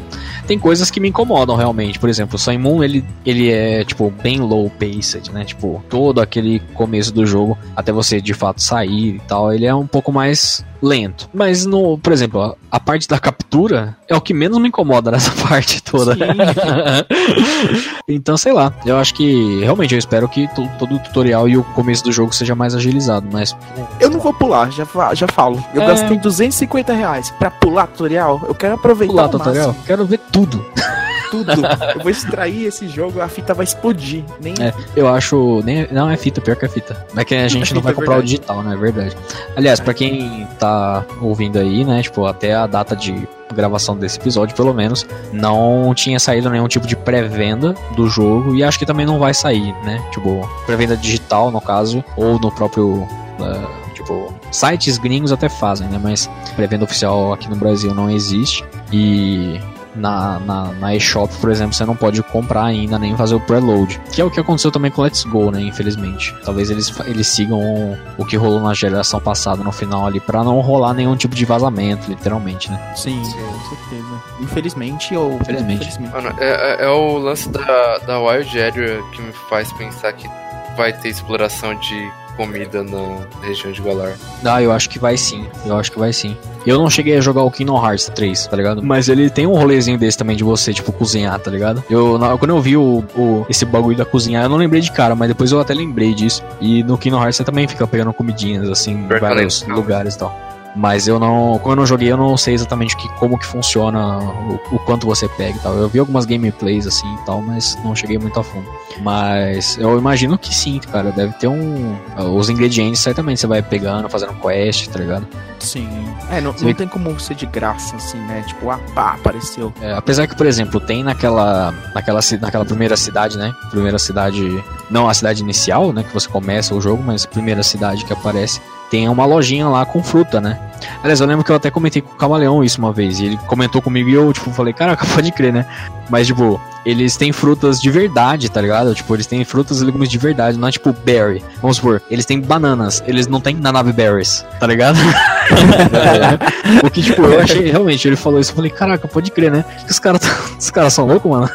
Tem coisas que me incomodam realmente. Por exemplo, o Sun Moon, ele, ele é, tipo, bem low paced, né? Tipo, todo aquele começo do jogo, até você de fato sair e tal, ele é um pouco mais lento. Mas, no, por exemplo, a, a parte da captura é o que menos me incomoda nessa <laughs> parte toda. <laughs> então, sei lá. Eu acho que, realmente, eu espero que to- todo o tutorial e o começo do jogo seja mais agilizado, mas
Eu não vou pular, já, já falo. Eu
É.
gastei 250 reais pra pular tutorial. Eu quero aproveitar
pular
o
tutorial,
máximo,
quero ver tudo. <laughs>
tudo. Eu vou extrair esse jogo, a fita vai explodir. Nem
É, eu acho. Nem, não é fita, pior que é fita. É que a <laughs> gente
É
não
fita,
vai
é
comprar o
verdade.
digital, né? É verdade. Aliás, pra quem tá ouvindo aí, né? Tipo, até a data de gravação desse episódio, pelo menos, não tinha saído nenhum tipo de pré-venda do jogo e acho que também não vai sair, né? Tipo, pré-venda digital, no caso, ou no próprio. eh, tipo, sites gringos até fazem, né? Mas pré-venda oficial aqui no Brasil não existe. E na, na, na eShop, por exemplo, você não pode comprar ainda nem fazer o preload. Que é o que aconteceu também com Let's Go, né? Infelizmente. Talvez eles, eles sigam o, o que rolou na geração passada no final ali, pra não rolar nenhum tipo de vazamento, literalmente, né?
Sim, com certeza. Infelizmente ou.
Infelizmente.
Mano, é, é- é o lance da, da Wild Area que me faz pensar que vai ter exploração de comida na região de Galar.
Ah, eu acho que vai sim. Eu acho que vai sim. Eu não cheguei a jogar o Kingdom Hearts 3, tá ligado? Mas ele tem um rolezinho desse também de você, tipo, cozinhar, tá ligado? Eu, na- quando eu vi o, o- esse bagulho da cozinhar, eu não lembrei de cara, mas depois eu até lembrei disso. E no Kingdom Hearts você também fica pegando comidinhas, assim, em vários lugares e tal. Mas eu não. Como eu não joguei, eu não sei exatamente que, como que funciona, o, o quanto você pega e tal. Eu vi algumas gameplays assim e tal, mas não cheguei muito a fundo. Mas eu imagino que sim, cara. Deve ter um. Os ingredientes certamente você vai pegando, fazendo quest, tá ligado?
Sim. É, não,
Você
não tem como ser de graça, assim, né? Tipo, ah, pá, apareceu.
É, apesar que, por exemplo, tem naquela, naquela, naquela primeira cidade, né? Primeira cidade. Não a cidade inicial, né? Que você começa o jogo, mas a primeira cidade que aparece. Tem uma lojinha lá com fruta, né? Aliás, eu lembro que eu até comentei com o Camaleão isso uma vez. E ele comentou comigo e eu, tipo, falei, caraca, <laughs> pode crer, né? Mas, tipo, eles têm frutas de verdade, tá ligado? Tipo, eles têm frutas e legumes de verdade, não é tipo berry. Vamos supor, eles têm bananas, eles não têm nanabe berries, tá ligado? <laughs> o que, tipo, eu achei, realmente, ele falou isso, eu falei, caraca, pode crer, né? Que os caras <laughs> os caras são loucos, mano.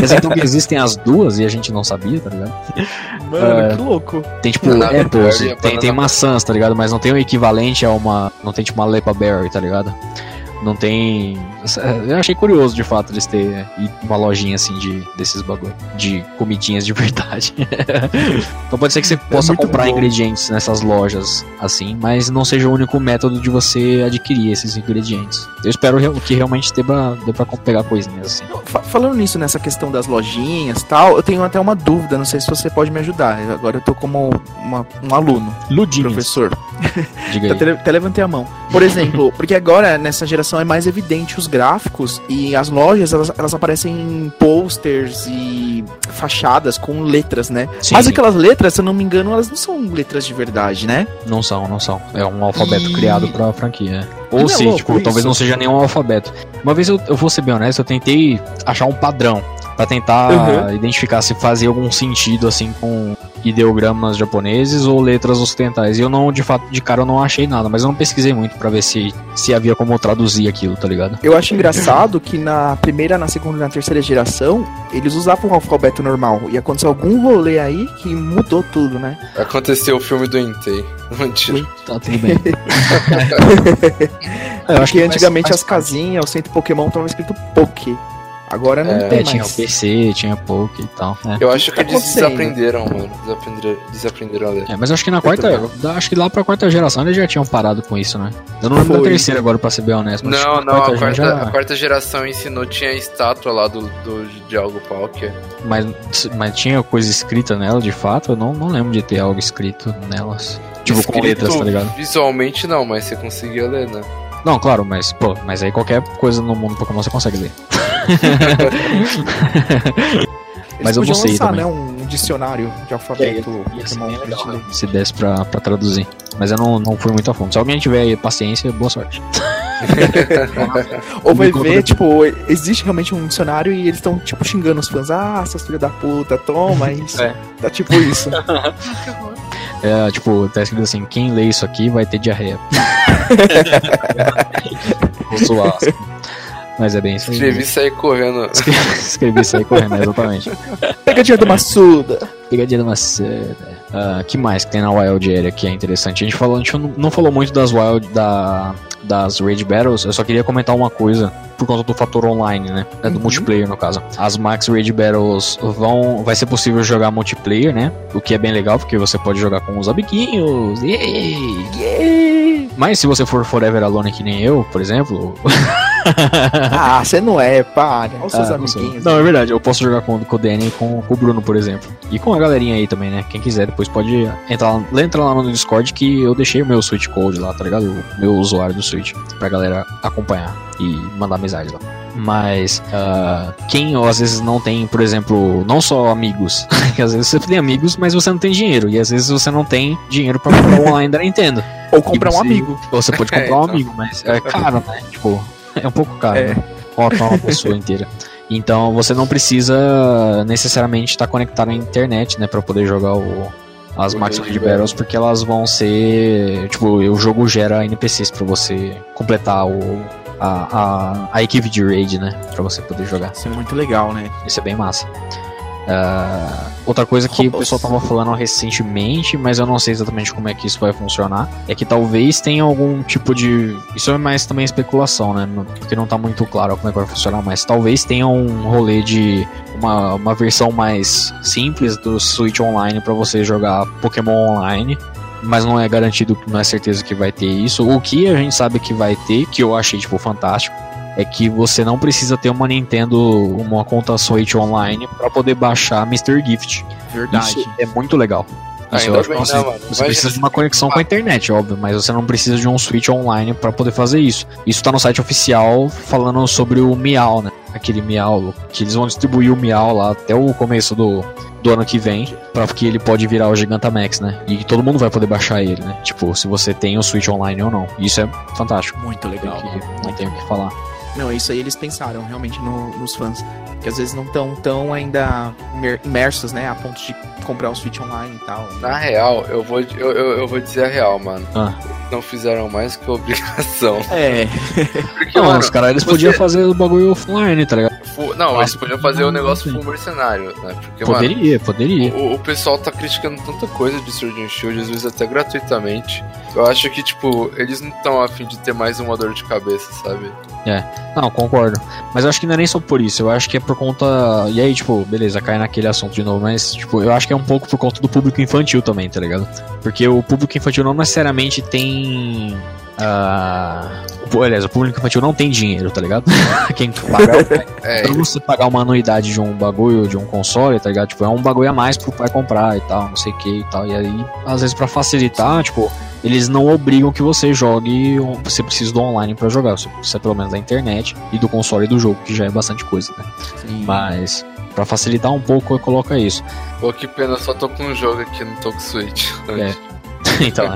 Dizer, então que existem as duas e a gente não sabia, tá ligado?
Mano,
É.
que louco.
Tem tipo apples,
berry a
tem, tem
banana-
tá ligado? Mas não tem o equivalente a uma. Não tem tipo uma lepa berry, tá ligado? Não tem. Eu achei curioso de fato eles terem uma lojinha assim de desses bagulho. De comidinhas de <laughs> verdade. então pode ser que você possa
muito
comprar
bom.
ingredientes nessas lojas assim, mas não seja o único método de você adquirir esses ingredientes. Eu espero que realmente dê pra, dê pra pegar coisinhas assim.
Fa- Falando nisso, nessa questão das lojinhas e tal, eu tenho até uma dúvida, não sei se você pode me ajudar. Agora eu tô como uma- um aluno,
Ludinhas.
professor.
Diga <laughs> aí.
Até levantei a mão. Por exemplo, porque agora nessa geração é mais evidente os gráficos e as lojas elas, elas aparecem em posters e fachadas com letras, né?
Sim,
Mas
sim.
aquelas letras, se eu não me engano, elas não são letras de verdade, né?
Não são, não são. É um alfabeto
E-
criado pra franquia.
Não
Ou
é
se, tipo, talvez
isso?
não seja nenhum alfabeto. Uma vez eu, eu vou ser bem honesto, eu tentei achar um padrão pra tentar
Uhum.
identificar se fazia algum sentido assim com ideogramas japoneses ou letras ocidentais. E eu não, de fato, de cara eu não achei nada, mas eu não pesquisei muito para ver se, se havia como traduzir aquilo, tá ligado?
Eu acho engraçado que na primeira, na segunda e na terceira geração, eles usavam o alfabeto normal. E aconteceu algum rolê aí que mudou tudo, né?
Aconteceu o filme do Entei. <laughs> Mentira.
Tá tudo bem. <laughs>
eu acho que antigamente as casinhas, o centro Pokémon tava escrito Poké. Agora não
É,
tem
É, tinha o
mais.
PC, tinha Poké e tal. É.
Eu acho que
tá
eles desaprenderam, mano. Desaprenderam, desaprenderam a ler.
É, mas eu acho que na quarta. Acho que lá pra quarta geração eles já tinham parado com isso, né? Eu não lembro da terceira agora, pra ser bem honesto. Mas
Não, não, a quarta,
já-
a quarta geração ensinou, tinha estátua lá do, do Dialgo Palkia.
Mas, mas tinha coisa escrita nela, de fato? Eu não, não lembro de ter algo escrito nelas. Tipo, com letras, tá ligado?
Visualmente não, mas você conseguia ler, né?
Não, claro, mas, pô, mas aí qualquer coisa no mundo Pokémon você consegue ler.
Eles <laughs>
Mas eu não
podiam
sei
lançar,
também.
né, um dicionário de alfabeto Pokémon pra gente ler.
Se desse pra, pra traduzir. Mas eu não, não fui muito a fundo. Se alguém tiver aí paciência, boa sorte. <laughs>
Ou vai ver, tipo, existe realmente um dicionário e eles estão, tipo, xingando os fãs. Ah, seus filhos da puta, toma isso.
É.
Tá tipo isso. <laughs>
É, tipo, tá escrito assim, quem lê isso aqui vai ter diarreia. <laughs> <laughs> Vou zoar. assim. Mas é bem isso aí.
Escrevi e saí correndo. <laughs>
Escrevi isso aí correndo, exatamente.
Pegadinha do Massuda.
Pegadinha da maçã. Ah, que mais que tem na Wild Area que é interessante? A gente, falou, a gente não, não falou muito das Wild, da, das Raid Battles, eu só queria comentar uma coisa por conta do fator online, né? É do
Uhum.
multiplayer, no caso. As Max Raid Battles vão. Vai ser possível jogar multiplayer, né? O que é bem legal, porque você pode jogar com os amiguinhos. Yay! Mas se você for Forever Alone que nem eu, por exemplo. <laughs>
Ah, você não é, para. Olha os seus
Ah,
amiguinhos.
Não, é verdade, eu posso jogar com, com o Danny e com, com o Bruno, por exemplo. E com a galerinha aí também, né? Quem quiser, depois pode entrar, lá- entra lá no Discord que eu deixei o meu Switch Code lá, tá ligado? O meu usuário do Switch, pra galera acompanhar e mandar amizade lá. Mas ah, quem às vezes não tem, por exemplo, não só amigos, <laughs> que às vezes você tem amigos, mas você não tem dinheiro, e às vezes você não tem dinheiro pra comprar o online da Nintendo. <laughs>
Ou comprar
E
um
você-
amigo.
Ou você pode <laughs>
É,
comprar um
então.
amigo, mas é caro, né? Tipo, é um pouco caro,
É.
né? Colocar uma pessoa inteira. Então você não precisa necessariamente estar conectado à internet, né? Pra poder jogar o, as Max
Raid
Battles, porque elas vão ser. Tipo, o jogo gera NPCs pra você completar o, a, a, a equipe de raid, né? Pra você poder jogar.
Isso é muito legal, né?
Isso é bem massa. Ah, outra coisa que o pessoal tava falando recentemente, mas eu não sei exatamente como é que isso vai funcionar, é que talvez tenha algum tipo de. Isso é mais também especulação, né? Porque não tá muito claro como é que vai funcionar, mas talvez tenha um rolê de uma, uma versão mais simples do Switch Online pra você jogar Pokémon Online. Mas não é garantido, não é certeza que vai ter isso. O que a gente sabe que vai ter, que eu achei, tipo, fantástico, é que você não precisa ter uma Nintendo, uma conta Switch online pra poder baixar Mr. Gift.
Verdade.
Isso é muito legal. Acho
bem,
que você,
né,
você precisa de uma conexão com a internet, óbvio, mas você não precisa de um Switch online pra poder fazer isso. Isso tá no site oficial falando sobre o Miau, né? Aquele Miau, que eles vão distribuir o Miau lá até o começo do, do ano que vem, pra que ele pode virar o Gigantamax, né? E todo mundo vai poder baixar ele, né? Tipo, se você tem o Switch online ou não. Isso é fantástico.
Muito legal.
Porque não tem o que falar.
Não, isso aí eles pensaram realmente no- nos fãs. Que às vezes não estão tão ainda imer- imersos, né? A ponto de comprar um Switch online e tal.
Na real, eu vou, eu, eu, eu vou dizer a real, mano.
Ah.
Não fizeram mais que obrigação.
É. <laughs>
Porque,
Não,
mano,
os caras eles
você-
podiam fazer o bagulho offline, tá ligado?
Fu- não, eles podiam fazer o negócio full mercenário, né? Porque, mano,
Poderia, poderia.
O, o pessoal tá criticando tanta coisa de Sword and Shield, às vezes até gratuitamente. Eu acho que, tipo, eles não estão afim de ter mais uma dor de cabeça, sabe?
Não, concordo. Mas eu acho que não é nem só por isso. Eu acho que é por conta. E aí, tipo, beleza, cai naquele assunto de novo. Mas, tipo, eu acho que é um pouco por conta do público infantil também, tá ligado? Porque o público infantil não necessariamente tem. O- aliás, o público infantil não tem dinheiro, tá ligado? <laughs> Quem paga é Pra você pagar uma anuidade de um bagulho, de um console, tá ligado? Tipo, é um bagulho a mais pro pai comprar e tal, não sei o que e tal. E aí, às vezes, pra facilitar, tipo, eles não obrigam que você jogue, você precisa do online pra jogar. Você precisa pelo menos da internet e do console e do jogo, que já é bastante coisa, né? Mas, pra facilitar um pouco, coloca isso.
pô, que pena, eu só tô com um jogo aqui, não tô com Switch.
É. <laughs> <laughs> então,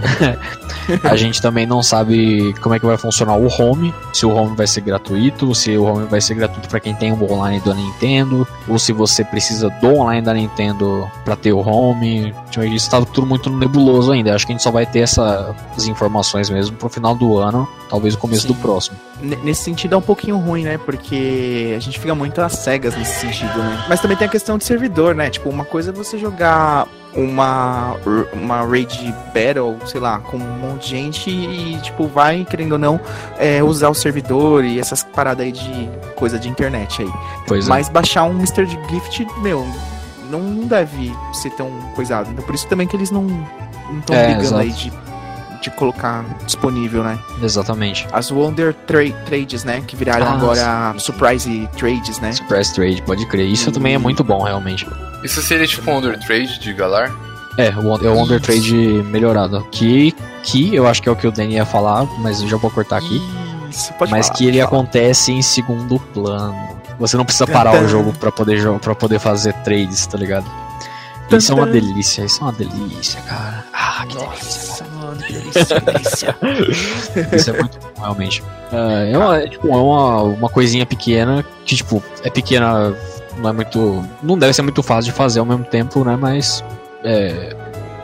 a gente também não sabe como é que vai funcionar o home, se o home vai ser gratuito, se o home vai ser gratuito para quem tem um online da Nintendo, ou se você precisa do online da Nintendo para ter o home. Tipo, isso tá tudo muito nebuloso ainda. Acho que a gente só vai ter essas informações mesmo pro final do ano, talvez o começo
Sim.
do próximo.
N- Nesse sentido é um pouquinho ruim, né? Porque a gente fica muito às cegas nesse sentido, né? Mas também tem a questão de servidor, né? Tipo, uma coisa é você jogar uma, uma raid battle, sei lá, com um monte de gente e, tipo, vai, querendo ou não, é, usar o servidor e essas paradas aí de coisa de internet aí.
Pois é.
Mas baixar um Mr. Gift, meu, não, não deve ser tão coisado. Então por isso também que eles não estão
É,
brigando
exato.
aí de, de colocar disponível, né?
Exatamente.
As Wonder Tra- Trades, né? Que viraram
Ah,
agora
sim.
Surprise Trades, né?
Surprise Trade, pode crer. Isso
E-
também é muito bom, realmente.
Isso seria tipo um Undertrade de Galar?
É, o, é o Wonder Trade melhorado. Que, que eu acho que é o que o Danny ia falar, mas eu já vou cortar aqui.
Isso, pode
mas
falar,
que ele
falar.
acontece em segundo plano. Você não precisa parar o <laughs> jogo pra poder, pra poder fazer trades, tá ligado? Isso é uma delícia, isso é uma delícia, cara. Ah, que delícia.
Mano, que delícia, que delícia.
Isso é muito bom, realmente. É, é uma, é, tipo, é uma, uma coisinha pequena, que, tipo, é pequena, não é muito. Não deve ser muito fácil de fazer ao mesmo tempo, né? Mas é,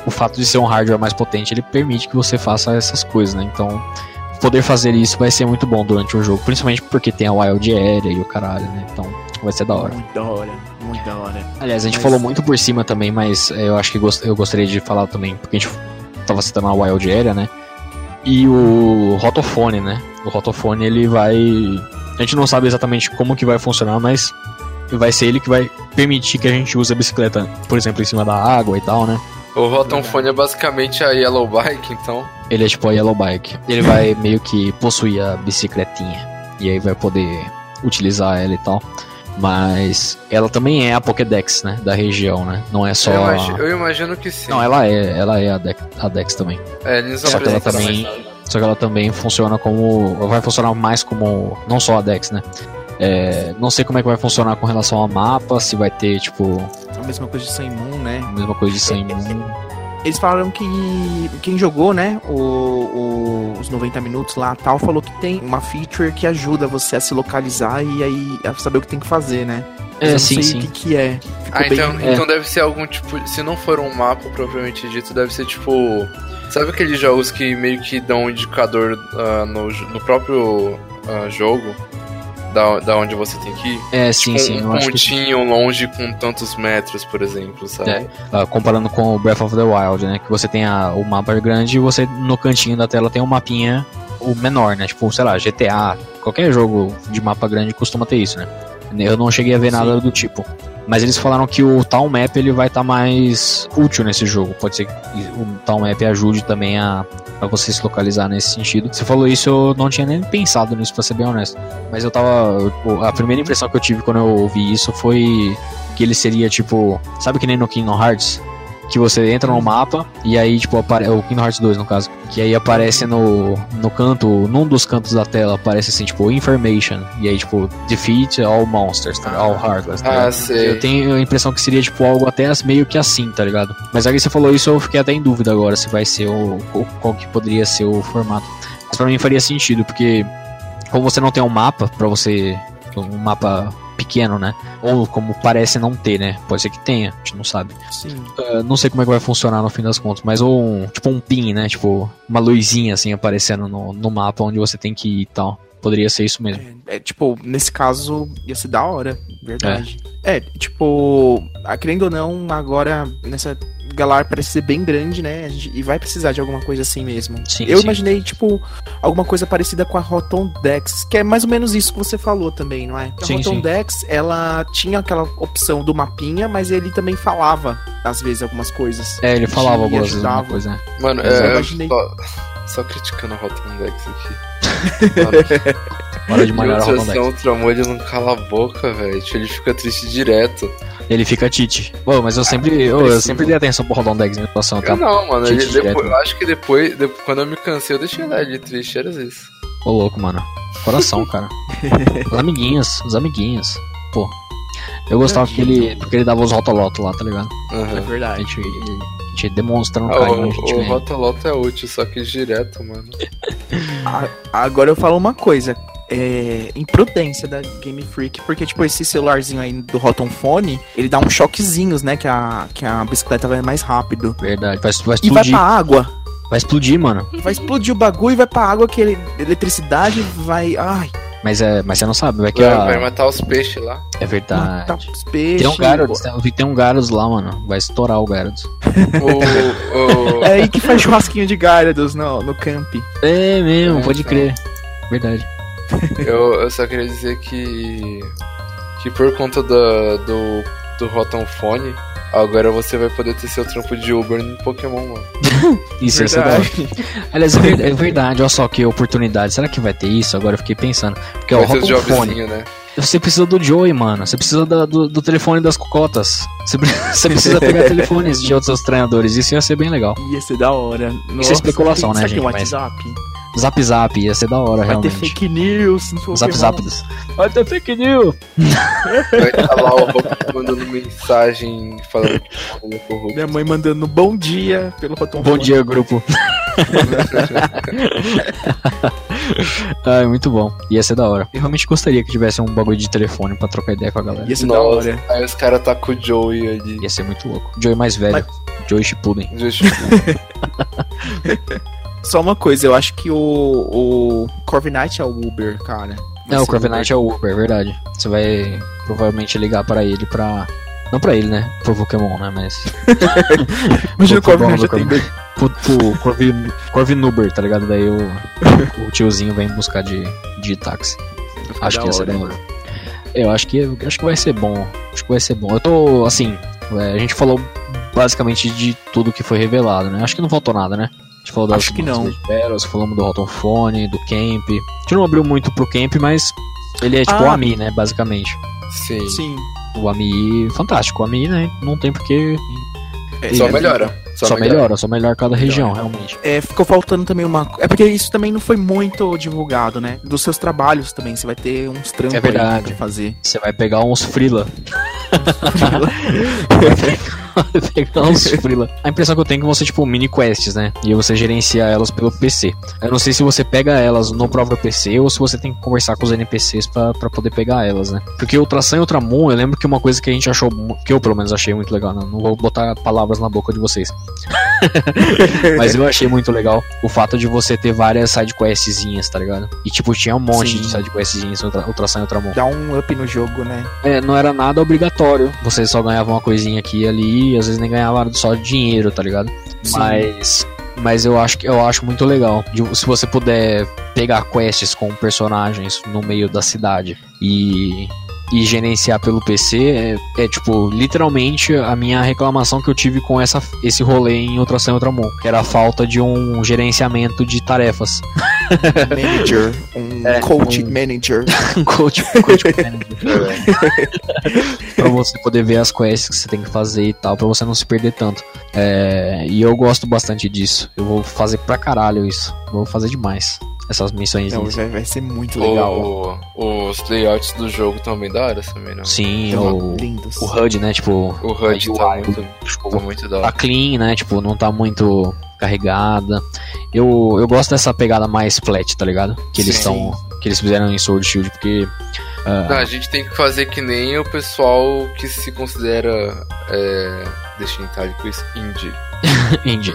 o fato de ser um hardware mais potente, ele permite que você faça essas coisas, né? Então, poder fazer isso vai ser muito bom durante o jogo, principalmente porque tem a Wild Area e o caralho, né? Então, vai ser da hora.
Muito da hora, muito da hora.
Aliás, a gente
Mas-
falou muito por cima também, mas é, eu acho que gost- eu gostaria de falar também, porque a gente tava citando a Wild Area, né? E o rotofone, né? O rotofone ele vai. A gente não sabe exatamente como que vai funcionar, mas vai ser ele que vai permitir que a gente use a bicicleta, por exemplo, em cima da água e tal, né?
O Rotom Phone é basicamente a Yellow Bike, então.
Ele é tipo a Yellow Bike. Ele vai meio que possuir a bicicletinha. E aí vai poder utilizar ela e tal. Mas ela também é a Pokédex, né? Da região, né? Não é só.
Eu,
a-
imagi- eu imagino que sim.
Não, ela é, ela é a Dex, a Dex também.
É, eles
Só que ela também, só que ela também funciona como, vai funcionar mais como, não só a Dex, né? É, não sei como é que vai funcionar com relação ao mapa, se vai ter tipo
A mesma coisa de Sun Moon, né?
a mesma coisa de Sun Moon.
Eles falaram que quem jogou, né, o, o- os 90 minutos lá tal, falou que tem uma feature que ajuda você a se localizar e aí a saber o que tem que fazer, né? Mas eu
É,
não
sim,
sei
sim.
o que, que é. Ficou
Ah,
bem-
então,
é.
então deve ser algum tipo. Se não for um mapa propriamente dito, deve ser tipo. Sabe aqueles jogos que meio que dão um indicador ah, no, no próprio ah, jogo? Da, da onde você tem que ir?
É, sim,
Tipo,
sim,
um
acho que
pontinho longe com tantos metros, por exemplo, sabe?
É. Ah, comparando com o Breath of the Wild, né? Que você tem a- o mapa grande e você no cantinho da tela tem um mapinha o menor, né? Tipo, sei lá, GTA, qualquer jogo de mapa grande costuma ter isso, né? Eu não cheguei a ver
Sim.
nada do tipo. Mas eles falaram que o Town Map ele vai estar mais útil nesse jogo. Pode ser que o Town Map ajude também a, a você se localizar nesse sentido. Você falou isso, eu não tinha nem pensado nisso, pra ser bem honesto. Mas eu tava. A primeira impressão que eu tive quando eu ouvi isso foi que ele seria tipo. Sabe que nem no Kingdom Hearts? Que você entra no mapa e aí, tipo, aparece. O Kingdom Hearts 2, no caso. Que aí aparece no, no canto, num dos cantos da tela, aparece assim, tipo, information. E aí, tipo, defeat all monsters, tá? all heartless. Tá
Ah, sei.
Eu tenho a impressão que seria, tipo, algo até meio que assim, tá ligado? Mas aí você falou isso, eu fiquei até em dúvida agora se vai ser o. qual que poderia ser o formato. Mas pra mim faria sentido, porque como você não tem um mapa pra você. Um mapa pequeno, né? Ou como parece não ter, né? Pode ser que tenha, a gente não sabe.
Sim.
Uh, não sei como é que vai funcionar no fim das contas, mas ou um, tipo um pin, né? Tipo, uma luzinha assim aparecendo no, no mapa onde você tem que ir e tal. Poderia ser isso mesmo.
É, é, tipo, nesse caso, ia ser da hora, verdade. É, tipo, ah, querendo ou não, agora nessa Galar parece ser bem grande, né? E vai precisar de alguma coisa assim mesmo.
Sim,
Eu
sim.
imaginei, tipo, alguma coisa parecida com a Rotom Dex, que é mais ou menos isso que você falou também, não é? A
Sim,
Rotom
sim.
Dex, ela tinha aquela opção do mapinha, mas ele também falava, às vezes, algumas coisas.
É, ele falava algumas vezes
ajudava.
alguma coisa, né?
Mano,
Mas eu
é.
imaginei.
Só, só criticando a Rotom Dex aqui. <laughs> Mano,
Hora de malhar a Rotom
se
Dex.
o Tramô, ele não cala a boca, velho. Tipo, Ele fica triste direto.
Ele fica Tite. Pô, mas eu sempre, eu, eu sempre dei atenção pro Rodon Dex em situação, tá?
Eu não, mano. Ele, depois,
direto.
eu acho que depois, depois, quando eu me cansei, eu deixei lá ele triste, era isso.
Ô louco, mano. Coração, cara. <laughs> Os amiguinhos, os amiguinhos. Pô. Eu gostava porque ele, porque ele dava os rotolotos lá, tá ligado?
É
Aham.
A
verdade.
gente, Te demonstrando
Ah,
carinho.
o,
gente
o. Rotoloto é útil, só que direto, mano. <laughs>
A- Agora eu falo uma coisa. É imprudência da Game Freak, porque, tipo, esse celularzinho aí do Rotom Phone, ele dá uns choquezinhos, né? Que a, que a bicicleta vai mais rápido.
Verdade. Vai, vai
E vai
explodir.
pra água.
Vai explodir, mano.
Vai explodir o bagulho e vai pra água, que ele- eletricidade vai. Ai,
Mas, é, mas você não sabe, vai que
Vai,
a-
vai matar os peixes lá.
É verdade.
matar os peixes.
Tem um Gyarados, tem, tem um Gyarados lá, mano. Vai estourar o Gyarados. <laughs>
É aí que faz churrasquinho de Gyarados no, no camp.
É mesmo,
É,
pode
então.
crer. Verdade. <laughs>
eu, eu só queria dizer que. Que por conta da, do, do Rotom Phone, agora você vai poder ter seu trampo de Uber no Pokémon, mano. <laughs>
Isso, isso é da hora.
Verdade.
Aliás, é ver- é verdade, olha só que oportunidade. Será que vai ter isso? Agora eu fiquei pensando. Porque ó, o Rotom Fone,
né?
você precisa do Joey, mano. Você precisa da- do, do telefone das cocotas. Você, <laughs> você precisa pegar telefones de outros treinadores. Isso ia ser bem legal.
Ia ser da hora. Nossa,
especulação, né,
será que
gente,
Tem
mas-
WhatsApp?
Zap Zap, ia ser da hora,
Vai ter
realmente.
fake news
Zap. Zap. Vai ter fake news. <laughs>
Vai estar lá o Rotom mandando mensagem falando que é corrupto.
Minha mãe mandando bom dia pelo Rotom
Bom dia, grupo. <laughs> Ai, muito bom. Ia ser da hora. Eu realmente gostaria que tivesse um bagulho de telefone pra trocar ideia com a galera.
Ia ser da
Nossa,
hora.
aí os caras tá com o Joey ali.
Ia ser muito louco. Joey mais velho.
Mas-
Joey Shippuden.
Just- <laughs>
Só uma coisa, eu acho que o, o Corviknight é o Uber, cara.
Não, o Corviknight é o Uber, é verdade. Você vai provavelmente ligar pra ele pra. Não pra ele, né? Pro Pokémon, né? Mas. <laughs>
Imagina o Corviknight já tem
Corviknight. Pro, pro Corvi, Corvinuber, tá ligado? Daí o, <laughs> o tiozinho vem buscar de, de táxi. Acho que ia ser hora. Eu acho que, acho que vai ser bom. Acho que vai ser bom. Eu tô, assim, é, a gente falou basicamente de tudo que foi revelado, né? Acho que não faltou nada, né? Gente falou das
Acho que não.
falamos do Rotom Phone, do Camp. A gente não abriu muito pro Camp, mas ele é tipo o
Ah.
Ami, né? Basicamente.
Sim.
Sim.
O Ami, fantástico. O Ami, né? Não tem porque.
É,
Só
é,
melhora.
Só, melhora, só melhora cada região, realmente.
É, ficou faltando também uma. É porque isso também não foi muito divulgado, né? Dos seus trabalhos também. Você vai ter uns trampos
É verdade.
pra fazer.
Você vai pegar uns Frila. <laughs> vai pegar uns Frila. A impressão que eu tenho é que vão ser tipo mini quests, né? E você gerencia elas pelo PC. Eu não sei se você pega elas no próprio PC ou se você tem que conversar com os NPCs pra, pra poder pegar elas, né? Porque Ultrasan e Ultramon, eu lembro que uma coisa que a gente achou, que eu pelo menos achei muito legal, né? não vou botar palavras na boca de vocês. <laughs> Mas eu achei muito legal o fato de você ter várias sidequestzinhas, tá ligado? E tipo, tinha um monte
Sim.
de sidequestzinhas no Ultra- Ultrasan e Ultramon.
Dá um up no jogo, né?
É, não era nada obrigatório. Você só ganhava uma coisinha aqui e ali, e às vezes nem ganhava só dinheiro, tá ligado?
Sim.
Mas. Mas eu acho que eu acho muito legal. se você puder pegar quests com personagens no meio da cidade e. E gerenciar pelo PC é, é, tipo, literalmente a minha reclamação que eu tive com essa, esse rolê em Ultrasan e Ultramon, que era a falta de um gerenciamento de tarefas. <laughs>
Manager. Um
É,
coach
um-
manager.
Um <laughs> coach, coach manager. pra você poder ver as quests que você tem que fazer e tal, pra você não se perder tanto. É, e eu gosto bastante disso. Eu vou fazer pra caralho isso. Vou fazer demais essas missões.
Então, vai, vai ser muito legal.
O, os layouts do jogo estão bem da hora também, não?
Sim, o,
lindos.
o HUD, né? Tipo,
O HUD
a
tá
UI
muito,
do
tá muito da
tá
hora.
clean, né? Tipo, não tá muito carregada. Eu, eu gosto dessa pegada mais flat, tá ligado? Que eles estão. Que eles fizeram em Sword Shield, porque. ah,
Não, a gente tem que fazer que nem o pessoal que se considera. É, deixa eu entrar com isso. Indie. <laughs>
indie.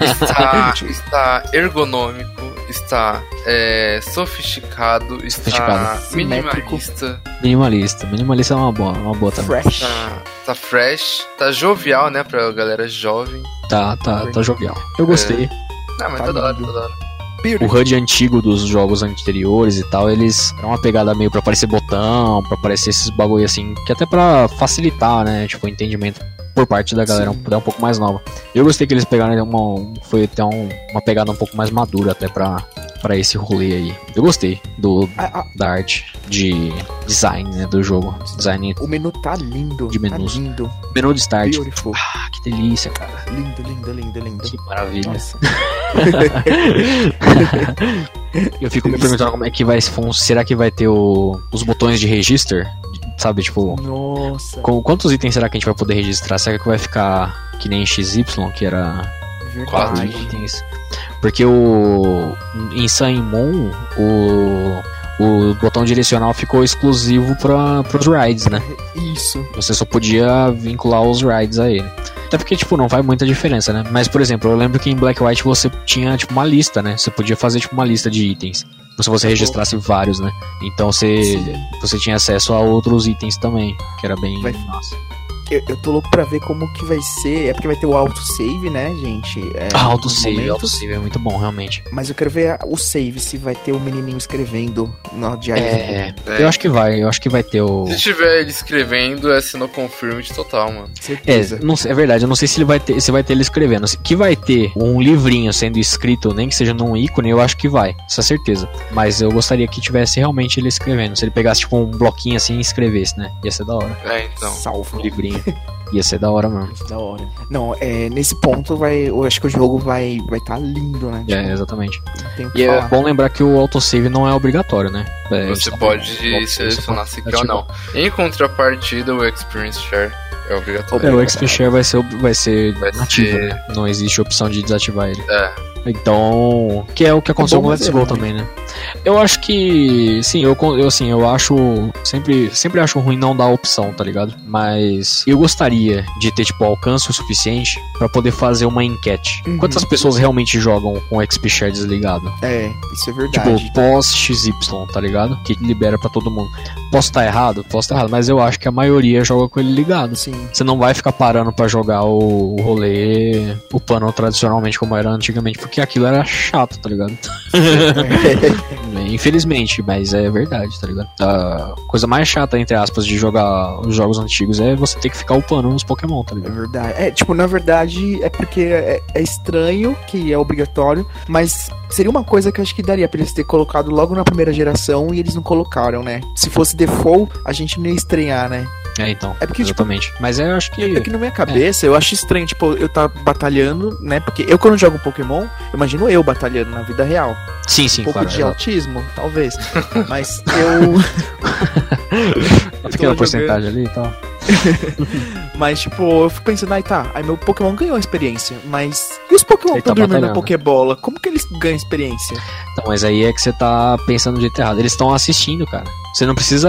Está, <laughs> está ergonômico, está é, sofisticado, está
Sofisticado.
minimalista,
Minimalista. Minimalista é uma boa, uma boa também.
Fresh.
tá, tá fresh, tá jovial, né, pra galera jovem.
Tá, tá, tá jovial. Eu gostei.
Não, mas
Tá
tá da hora, tá.
O HUD antigo dos jogos anteriores e tal, eles é uma pegada meio pra aparecer botão, pra aparecer esses bagulho assim, que até pra facilitar, né, tipo, o entendimento por parte da galera
Sim.
um, um pouco mais nova. Eu gostei que eles pegaram uma, foi até um- uma pegada um pouco mais madura até pra, pra esse rolê aí. Eu gostei do,
A- a-
da arte de design, né, do jogo. Design,
o menu tá lindo.
De menus.
Tá lindo.
menu de start.
Beautiful.
Ah, que delícia, cara.
Lindo, lindo, lindo, lindo.
Que maravilha. <laughs> Eu fico me perguntando como é que vai será que vai ter o- os botões de register sabe? Tipo,
Nossa,
com- quantos itens será que a gente vai poder registrar? Será que vai ficar que nem XY, que era
Quatro.
verdade.
itens? Porque o. Em Sun Moon, o. O botão direcional ficou exclusivo para os rides, né?
Isso.
Você só podia vincular os rides a ele. Até porque, tipo, não faz muita diferença, né? Mas, por exemplo, eu lembro que em Black White você tinha, tipo, uma lista, né? Você podia fazer, tipo, uma lista de itens. Se você registrasse vários, né? Então você,
Sim.
você tinha acesso a outros itens também, que era bem
Vai-
massa.
Eu, eu tô louco pra ver como que vai ser. É porque vai ter o autosave, né, gente? É,
Ah, autosave, autosave é muito bom, realmente.
Mas eu quero ver a- o save, se vai ter o menininho escrevendo no diário.
É,
É.
eu acho que vai, eu acho que vai ter o.
Se tiver ele escrevendo, é sino confirmed total, mano.
É,
Certeza.
não sei- é verdade, eu não sei se ele vai ter, se vai ter ele escrevendo. Se- Que vai ter um livrinho sendo escrito, nem que seja num ícone, eu acho que vai, isso é certeza. Mas eu gostaria que tivesse realmente ele escrevendo. Se ele pegasse tipo um bloquinho assim e escrevesse, né? Ia ser da hora.
É, então.
Salvo.
Um livrinho. <laughs> Ia ser da hora mesmo.
Da hora. Não, é, nesse ponto vai. Eu acho que o jogo vai vai tá lindo, né?
É, exatamente. E é
falar.
bom lembrar que o autosave não é obrigatório, né? É,
Você pode
falando,
selecionar se quer ou não. Em contrapartida, o Experience Share é obrigatório.
É, o XP Share vai ser, vai ser
Vai
nativo,
ser-
né? Não existe opção de desativar ele.
É,
Então, que é o que aconteceu
É
com o Let's
é
Go
ruim.
também, né? Eu acho que, sim, eu, eu assim, eu acho sempre, sempre acho ruim não dar opção, tá ligado? Mas eu gostaria de ter tipo alcance o suficiente pra poder fazer uma enquete.
Uhum.
Quantas pessoas realmente jogam com o XP Share desligado?
É, isso é verdade.
Tipo, pós XY, tá ligado? Que libera pra todo mundo. Posso estar errado? Posso estar errado, mas eu acho que a maioria joga com ele ligado.
Sim.
Você não vai ficar parando pra jogar o, o rolê upando tradicionalmente como era antigamente, porque aquilo era chato, tá ligado? <laughs> Infelizmente, mas é verdade, tá ligado? A coisa mais chata, entre aspas, de jogar os jogos antigos é você ter que ficar upando nos Pokémon, tá
É
ligado?
verdade. É, tipo, na verdade, é porque é, é estranho que é obrigatório, mas seria uma coisa que eu acho que daria pra eles ter colocado logo na primeira geração e eles não colocaram, né? Se fosse default, a gente não ia estranhar, né?
É, então.
É porque, tipo,
exatamente. mas eu acho que.
É que na minha cabeça, eu acho estranho, tipo, eu tá batalhando, né? Porque eu quando jogo Pokémon, eu imagino eu batalhando na vida real.
Sim, sim,
um pouco
claro.
de
exato.
autismo, talvez. <laughs> Mas eu.
Uma <laughs> pequena porcentagem ali e tal. <laughs>
Mas, tipo, eu fico pensando, aí tá, aí meu Pokémon ganhou experiência, mas. E os Pokémon
Ele
estão
tá
dormindo na. Pokébola? Como que eles ganham experiência?
Então, mas aí é que você tá pensando do jeito errado. Eles estão assistindo, cara. Você não precisa.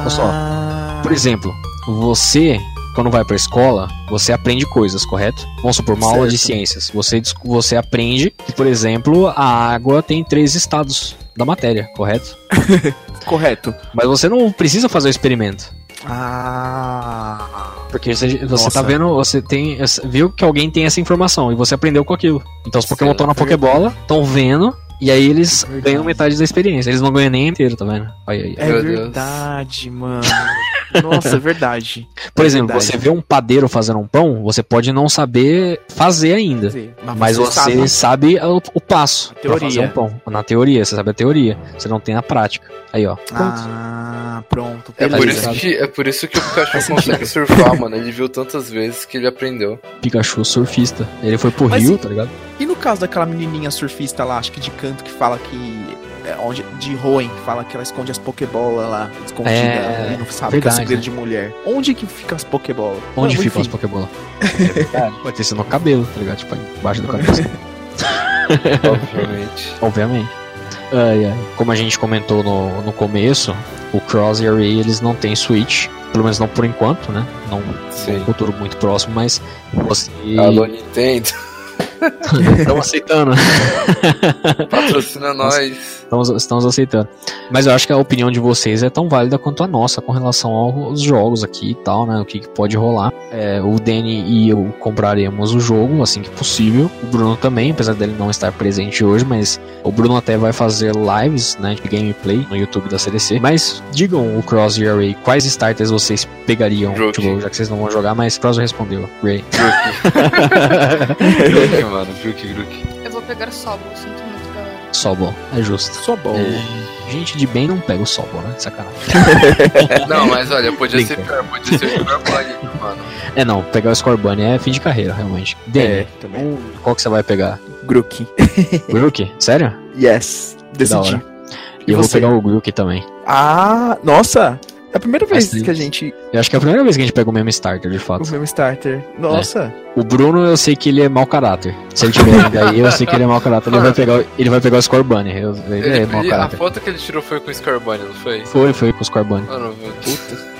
Olha só. Por exemplo, você, quando vai pra escola, você aprende coisas, correto? Vamos supor, uma aula de
Certo.
ciências. Você, você aprende que, por exemplo, a água tem três estados da matéria, correto? <laughs>
correto.
Mas você não precisa fazer o experimento.
Ah.
Porque você, você
Nossa.
tá vendo, você tem. Viu que alguém tem essa informação e você aprendeu com aquilo. Então os Pokémon estão na. Pokébola, estão vendo. E aí eles
Verdade.
ganham metade da experiência. Eles não ganham nem inteiro, tá vendo? Aí, aí.
É
Meu Deus.
verdade, mano. Nossa, é verdade.
Por
É
exemplo,
verdade.
você vê um padeiro fazendo um pão, você pode não saber fazer ainda.
Dizer,
Mas você sabe, o, o passo
A
pra
teoria.
fazer um pão. Na teoria, você sabe a teoria. Você não tem a prática. Aí, ó. Pronto.
Ah, pronto.
É por, isso que, é por isso que o Pikachu
Faz
consegue surfar, mano. Ele viu tantas vezes que ele aprendeu.
Pikachu surfista. Ele foi pro
Mas
Rio,
e-
tá ligado?
E no caso daquela menininha surfista lá, acho que de canto, que fala que. É, onde, de Roen, que fala que ela esconde as Pokébolas lá, escondida,
É,
e não sabe que é
verdade,
segredo
né?
de mulher. Onde que fica as Pokébolas?
Onde ficam as
enfim.
Pokébola? <laughs> É verdade. Pode ter sido no cabelo, tá ligado? Tipo, embaixo do cabelo. <laughs>
Obviamente.
Obviamente. Ai, ai. Como a gente comentou no, no começo, o Cross e Array eles não têm Switch. Pelo menos não por enquanto, né? Não
Sim.
num futuro muito próximo, mas você.
Alô, Nintendo. <laughs>
Estão aceitando.
Patrocina nós.
Estamos, estamos aceitando. Mas eu acho que a opinião de vocês é tão válida quanto a nossa com relação aos jogos aqui e tal, né? O que, que pode rolar. É, o Danny e eu compraremos o jogo assim que possível. O Bruno também, apesar dele não estar presente hoje, mas o Bruno até vai fazer lives, né? De gameplay no YouTube da CDC. Mas digam o Cross e Array, quais starters vocês pegariam? Tipo, já que vocês não vão jogar, mas Cross respondeu. Ray.
Grook, <laughs> mano. Grook, Grook.
Eu vou pegar muito, galera.
Sobol, é justo.
Só bom.
Gente de bem não pega o Sobol, né? Sacanagem. <laughs>
Não, mas olha, podia ser pior. Podia ser pior Bunny, mano.
É não, pegar o Scorbunny é fim de carreira, realmente. Danny,
É, também.
qual que você vai pegar?
Grook. <laughs>
Grook? Sério?
Yes. Decidi.
hora.
E
eu vou pegar o Grook também.
Ah, nossa! É a primeira vez
Assim,
que a gente.
Eu acho que é a primeira vez que a gente pega o mesmo starter, de
O
fato.
mesmo starter. Nossa.
O Bruno, eu sei que ele é mau caráter. Se ele tiver ainda aí, eu sei que ele é mau caráter. Ele vai <laughs> pegar, o- ele vai pegar o Scorbunny. Eu- Ele, é
Ele-
mau
ele- a
caráter.
foto que ele tirou foi com o Scorbunny, não foi?
Foi, foi com o Scorbunny.
Mano, puta.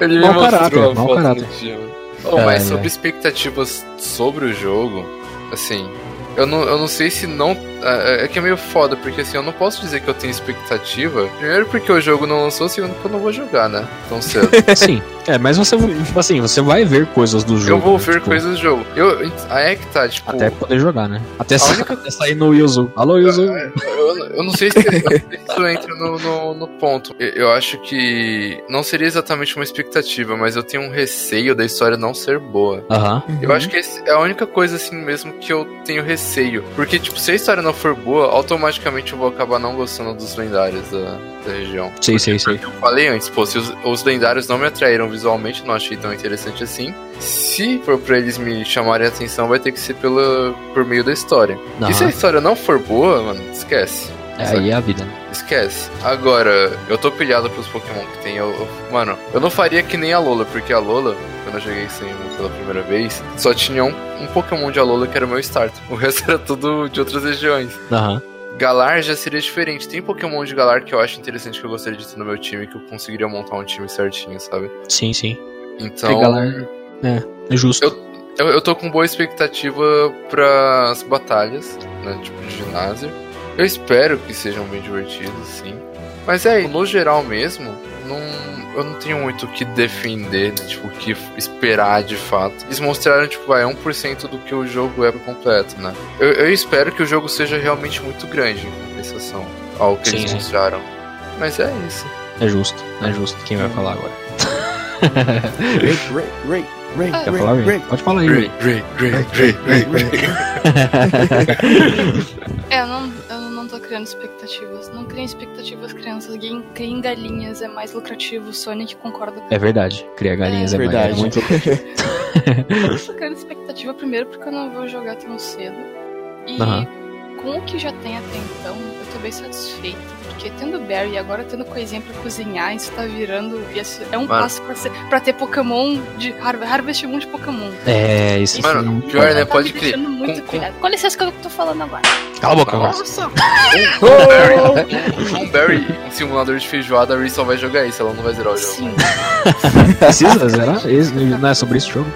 Ele me
Mau
mostrou
caráter, mau
foto
caráter.
dia, mano. Oh,
Ai,
mas sobre expectativas sobre o jogo, assim, eu não, eu não sei se não. É, é que é meio foda, porque assim, eu não posso dizer que eu tenho expectativa. Primeiro porque o jogo não lançou, segundo porque eu não vou jogar, né? Tão cedo. <laughs>
Sim, é, mas você, assim, você vai ver coisas do jogo.
eu vou
né,
ver
tipo,
coisas do jogo. Eu, aí é que tá, tipo.
Até poder jogar, né? Até,
A
sa-
única-
até sair no Yuzu. Alô, Yuzu.
Eu, eu não sei se, eu não sei se isso entra no, no, no ponto. Eu, eu acho que não seria exatamente uma expectativa, mas eu tenho um receio da história não ser boa.
Aham.
Eu acho que é a única coisa assim mesmo que eu tenho receio. Porque, tipo, se a história não for boa, automaticamente eu vou acabar não gostando dos lendários da, da região.
Sei, sei, sei.
Eu falei antes, pô, se os, os lendários não me atraíram visualmente, não achei tão interessante assim. Se for pra eles me chamarem a atenção, vai ter que ser pela, por meio da história. E se a história não for boa, mano, esquece.
É, aí é a vida, né?
Esquece. Agora, eu tô pilhado pros Pokémon que tem. Eu, eu- mano, eu não faria que nem a Lola, porque a Lola, quando eu joguei sem pela primeira vez, só tinha um, um Pokémon de Alola que era o meu starter. O resto <laughs> era tudo de outras regiões.
Aham.
Galar já seria diferente. Tem Pokémon de Galar que eu acho interessante que eu gostaria de ter no meu time, que eu conseguiria montar um time certinho, sabe?
Sim, sim.
Então.
Galar- É, é justo.
Eu, eu tô com boa expectativa pras batalhas, né? Tipo, de ginásio. Eu espero que sejam bem divertidos, sim. Mas é, no geral mesmo, não, eu não tenho muito o que defender, né, tipo, o que esperar de fato. Eles mostraram, tipo, vai, 1% do que o jogo é completo, né? Eu, eu espero que o jogo seja realmente muito grande em compensação ao que
Sim,
eles
sim.
mostraram. Mas é isso.
É justo, é justo. Quem vai falar agora?
Ray, Ray, Ray, Ray,
Quer
Ray,
falar, Ray?
Ray.
Pode falar aí, Ray.
Ray, Ray, Ray, Ray, Ray.
É, eu não, criando expectativas. Não criem expectativas, crianças. Criem, criem galinhas, é mais lucrativo. Sonic concorda com
É verdade, criar galinhas é,
É
mais-
verdade.
é muito. <laughs>
Eu tô criando expectativa primeiro porque eu não vou jogar tão cedo. E
Aham.
com o que já tem até então, eu tô bem satisfeito. Porque tendo Berry e agora tendo coisinha pra cozinhar, isso tá virando. isso é um
Mano.
passo pra, ser, pra ter Pokémon de Har- Harvest Moon de Pokémon.
É, isso
Mano,
não
pior,
pode.
né? Pode crer.
muito
Com- com-.
Com licença que eu tô falando agora.
Cala a boca.
Nossa!
Um Berry, um Berry, um simulador de feijoada, a Ree só vai jogar isso, ela não vai zerar o jogo.
Sim, <laughs>
Precisa zerar? Não é sobre esse jogo?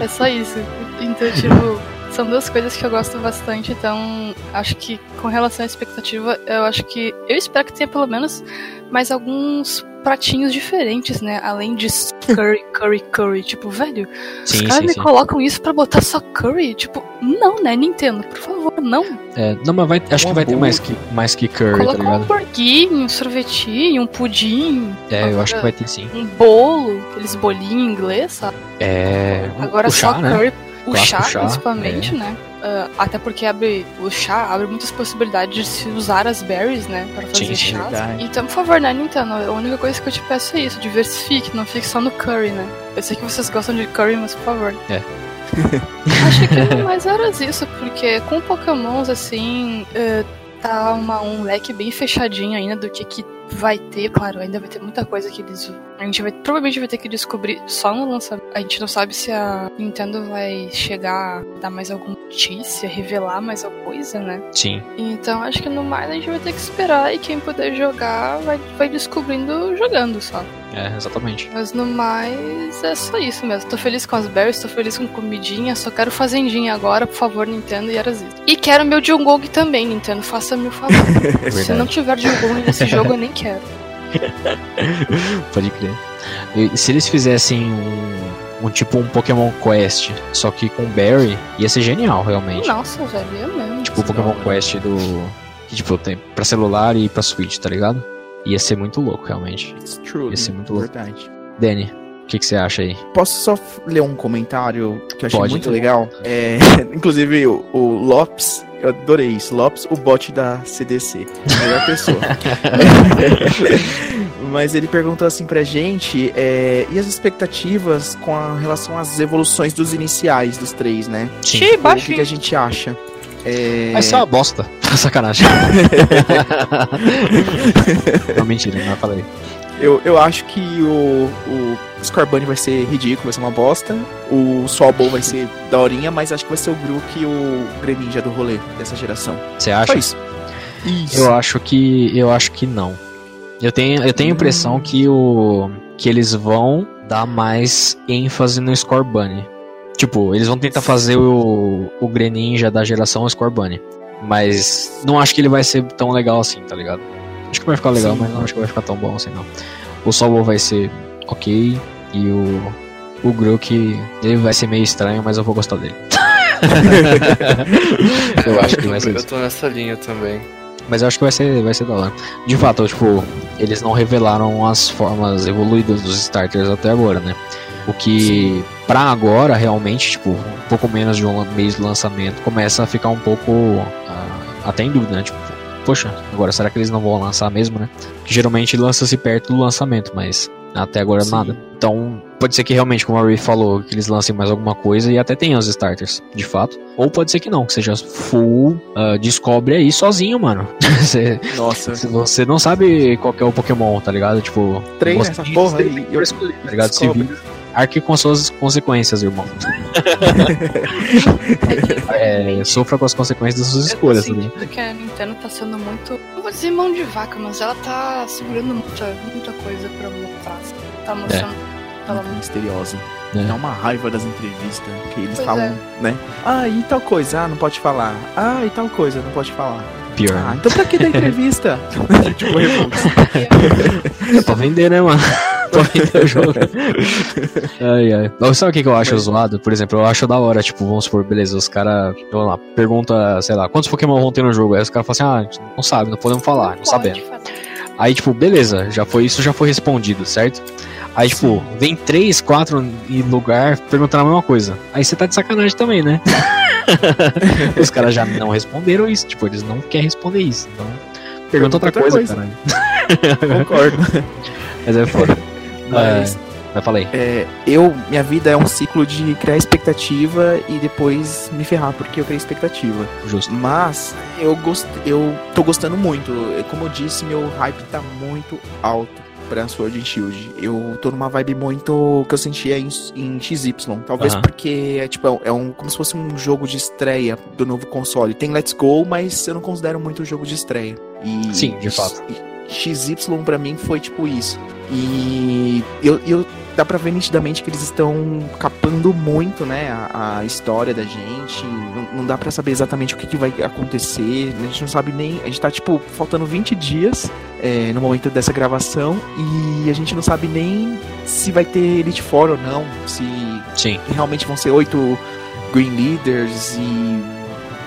é só isso. Então, tipo, são duas coisas que eu gosto bastante. Então, acho que com relação à expectativa, eu acho que. Eu espero que tenha pelo menos mais alguns pratinhos diferentes, né? Além de curry, <laughs> curry, curry. Tipo, velho, os
Sim,
caras
sim,
me
sim.
colocam isso pra botar só curry. Tipo, não, né, Nintendo? Por favor, não.
É, não, mas vai, acho
Um
que vai ter mais que, mais que curry, tá
Coloca um
ligado?
hamburguinho, um sorvetinho, um pudim.
É, eu acho que vai ter sim.
Um bolo, aqueles bolinhos em inglês, sabe?
É.
Agora
chá,
só
né?
curry. O
Clássico
chá,
chá,
principalmente,
é.
né? Ah, até porque abre o chá abre muitas possibilidades de se usar as berries, né? Para fazer
Sim,
chás.
verdade.
Então, por favor, né, Nintendo? A única coisa que eu te peço é isso: diversifique, não fique só no curry, né? Eu sei que vocês gostam de curry, mas por favor.
É. <laughs>
Acho que <laughs> mais era isso, porque com Pokémons, assim, eh, tá uma- um leque bem fechadinho ainda do que, que vai ter. Claro, ainda vai ter muita coisa que eles. A gente vai. Provavelmente vai ter que descobrir só no lançamento. A gente não sabe se a Nintendo vai chegar a dar mais alguma notícia, revelar mais alguma coisa, né?
Sim.
Então acho que no mais a gente vai ter que esperar e quem puder jogar vai, vai descobrindo jogando só.
É, exatamente.
Mas no mais é só isso mesmo. Tô feliz com as berries, tô feliz com comidinha, só quero fazendinha agora, por favor, Nintendo, e isso. E quero meu Jungong também, Nintendo, faça-me o favor. <laughs> Se não tiver Jungong nesse jogo, eu nem quero. <laughs>
Pode crer. E se eles fizessem um, um tipo um Pokémon Quest, só que com Barry, ia ser genial, realmente.
Nossa, velho, eu mesmo.
Tipo o Pokémon Quest do. Que tipo, tem pra celular e pra Switch, tá ligado? Ia ser muito louco, realmente.
It's true.
Ia ser muito louco.
Verdade.
Danny, o que, que você acha aí?
Posso só ler um comentário que eu achei
Pode.
muito legal? É, <laughs> inclusive, o, o Lopes, eu adorei isso. Lopes, o bot da CDC. Melhor pessoa. <laughs> Mas ele perguntou assim pra gente, é, e as expectativas com a relação às evoluções dos iniciais dos três, né?
Sim.
Xiii,
O que, que a gente acha? É,
Vai ser uma bosta. <laughs> Sacanagem. <laughs> não, mentira, não falei.
Eu, eu acho que o, o Scorbunny vai ser ridículo, vai ser uma bosta. O Swabble vai ser <laughs> daorinha, mas acho que vai ser o Grook e o Greninja do rolê dessa geração.
Você acha?
Só isso. Isso.
Eu acho que eu acho que não. Eu tenho, eu tenho a impressão que o que eles vão dar mais ênfase no Scorbunny. Tipo, eles vão tentar fazer o, o Greninja da geração Scorbunny. Mas não acho que ele vai ser tão legal assim, tá ligado? Acho que vai ficar legal,
Sim.
mas não acho que vai ficar tão bom assim, não. O Sobol vai ser ok e o, o Grook, ele vai ser meio estranho, mas eu vou gostar dele. <laughs> eu acho que vai ser
Eu tô nessa linha também.
Mas eu acho que vai ser, vai ser da hora. De fato, tipo, eles não revelaram as formas evoluídas dos starters até agora, né? O que, pra agora, realmente, tipo, um pouco menos de um mês de lançamento, começa a ficar um pouco ah, até em dúvida, né? Tipo, poxa, agora será que eles não vão lançar mesmo, né? Que geralmente lança-se perto do lançamento, mas até agora
Sim.
nada. Então, pode ser que realmente, como a Ray falou, que eles lancem mais alguma coisa e até tenham os starters, de fato. Ou pode ser que não, que seja full, ah, descobre aí sozinho, mano. <laughs> Você-
Nossa.
se você não sabe qual é o Pokémon, tá ligado? Tipo,
Treina essa porra aí, eu-
tá ligado? Se
descobre.
vira, arque com suas consequências, irmão. <laughs> é, sofra com as consequências das suas
Eu tô
escolhas, tá ligado?
sentindo que a Nintendo tá sendo muito. Não vou dizer mão de vaca, mas ela tá segurando muita, muita coisa pra mostrar. Tá mostrando. Ela
Muito misteriosa.
É.
Dá uma raiva das entrevistas, que eles
Pois
falam, né? Ah, e tal coisa? Ah, não pode falar. Ah, e tal coisa? Não pode falar.
Pior.
Ah, então pra que dar <laughs> entrevista? <laughs> tipo, Revolts.
É pra vender, né, mano? Vender o jogo. <laughs> ai, ai. Mas sabe o que, que eu acho
Mas-
zoado? Por exemplo, eu acho da hora, tipo, vamos supor, beleza, os caras, vamos lá, pergunta, sei lá, quantos Pokémon vão ter no jogo? Aí os caras falam assim, ah, a gente não sabe, não podemos falar, não
pode
sabemos. Aí, tipo, beleza, já foi, isso já foi respondido, certo? Aí, tipo, vem três, quatro em lugar perguntando a mesma coisa. Aí você tá de sacanagem também, né? <laughs> Os caras já não responderam isso, tipo, eles não querem responder isso. Então, pergunta outra,
outra
coisa,
coisa.
caralho. <laughs>
Concordo.
Mas é foda.
Mas
Mas falei.
é, eu, minha vida é um ciclo de criar expectativa e depois me ferrar porque eu criei expectativa.
Justo.
Mas eu gost... eu tô gostando muito. É, Como eu disse, meu hype tá muito alto pra Sword and Shield. Eu tô numa vibe muito que eu sentia em, em XY. Talvez
Aham.
porque é tipo é um como se fosse um jogo de estreia do novo console. Tem Let's Go, mas eu não considero muito um jogo de estreia. E
Sim, de fato.
XY pra mim foi tipo isso. E eu, eu dá pra ver nitidamente que eles estão capando muito, né, a, a história da gente. Não, não dá pra saber exatamente o que, que vai acontecer. A gente não sabe nem. A gente tá, tipo, faltando 20 dias é, no momento dessa gravação. E a gente não sabe nem se vai ter Elite Four ou não. Se
Sim.
realmente vão ser oito Green Leaders e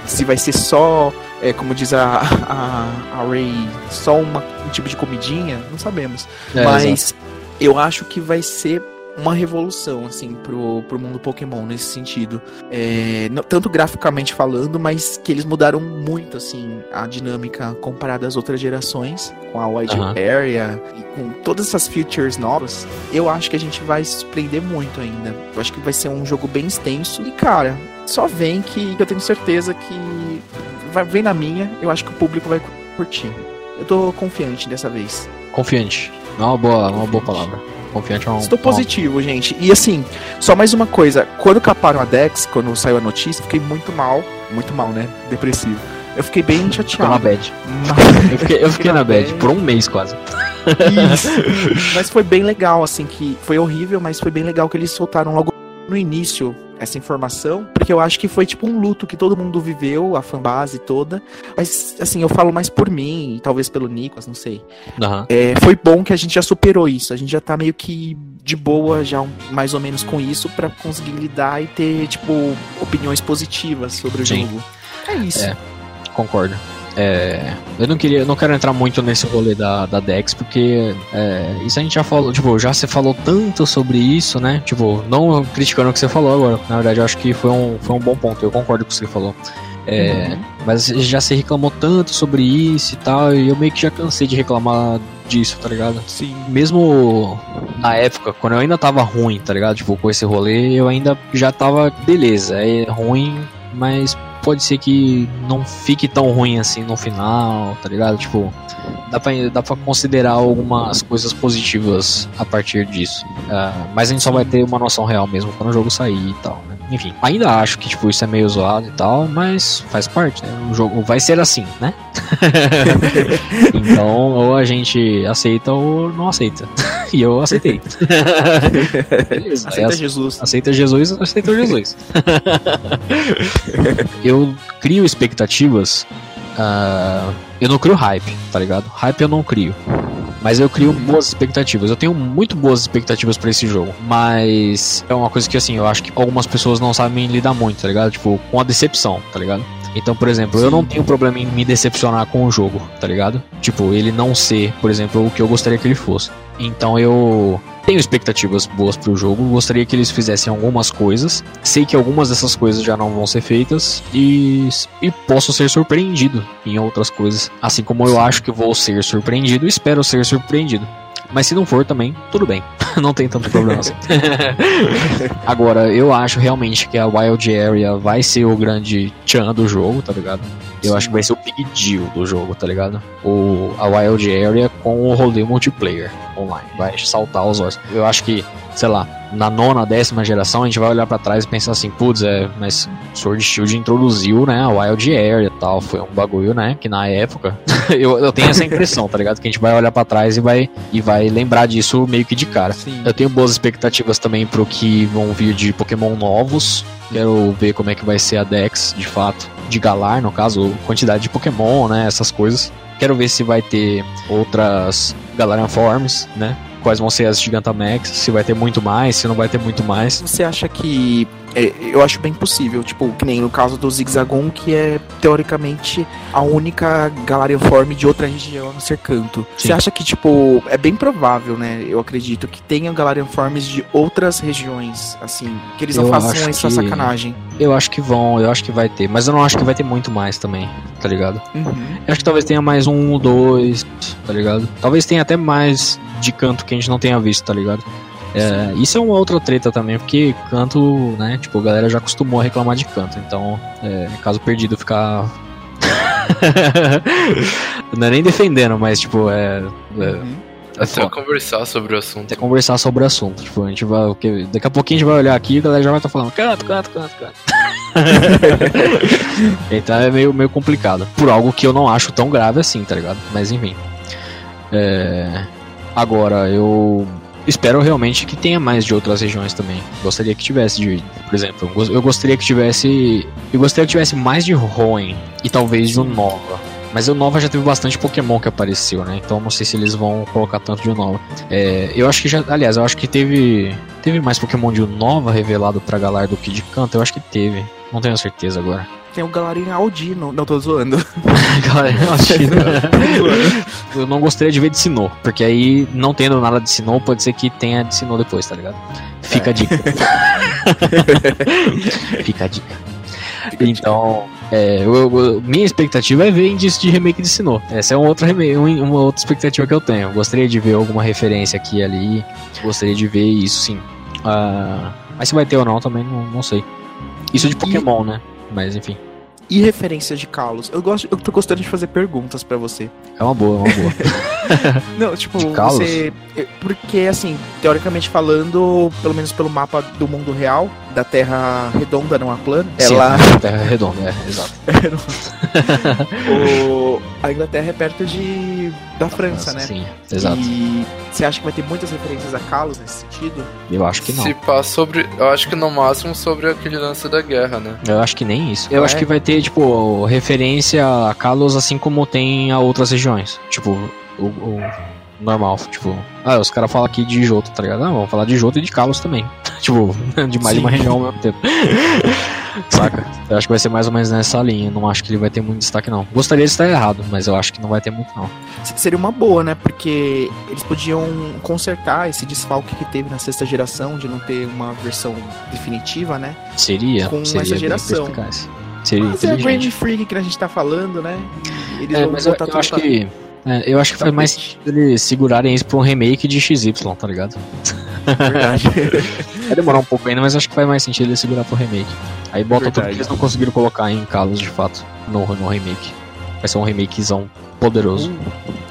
se vai ser só, é, como diz a, a, a Ray, só uma, um tipo de comidinha, não sabemos.
É,
Mas eu acho que vai ser uma revolução, assim, pro, pro mundo Pokémon nesse sentido. É, não- tanto graficamente falando, mas que eles mudaram muito, assim, a dinâmica comparada às outras gerações, com a Wide
Aham.
Area e com todas essas features novas. Eu acho que a gente vai se surpreender muito ainda. Eu acho que vai ser um jogo bem extenso. E, cara, só vem que eu tenho certeza que vai, vem na minha, eu acho que o público vai curtir. Eu tô confiante dessa vez.
Confiante. É uma boa, uma boa palavra. Confiante é um.
Estou positivo, gente. E assim, só mais uma coisa. Quando caparam a Dex, quando saiu a notícia, fiquei muito mal. Muito mal, né? Depressivo. Eu fiquei bem
Ficou na
chateado.
bad.
Mas, <laughs>
Eu fiquei, eu fiquei na bad
bad.
por um mês quase.
Isso. <laughs> mas foi bem legal, assim, que foi horrível, mas foi bem legal que eles soltaram logo no início essa informação, porque eu acho que foi tipo um luto que todo mundo viveu, a fanbase toda. Mas, assim, eu falo mais por mim, e talvez pelo Nicolas, não sei.
Aham.
É, foi bom que a gente já superou isso. A gente já tá meio que de boa, já um- mais ou menos com isso, pra conseguir lidar e ter, tipo, opiniões positivas sobre o
Sim.
jogo. É isso.
É. Concordo. É, eu não queria, não quero entrar muito nesse rolê da, da Dex, porque é, isso a gente já falou, tipo, já se falou tanto sobre isso, né? Tipo, não criticando o que você falou agora. Na verdade, eu acho que foi um, foi um bom ponto, eu concordo com o que você falou. É,
Uhum.
Mas já se reclamou tanto sobre isso e tal, e eu meio que já cansei de reclamar disso, tá ligado?
Sim.
Mesmo na época, quando eu ainda tava ruim, tá ligado? Tipo, com esse rolê, eu ainda já tava, beleza, é ruim, mas pode ser que não fique tão ruim assim no final, tá ligado? Tipo, dá pra, dá pra considerar algumas coisas positivas a partir disso. Uh, mas a gente só vai ter uma noção real mesmo quando o jogo sair e tal, né? Enfim, ainda acho que tipo, isso é meio zoado e tal, mas faz parte, né? O jogo vai ser assim, né? <laughs> então, ou a gente aceita ou não aceita. <laughs> e eu aceitei.
Beleza, aceita Jesus.
Aceita Jesus, aceita Jesus. eu crio expectativas. Uh, eu não crio hype, tá ligado? Hype eu não crio. Mas eu crio boas expectativas. Eu tenho muito boas expectativas para esse jogo. Mas é uma coisa que, assim, eu acho que algumas pessoas não sabem lidar muito, tá ligado? Tipo, com a decepção, tá ligado? Então, por exemplo, Sim. eu não tenho problema em me decepcionar com o jogo, tá ligado? Tipo, ele não ser, por exemplo, o que eu gostaria que ele fosse. Então eu tenho expectativas boas pro jogo, gostaria que eles fizessem algumas coisas. Sei que algumas dessas coisas já não vão ser feitas e, e posso ser surpreendido em outras coisas. Assim como eu acho que vou ser surpreendido, espero ser surpreendido. Mas se não for também, tudo bem. <laughs> não tem tanto problema assim. <laughs> Agora, eu acho realmente que a Wild Area vai ser o grande chan do jogo, tá ligado? Eu Sim. acho que vai ser o big deal do jogo, tá ligado? O, a Wild Area com o rolê multiplayer online. Vai saltar os olhos. Eu acho que, sei lá, na nona, décima geração, a gente vai olhar para trás e pensar assim, putz, é, mas Sword Shield introduziu, né, a Wild Area e tal. Foi um bagulho, né, que na época. <laughs> eu, eu tenho essa impressão, tá ligado? Que a gente vai olhar para trás e vai, e vai lembrar disso meio que de cara. Sim. Eu tenho boas expectativas também pro que vão vir de Pokémon novos. Quero ver como é que vai ser a Dex, de fato de Galar, no caso, quantidade de Pokémon, né? Essas coisas. Quero ver se vai ter outras Galarian Forms, né? Quais vão ser as Gigantamax, se vai ter muito mais, se não vai ter muito mais.
Você acha que é, eu acho bem possível, tipo, que nem no caso do Zigzagon, que é teoricamente a única Galarian Form de outra região no Sercanto. Você acha que, tipo, é bem provável, né? Eu acredito que tenha Galarian Forms de outras regiões, assim, que eles não eu façam essa que... sacanagem.
Eu acho que vão, eu acho que vai ter, mas eu não acho que vai ter muito mais também, tá ligado? Uhum. Eu acho que talvez tenha mais um, dois, tá ligado? Talvez tenha até mais de canto que a gente não tenha visto, tá ligado? É, isso é uma outra treta também, porque canto, né? Tipo, a galera já acostumou a reclamar de canto. Então, é, caso perdido ficar. <laughs> não é nem defendendo, mas tipo, é. é
uhum. Até conversar sobre o assunto.
Até conversar sobre o assunto. Tipo, a gente vai. Daqui a pouquinho a gente vai olhar aqui e a galera já vai estar tá falando canto, canto, canto, canto. <laughs> então é meio, meio complicado. Por algo que eu não acho tão grave assim, tá ligado? Mas enfim. É... Agora, eu espero realmente que tenha mais de outras regiões também. Gostaria que tivesse de, por exemplo, eu gostaria que tivesse, eu gostaria que tivesse mais de Hoenn e talvez de Nova. Mas o Nova já teve bastante Pokémon que apareceu, né? Então não sei se eles vão colocar tanto de Nova. É, eu acho que já, aliás, eu acho que teve teve mais Pokémon de Nova revelado pra Galar do que de Canto. Eu acho que teve. Não tenho certeza agora
tem o Galarian Aldino. Não, tô zoando. <laughs>
Galarian Aldino. <laughs> eu não gostaria de ver de Sinnoh, porque aí, não tendo nada de Sinnoh, pode ser que tenha de Sinnoh depois, tá ligado? Fica é. a dica. <laughs> Fica a dica. Fica então, é, eu, eu, minha expectativa é ver indício de remake de Sinnoh. Essa é uma outra, uma outra expectativa que eu tenho. Gostaria de ver alguma referência aqui e ali. Gostaria de ver isso, sim. Uh, mas se vai ter ou não, também não, não sei. Isso de Pokémon, e... né? Mas enfim
e referência de Kalos. Eu gosto, eu tô gostando de fazer perguntas para você.
É uma boa, é uma boa. <laughs>
Não, tipo, você porque assim, teoricamente falando, pelo menos pelo mapa do mundo real, da Terra redonda, não a plana,
Sim, ela a Terra redonda, é, exato. <laughs>
o... a Inglaterra é perto de da, da França, França, né?
Sim, exato.
E você acha que vai ter muitas referências a Kalos nesse sentido?
Eu acho que não.
Se pá sobre, eu acho que no máximo sobre aquele lance da guerra, né?
Eu acho que nem isso. Eu é? acho que vai ter tipo referência a Kalos assim como tem a outras regiões. Tipo, o, o normal, tipo, ah, os caras falam aqui de Joto, tá ligado? Não, vamos falar de Joto e de Kalos também. <laughs> tipo, de mais Sim. de uma região ao mesmo tempo. <laughs> Saca? Eu acho que vai ser mais ou menos nessa linha. Não acho que ele vai ter muito destaque, não. Gostaria de estar errado, mas eu acho que não vai ter muito, não.
Seria uma boa, né? Porque eles podiam consertar esse desfalque que teve na sexta geração, de não ter uma versão definitiva, né?
Seria.
Com
seria
essa geração.
Seria
mas é a Freak que a gente tá falando, né?
Eles é, mas eu, eu acho que É, eu acho que faz mais sentido eles segurarem isso pra um remake de XY, tá ligado?
Verdade. <laughs>
Vai demorar um pouco ainda, mas acho que faz mais sentido eles segurar pro remake. Aí bota tudo
Verdade.
que eles não conseguiram colocar em Kalos de fato no, no remake. Vai ser um remakezão poderoso.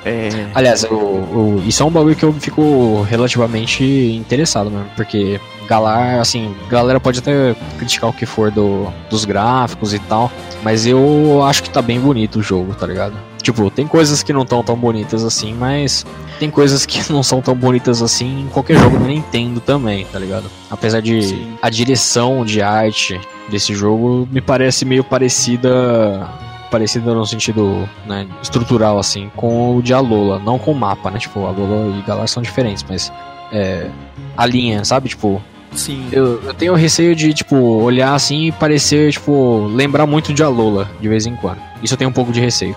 É,
Aliás, o, o- isso é um bagulho que eu fico relativamente interessado mesmo, porque Galar, assim, galera pode até criticar o que for do, dos gráficos e tal, mas eu acho que tá bem bonito o jogo, tá ligado? Tipo, tem coisas que não estão tão bonitas assim, mas tem coisas que <laughs> não são tão bonitas assim em qualquer jogo da Nintendo também, tá ligado? Apesar de
Sim.
a direção de arte desse jogo me parece meio parecida parecida no sentido né, estrutural assim com o de Alola, não com o mapa, né? Tipo, Alola e Galar são diferentes, mas é, a linha, sabe? Tipo,
sim.
eu, eu tenho receio de, tipo, olhar assim e parecer, tipo, lembrar muito de Alola de vez em quando. Isso eu tenho um pouco de receio.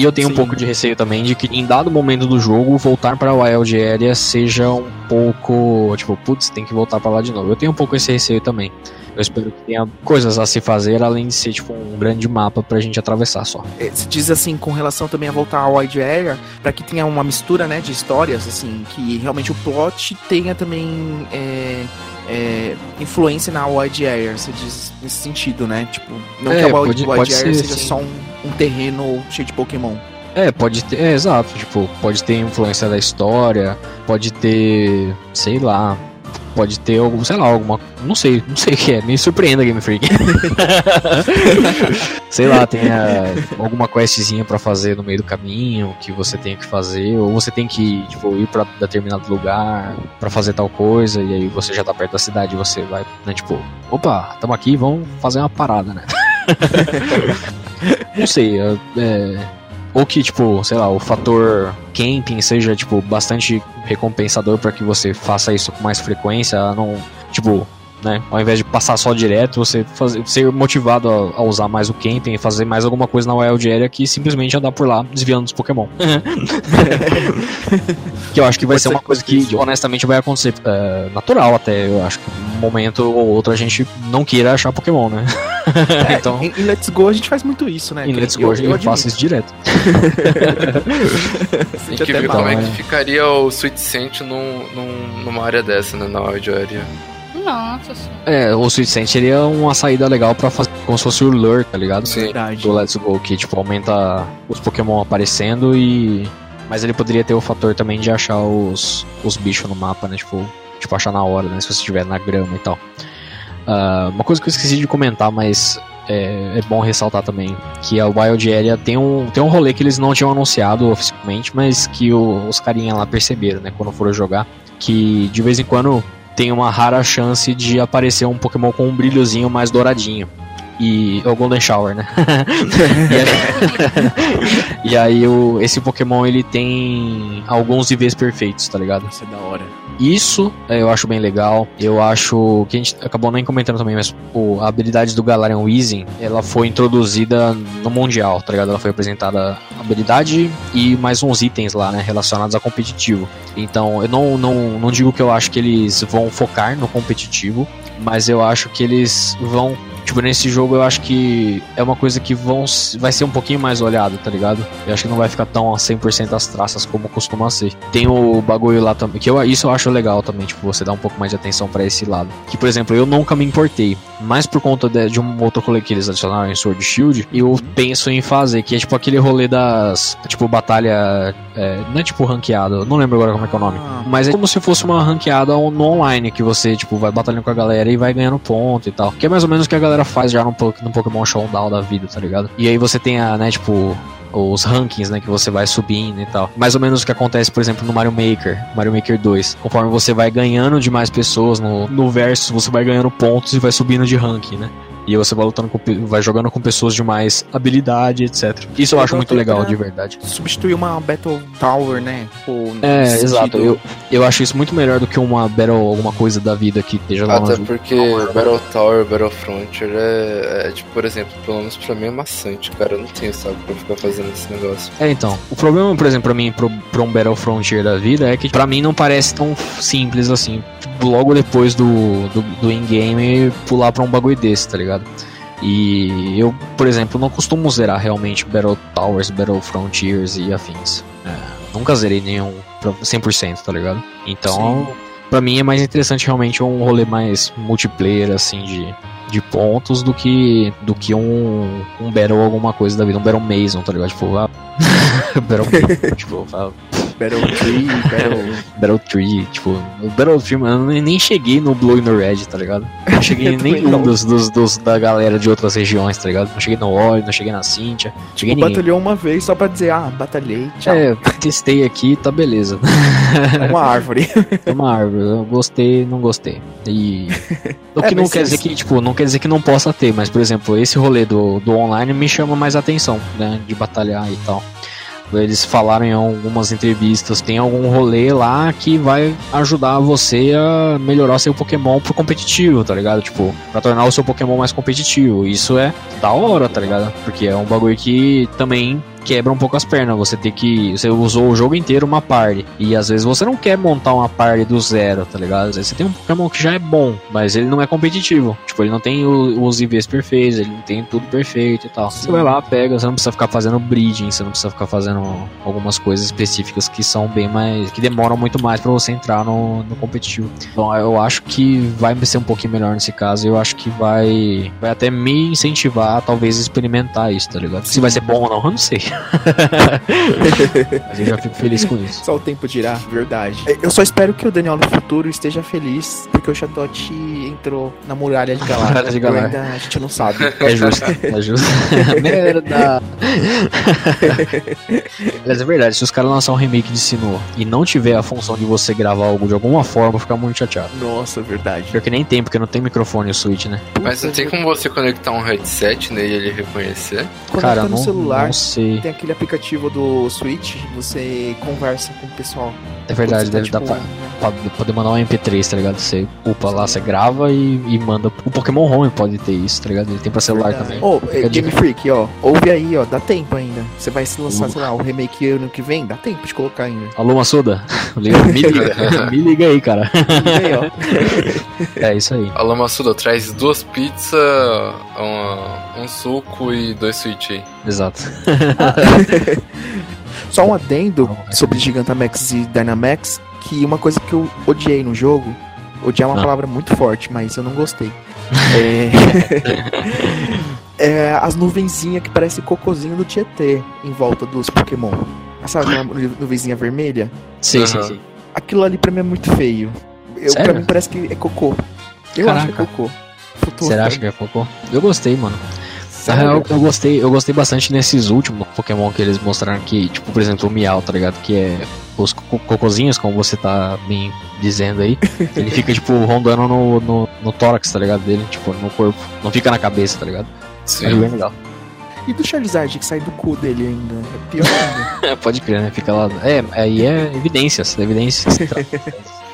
E eu tenho um
Sim.
pouco de receio também de que em dado momento do jogo voltar para Wild Area seja um pouco, tipo, putz, tem que voltar para lá de novo. Eu tenho um pouco esse receio também. Eu espero que tenha coisas a se fazer além de ser tipo um grande mapa pra gente atravessar só.
É, Se diz assim, com relação também a voltar ao Wide Area, pra que tenha uma mistura, né, de histórias, assim, que realmente o plot tenha também é, é, influência na Wide Area, você diz nesse sentido, né? Tipo, não
É,
que a Wide,
pode- pode
Area
ser,
seja
sim.
só um, um terreno cheio de Pokémon.
É, pode ter, é exato, tipo, pode ter influência da história, pode ter, sei lá, pode ter algum, sei lá, alguma, não sei, não sei o que é, me surpreenda Game Freak. <laughs> sei lá, tenha alguma questzinha pra fazer no meio do caminho que você tem que fazer, ou você tem que, tipo, ir pra determinado lugar pra fazer tal coisa e aí você já tá perto da cidade, e você vai, né, tipo, opa, tamo aqui, vamos fazer uma parada, né? <laughs> não sei, é, ou que, tipo, sei lá, o fator camping seja, tipo, bastante recompensador para que você faça isso com mais frequência, não, tipo, né, ao invés de passar só direto, você fazer, ser motivado a, a usar mais o camping e fazer mais alguma coisa na Wild Area que simplesmente andar por lá desviando dos Pokémon. <laughs> que eu acho que vai
Pode
ser
ser
uma
que
coisa que
aconteça.
honestamente vai acontecer é, natural até, eu acho que um momento ou outro a gente não queira achar Pokémon, né? <laughs>
É,
então,
em, em Let's Go a gente faz muito isso, né?
em
que
Let's
eu-
Go a gente
eu
faz isso direto. <laughs>
Tem que
até
ver
mal.
como é
né?
que ficaria o Sweet Scent num, num, numa área dessa, né? Na Wild Area.
Nossa senhora.
É, o Sweet Scent seria uma saída legal pra fazer como se fosse o Lure, tá ligado?
Sim.
Verdade.
Do Let's Go, que tipo, aumenta os Pokémon aparecendo e. Mas ele poderia ter o fator também de achar os, os bichos no mapa, né? Tipo, tipo, achar na hora, né? Se você estiver na grama e tal. Ah, uma coisa que eu esqueci de comentar, mas é, é bom ressaltar também, que a Wild Area tem um, tem um rolê que eles não tinham anunciado oficialmente, mas que o- os carinha lá perceberam, né? Quando foram jogar, que de vez em quando tem uma rara chance de aparecer um Pokémon com um brilhozinho mais douradinho. E é o Golden Shower, né? <laughs> e aí, <laughs> e aí o, esse Pokémon ele tem alguns IVs perfeitos, tá ligado?
Isso é da hora.
Isso é, eu acho bem legal. Eu acho que a gente acabou nem comentando também, mas o, a habilidade do Galarian Weezing, ela foi introduzida no Mundial, tá ligado? Ela foi apresentada a habilidade e mais uns itens lá, né, relacionados a competitivo. Então, eu não, não, não digo que eu acho que eles vão focar no competitivo, mas eu acho que eles vão Tipo, nesse jogo eu acho que é uma coisa que vão, vai ser um pouquinho mais olhado, tá ligado? Eu acho que não vai ficar tão a 100% as traças como costuma ser. Tem o bagulho lá também, que eu, isso eu acho legal também, tipo, você dar um pouco mais de atenção pra esse lado. Que, por exemplo, eu nunca me importei, mas por conta de, de um outro rolê que eles adicionaram em Sword Shield, eu penso em fazer, que é tipo aquele rolê das, tipo, batalha, é, não é tipo ranqueada, não lembro agora como é que é o nome.
Ah,
Mas é como se fosse uma ranqueada no online, que você, tipo, vai batalhando com a galera e vai ganhando ponto e tal. Que é mais ou menos o que a galera faz já no, no Pokémon Showdown da vida, tá ligado? E aí você tem a, né, tipo, os rankings, né, que você vai subindo e tal. Mais ou menos o que acontece, por exemplo, no Mario Maker, Mario Maker 2. Conforme você vai ganhando de mais pessoas no, no verso, você vai ganhando pontos e vai subindo de ranking, né? E aí você vai lutando com, vai jogando com pessoas de mais habilidade, etc. Isso eu acho muito legal, de verdade.
Substituir uma Battle Tower, né? Tipo,
É,
nesse
exato.
sentido.
Eu, eu acho isso muito melhor do que uma Battle, alguma coisa da vida que esteja lá
Até porque Battle Tower, Battle Frontier é, é, tipo, por exemplo, pelo menos pra mim é maçante, cara. Eu não tenho saco pra ficar fazendo esse negócio.
É, então. O problema, por exemplo, pra mim, pro, pra um Battle Frontier da vida, é que pra mim não parece tão simples assim. Logo depois do, do, do in-game, pular pra um bagulho desse, tá ligado? E eu, por exemplo, não costumo zerar realmente Battle Towers, Battle Frontiers e afins. É, nunca zerei nenhum pra 100%, tá ligado? Então, pra mim é mais interessante realmente um rolê mais multiplayer, assim, de, de pontos do que, do que um, um Battle alguma coisa da vida, um Battle Mason, tá ligado? Tipo, ah, <laughs> Battle Mason, tipo, ah,
Battle Tree, Battle. <laughs>
Battle Tree, tipo, o Battle Tree, mano, eu nem cheguei no Blue e no Red, tá ligado? Não cheguei <laughs> em nenhum
não.
dos, dos, dos da galera de outras regiões, tá ligado? Não cheguei no Ori, não cheguei na Cynthia, não cheguei ninguém.
Batalhou uma vez só pra dizer, ah, batalhei, tchau.
É, testei aqui, tá beleza.
É uma árvore. <laughs>
É uma árvore, eu gostei, não gostei. E. O
É,
que não
mas
quer dizer que, tipo, não quer dizer que não possa ter, mas, por exemplo, esse rolê do, do online me chama mais atenção, né? De batalhar e tal. Eles falaram em algumas entrevistas, tem algum rolê lá que vai ajudar você a melhorar seu Pokémon pro competitivo, tá ligado? Tipo, pra tornar o seu Pokémon mais competitivo. Isso é da hora, tá ligado? Porque é um bagulho que também quebra um pouco as pernas. Você tem que. Você usou o jogo inteiro uma party. E às vezes você não quer montar uma party do zero, tá ligado? Às vezes você tem um Pokémon que já é bom, mas ele não é competitivo. Tipo, ele não tem o- os IVs perfeitos, ele não tem tudo perfeito e tal. Você vai lá, pega, você não precisa ficar fazendo breeding, você não precisa ficar fazendo algumas coisas específicas que são bem mais. que demoram muito mais pra você entrar no, no competitivo. Então eu acho que vai ser um pouquinho melhor nesse caso. Eu acho que vai. Vai até me incentivar a talvez experimentar isso, tá ligado? Se vai ser bom ou não, eu não sei. Mas eu já fico feliz com isso.
Só o tempo dirá, verdade. É, Eu só espero que o Daniel no futuro esteja feliz, porque o Chatot entrou na muralha de Galar.
Muralha de Galar.
Ainda a gente não sabe.
É justo, é justo. <laughs> Merda! <laughs> Mas é verdade, se os caras lançar um remake de Sinnoh e não tiver a função de você gravar algo de alguma forma, ficar muito chateado.
Nossa, verdade.
Pior que nem tem, porque não tem microfone o Switch, né?
Mas não tem como você conectar um headset nele e ele reconhecer?
Cara,
tá no
não,
celular,
não sei.
tem aquele aplicativo do Switch, você conversa com o pessoal.
É verdade,
você
deve
tá,
dar
tipo,
pra, pra poder mandar um MP3, tá ligado? Você upa lá, você grava e, e manda. O Pokémon Home pode ter isso, tá ligado? Ele tem pra celular
Verdade.
também.
Ô, é,
Fica a
Game. Freak, ó, ouve aí, ó, dá tempo ainda. Você vai se lançar,
Uh.
sei lá, o remake ano que vem, dá tempo de colocar ainda.
Alô, Massuda? <laughs> Liga- Me liga, me liga aí, cara.
E aí, ó. <laughs>
É isso aí.
Alô, Massuda, traz duas pizzas, uma- um suco e dois Switch aí.
Exato. <laughs>
Só um adendo sobre Gigantamax e Dynamax, que uma coisa que eu odiei no jogo, odiar é uma
Ah.
palavra muito forte, mas eu não gostei. É, é as nuvenzinhas que parece cocôzinho do Tietê em volta dos Pokémon. Sabe aquela nu- nuvenzinha vermelha?
Sim, sim,
Aham.
sim.
Aquilo ali pra mim é muito feio. Eu,
Sério?
pra mim parece que é cocô. Eu acho que é
Caraca.
cocô. Flutuando.
Será que é cocô? Eu gostei, mano. Na real, eu gostei, eu gostei bastante nesses últimos Pokémon que eles mostraram que, tipo, por exemplo, o Miau, tá ligado? Que é os co- cocozinhos, como você tá bem dizendo aí. <laughs> Ele fica, tipo, rondando no, no, no tórax, tá ligado? Dele, tipo, no corpo. Não fica na cabeça, tá ligado? É
Sim.
bem legal.
E do Charizard que sai do cu dele ainda? É pior ainda. <laughs>
Pode crer, né? Fica lá. É, aí é evidências, evidências. <laughs>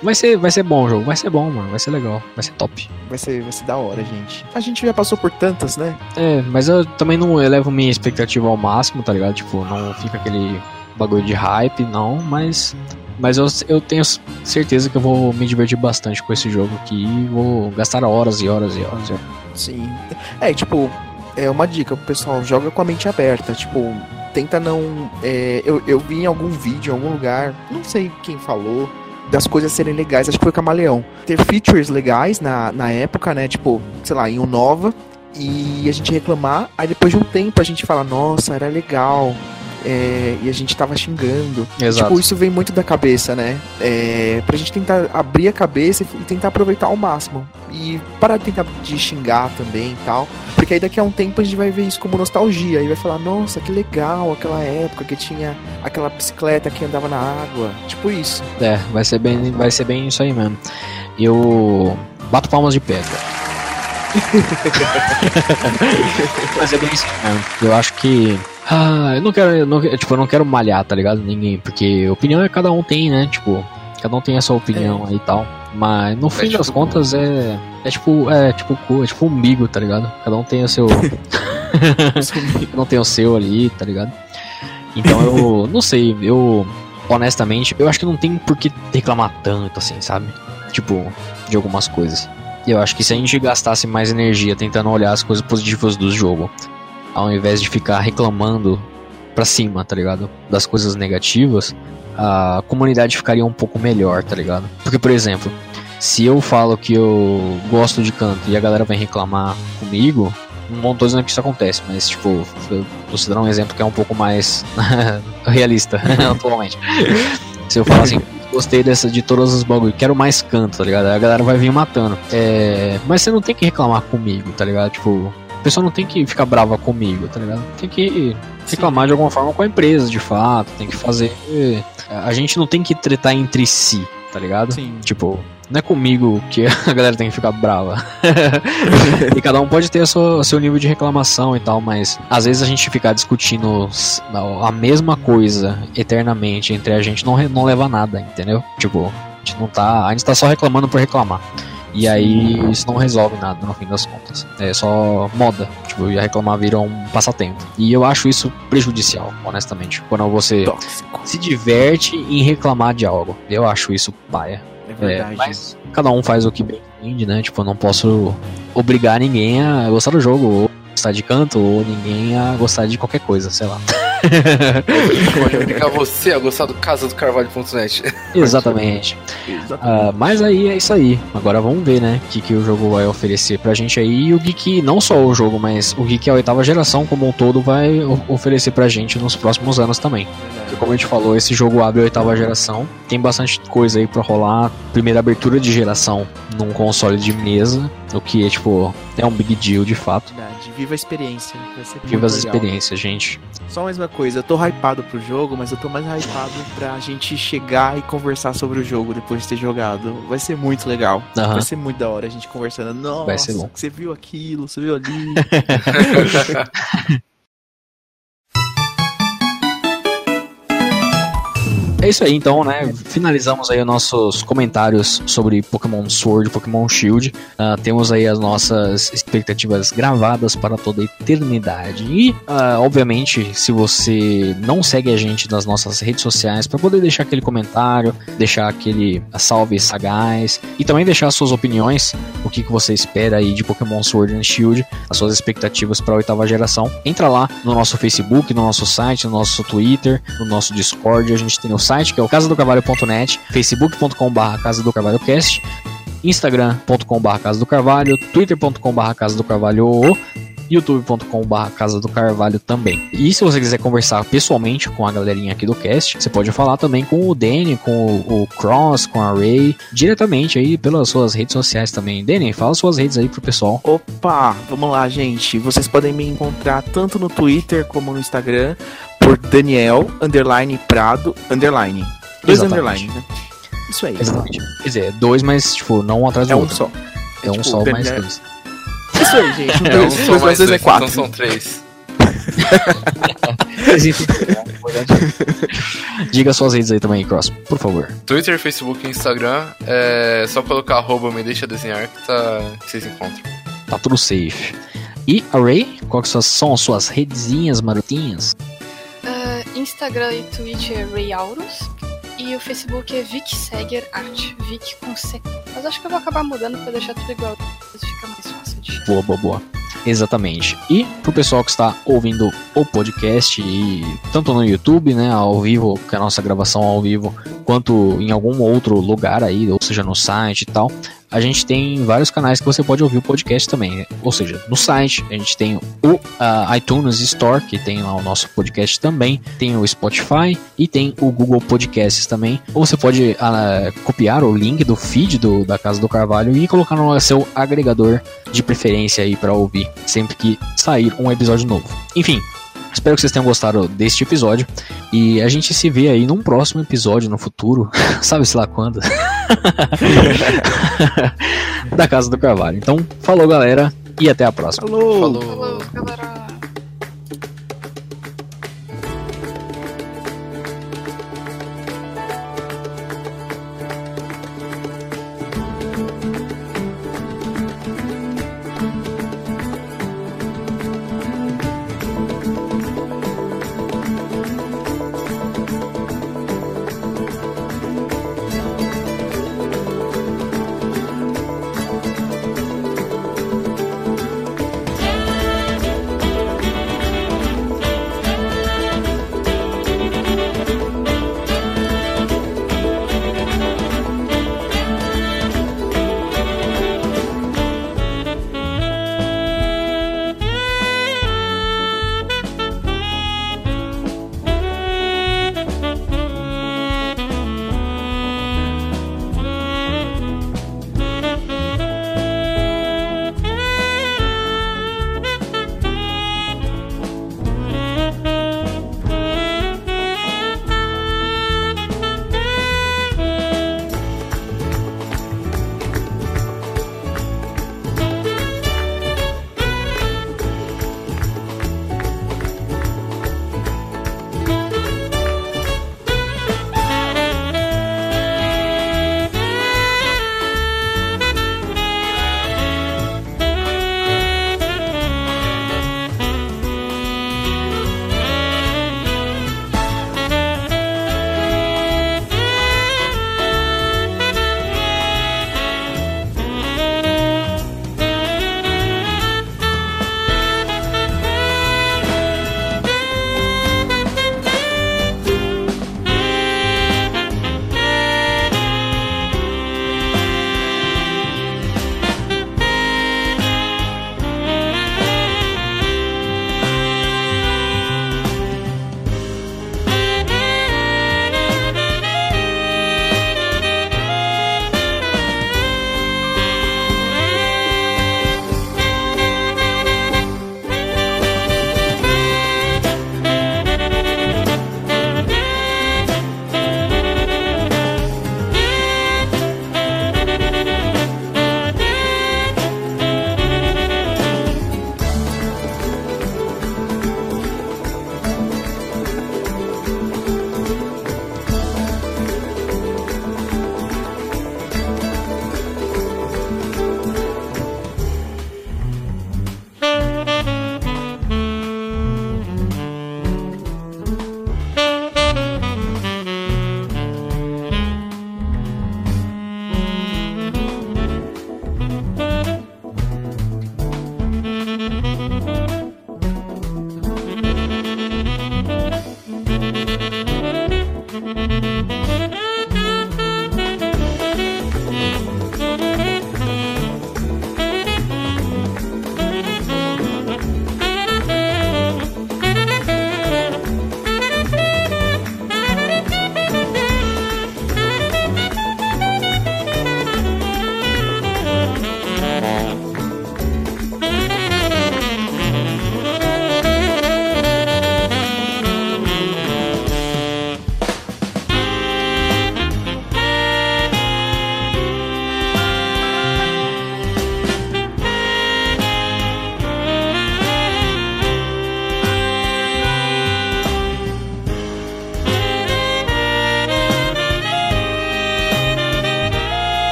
Vai ser, vai ser bom o jogo, vai ser bom, mano. Vai ser legal, vai ser top.
vai, ser, vai ser da hora, gente. A gente já passou por tantas, né?
É, mas eu também não elevo minha expectativa ao máximo, tá ligado? Tipo, não fica aquele bagulho de hype, não, mas. Mas eu, eu tenho certeza que eu vou me divertir bastante com esse jogo aqui e vou gastar horas e horas e horas. e horas.
Sim. É, tipo, é uma dica pro pessoal, joga com a mente aberta. Tipo, tenta não. é, eu, eu vi em algum vídeo, em algum lugar, não sei quem falou, das coisas serem legais, acho que foi o Camaleão. Ter features legais na, na época, né? Tipo, sei lá, em um Nova, e a gente reclamar, aí depois de um tempo a gente fala, nossa, era legal. É, e a gente tava xingando.
Exato.
Tipo, isso vem muito da cabeça, né? É, pra gente tentar abrir a cabeça e tentar aproveitar ao máximo. E parar de tentar de xingar também e tal. Porque aí daqui a um tempo a gente vai ver isso como nostalgia. E vai falar, nossa, que legal aquela época que tinha aquela bicicleta que andava na água. Tipo isso.
É, vai ser bem, vai ser bem isso aí mesmo. Eu bato palmas de pedra. <laughs> Mas é bem isso mesmo. Eu acho que. Ah, eu não quero. eu não- tipo, eu não quero malhar, tá ligado? Ninguém. Porque opinião é cada um tem, né? Tipo, cada um tem a sua opinião aí e tal. Mas no fim
tipo
das contas é. É tipo. É tipo cu, é tipo umbigo, tá ligado? Cada um tem o seu. <laughs> não tem o seu ali, tá ligado? Então eu <laughs> não sei, eu honestamente, eu acho que não tem por que reclamar tanto assim, sabe? Tipo, de algumas coisas. Eu acho que se a gente gastasse mais energia tentando olhar as coisas positivas do jogo, ao invés de ficar reclamando pra cima, tá ligado? Das coisas negativas, a comunidade ficaria um pouco melhor, tá ligado? Porque, por exemplo, se eu falo que eu gosto de canto e a galera vem reclamar comigo, não tô dizendo que isso acontece, mas tipo, vou dar um exemplo que é um pouco mais <laughs> realista <laughs> atualmente. Se eu falar assim, gostei dessa de todos os bagulho, quero mais canto, tá ligado? A galera vai vir matando. É, mas você não tem que reclamar comigo, tá ligado? Tipo, a pessoa não tem que ficar brava comigo, tá ligado? Tem que reclamar Sim. de alguma forma com a empresa, de fato, tem que fazer. A gente não tem que tretar entre si, tá ligado? Sim. Tipo, não é comigo que <laughs> a galera tem que ficar brava. <laughs> e cada um pode ter o seu nível de reclamação e tal, mas às vezes a gente ficar discutindo a mesma coisa eternamente entre a gente não, não leva a nada, entendeu? Tipo, a gente não tá. A gente tá só reclamando por reclamar. E aí isso não resolve nada no fim das contas. É só moda. Tipo, ia reclamar vira um passatempo. E eu acho isso prejudicial, honestamente. Quando você Tóxico. se diverte em reclamar de algo. Eu acho isso paia.
É verdade. É,
mas cada um faz o que bem entende, né? Tipo, eu não posso obrigar ninguém a gostar do jogo, ou gostar de canto, ou ninguém a gostar de qualquer coisa, sei lá. <laughs>
Pode obrigar você a gostar do Casa do Carvalho.net.
Exatamente. Uh, mas aí é isso aí. Agora vamos ver, né? O que, que o jogo vai oferecer pra gente aí. E o que, não só o jogo, mas o que, que a oitava geração como um todo vai oferecer pra gente nos próximos anos também. Porque, como a gente falou, esse jogo abre a oitava geração. Tem bastante coisa aí pra rolar. Primeira abertura de geração num console de mesa. O que é, tipo, é um big deal de fato.
Verdade. Viva a experiência.
Viva as experiências, gente.
Só mais uma coisa, eu tô hypado pro jogo, mas eu tô mais hypado pra gente chegar e conversar sobre o jogo depois de ter jogado. Vai ser muito legal. Uhum. Vai ser muito da hora a gente conversando. Nossa, você viu aquilo, você viu ali. <laughs>
É isso aí, então, né? Finalizamos aí os nossos comentários sobre Pokémon Sword, Pokémon Shield. Uh, temos aí as nossas expectativas gravadas para toda a eternidade. E, uh, obviamente, se você não segue a gente nas nossas redes sociais, para poder deixar aquele comentário, deixar aquele salve sagaz e também deixar suas opiniões, o que, que você espera aí de Pokémon Sword and Shield, as suas expectativas para a oitava geração. Entra lá no nosso Facebook, no nosso site, no nosso Twitter, no nosso Discord. A gente tem o site, que é o casadocarvalho.net, facebook.com.br Casa do Carvalho Cast, instagram.com.br Casa do Carvalho, twitter.com.br Casa do Carvalho youtube.com.br Casa do Carvalho também. E se você quiser conversar pessoalmente com a galerinha aqui do cast, você pode falar também com o Danny, com o, o Cross, com a Ray, diretamente aí pelas suas redes sociais também. Danny, fala suas redes aí pro pessoal.
Opa, vamos lá, gente. Vocês podem me encontrar tanto no Twitter como no Instagram por Daniel, underline, Prado, underline. Dois underline, né? Isso aí.
Exatamente. Quer dizer, dois, mas, tipo, não um atrás do
é
outro.
Um só.
É, é um tipo, só, mais dois.
Isso aí, gente.
É um só mais dois, é quatro. Então são três. <laughs>
Diga suas redes aí também, Cross, por favor.
Twitter, Facebook e Instagram. É só colocar arroba me deixa desenhar que, tá, que vocês encontram.
Tá tudo safe. E a Ray, quais são as suas redezinhas marotinhas?
Instagram e Twitch é Rayaurus. E o Facebook é Vic Seger Art. Vic com C. Mas acho que eu vou acabar mudando pra deixar tudo igual. Fica mais
Boa, boa, boa. Exatamente. E pro pessoal que está ouvindo o podcast, e tanto no YouTube, né, ao vivo, que é a nossa gravação ao vivo, quanto em algum outro lugar aí, ou seja, no site e tal, a gente tem vários canais que você pode ouvir o podcast também. Ou seja, no site, a gente tem o uh, iTunes Store, que tem lá o nosso podcast também, tem o Spotify e tem o Google Podcasts também. Ou você pode uh, copiar o link do feed do, da Casa do Carvalho e colocar no seu agregador de preferência aí para ouvir sempre que sair um episódio novo. Enfim, Espero que vocês tenham gostado deste episódio. E a gente se vê aí num próximo episódio no futuro. <laughs> Sabe-se lá quando. <laughs> da Casa do Carvalho. Então, falou galera e até a próxima.
Falou,
falou. falou galera.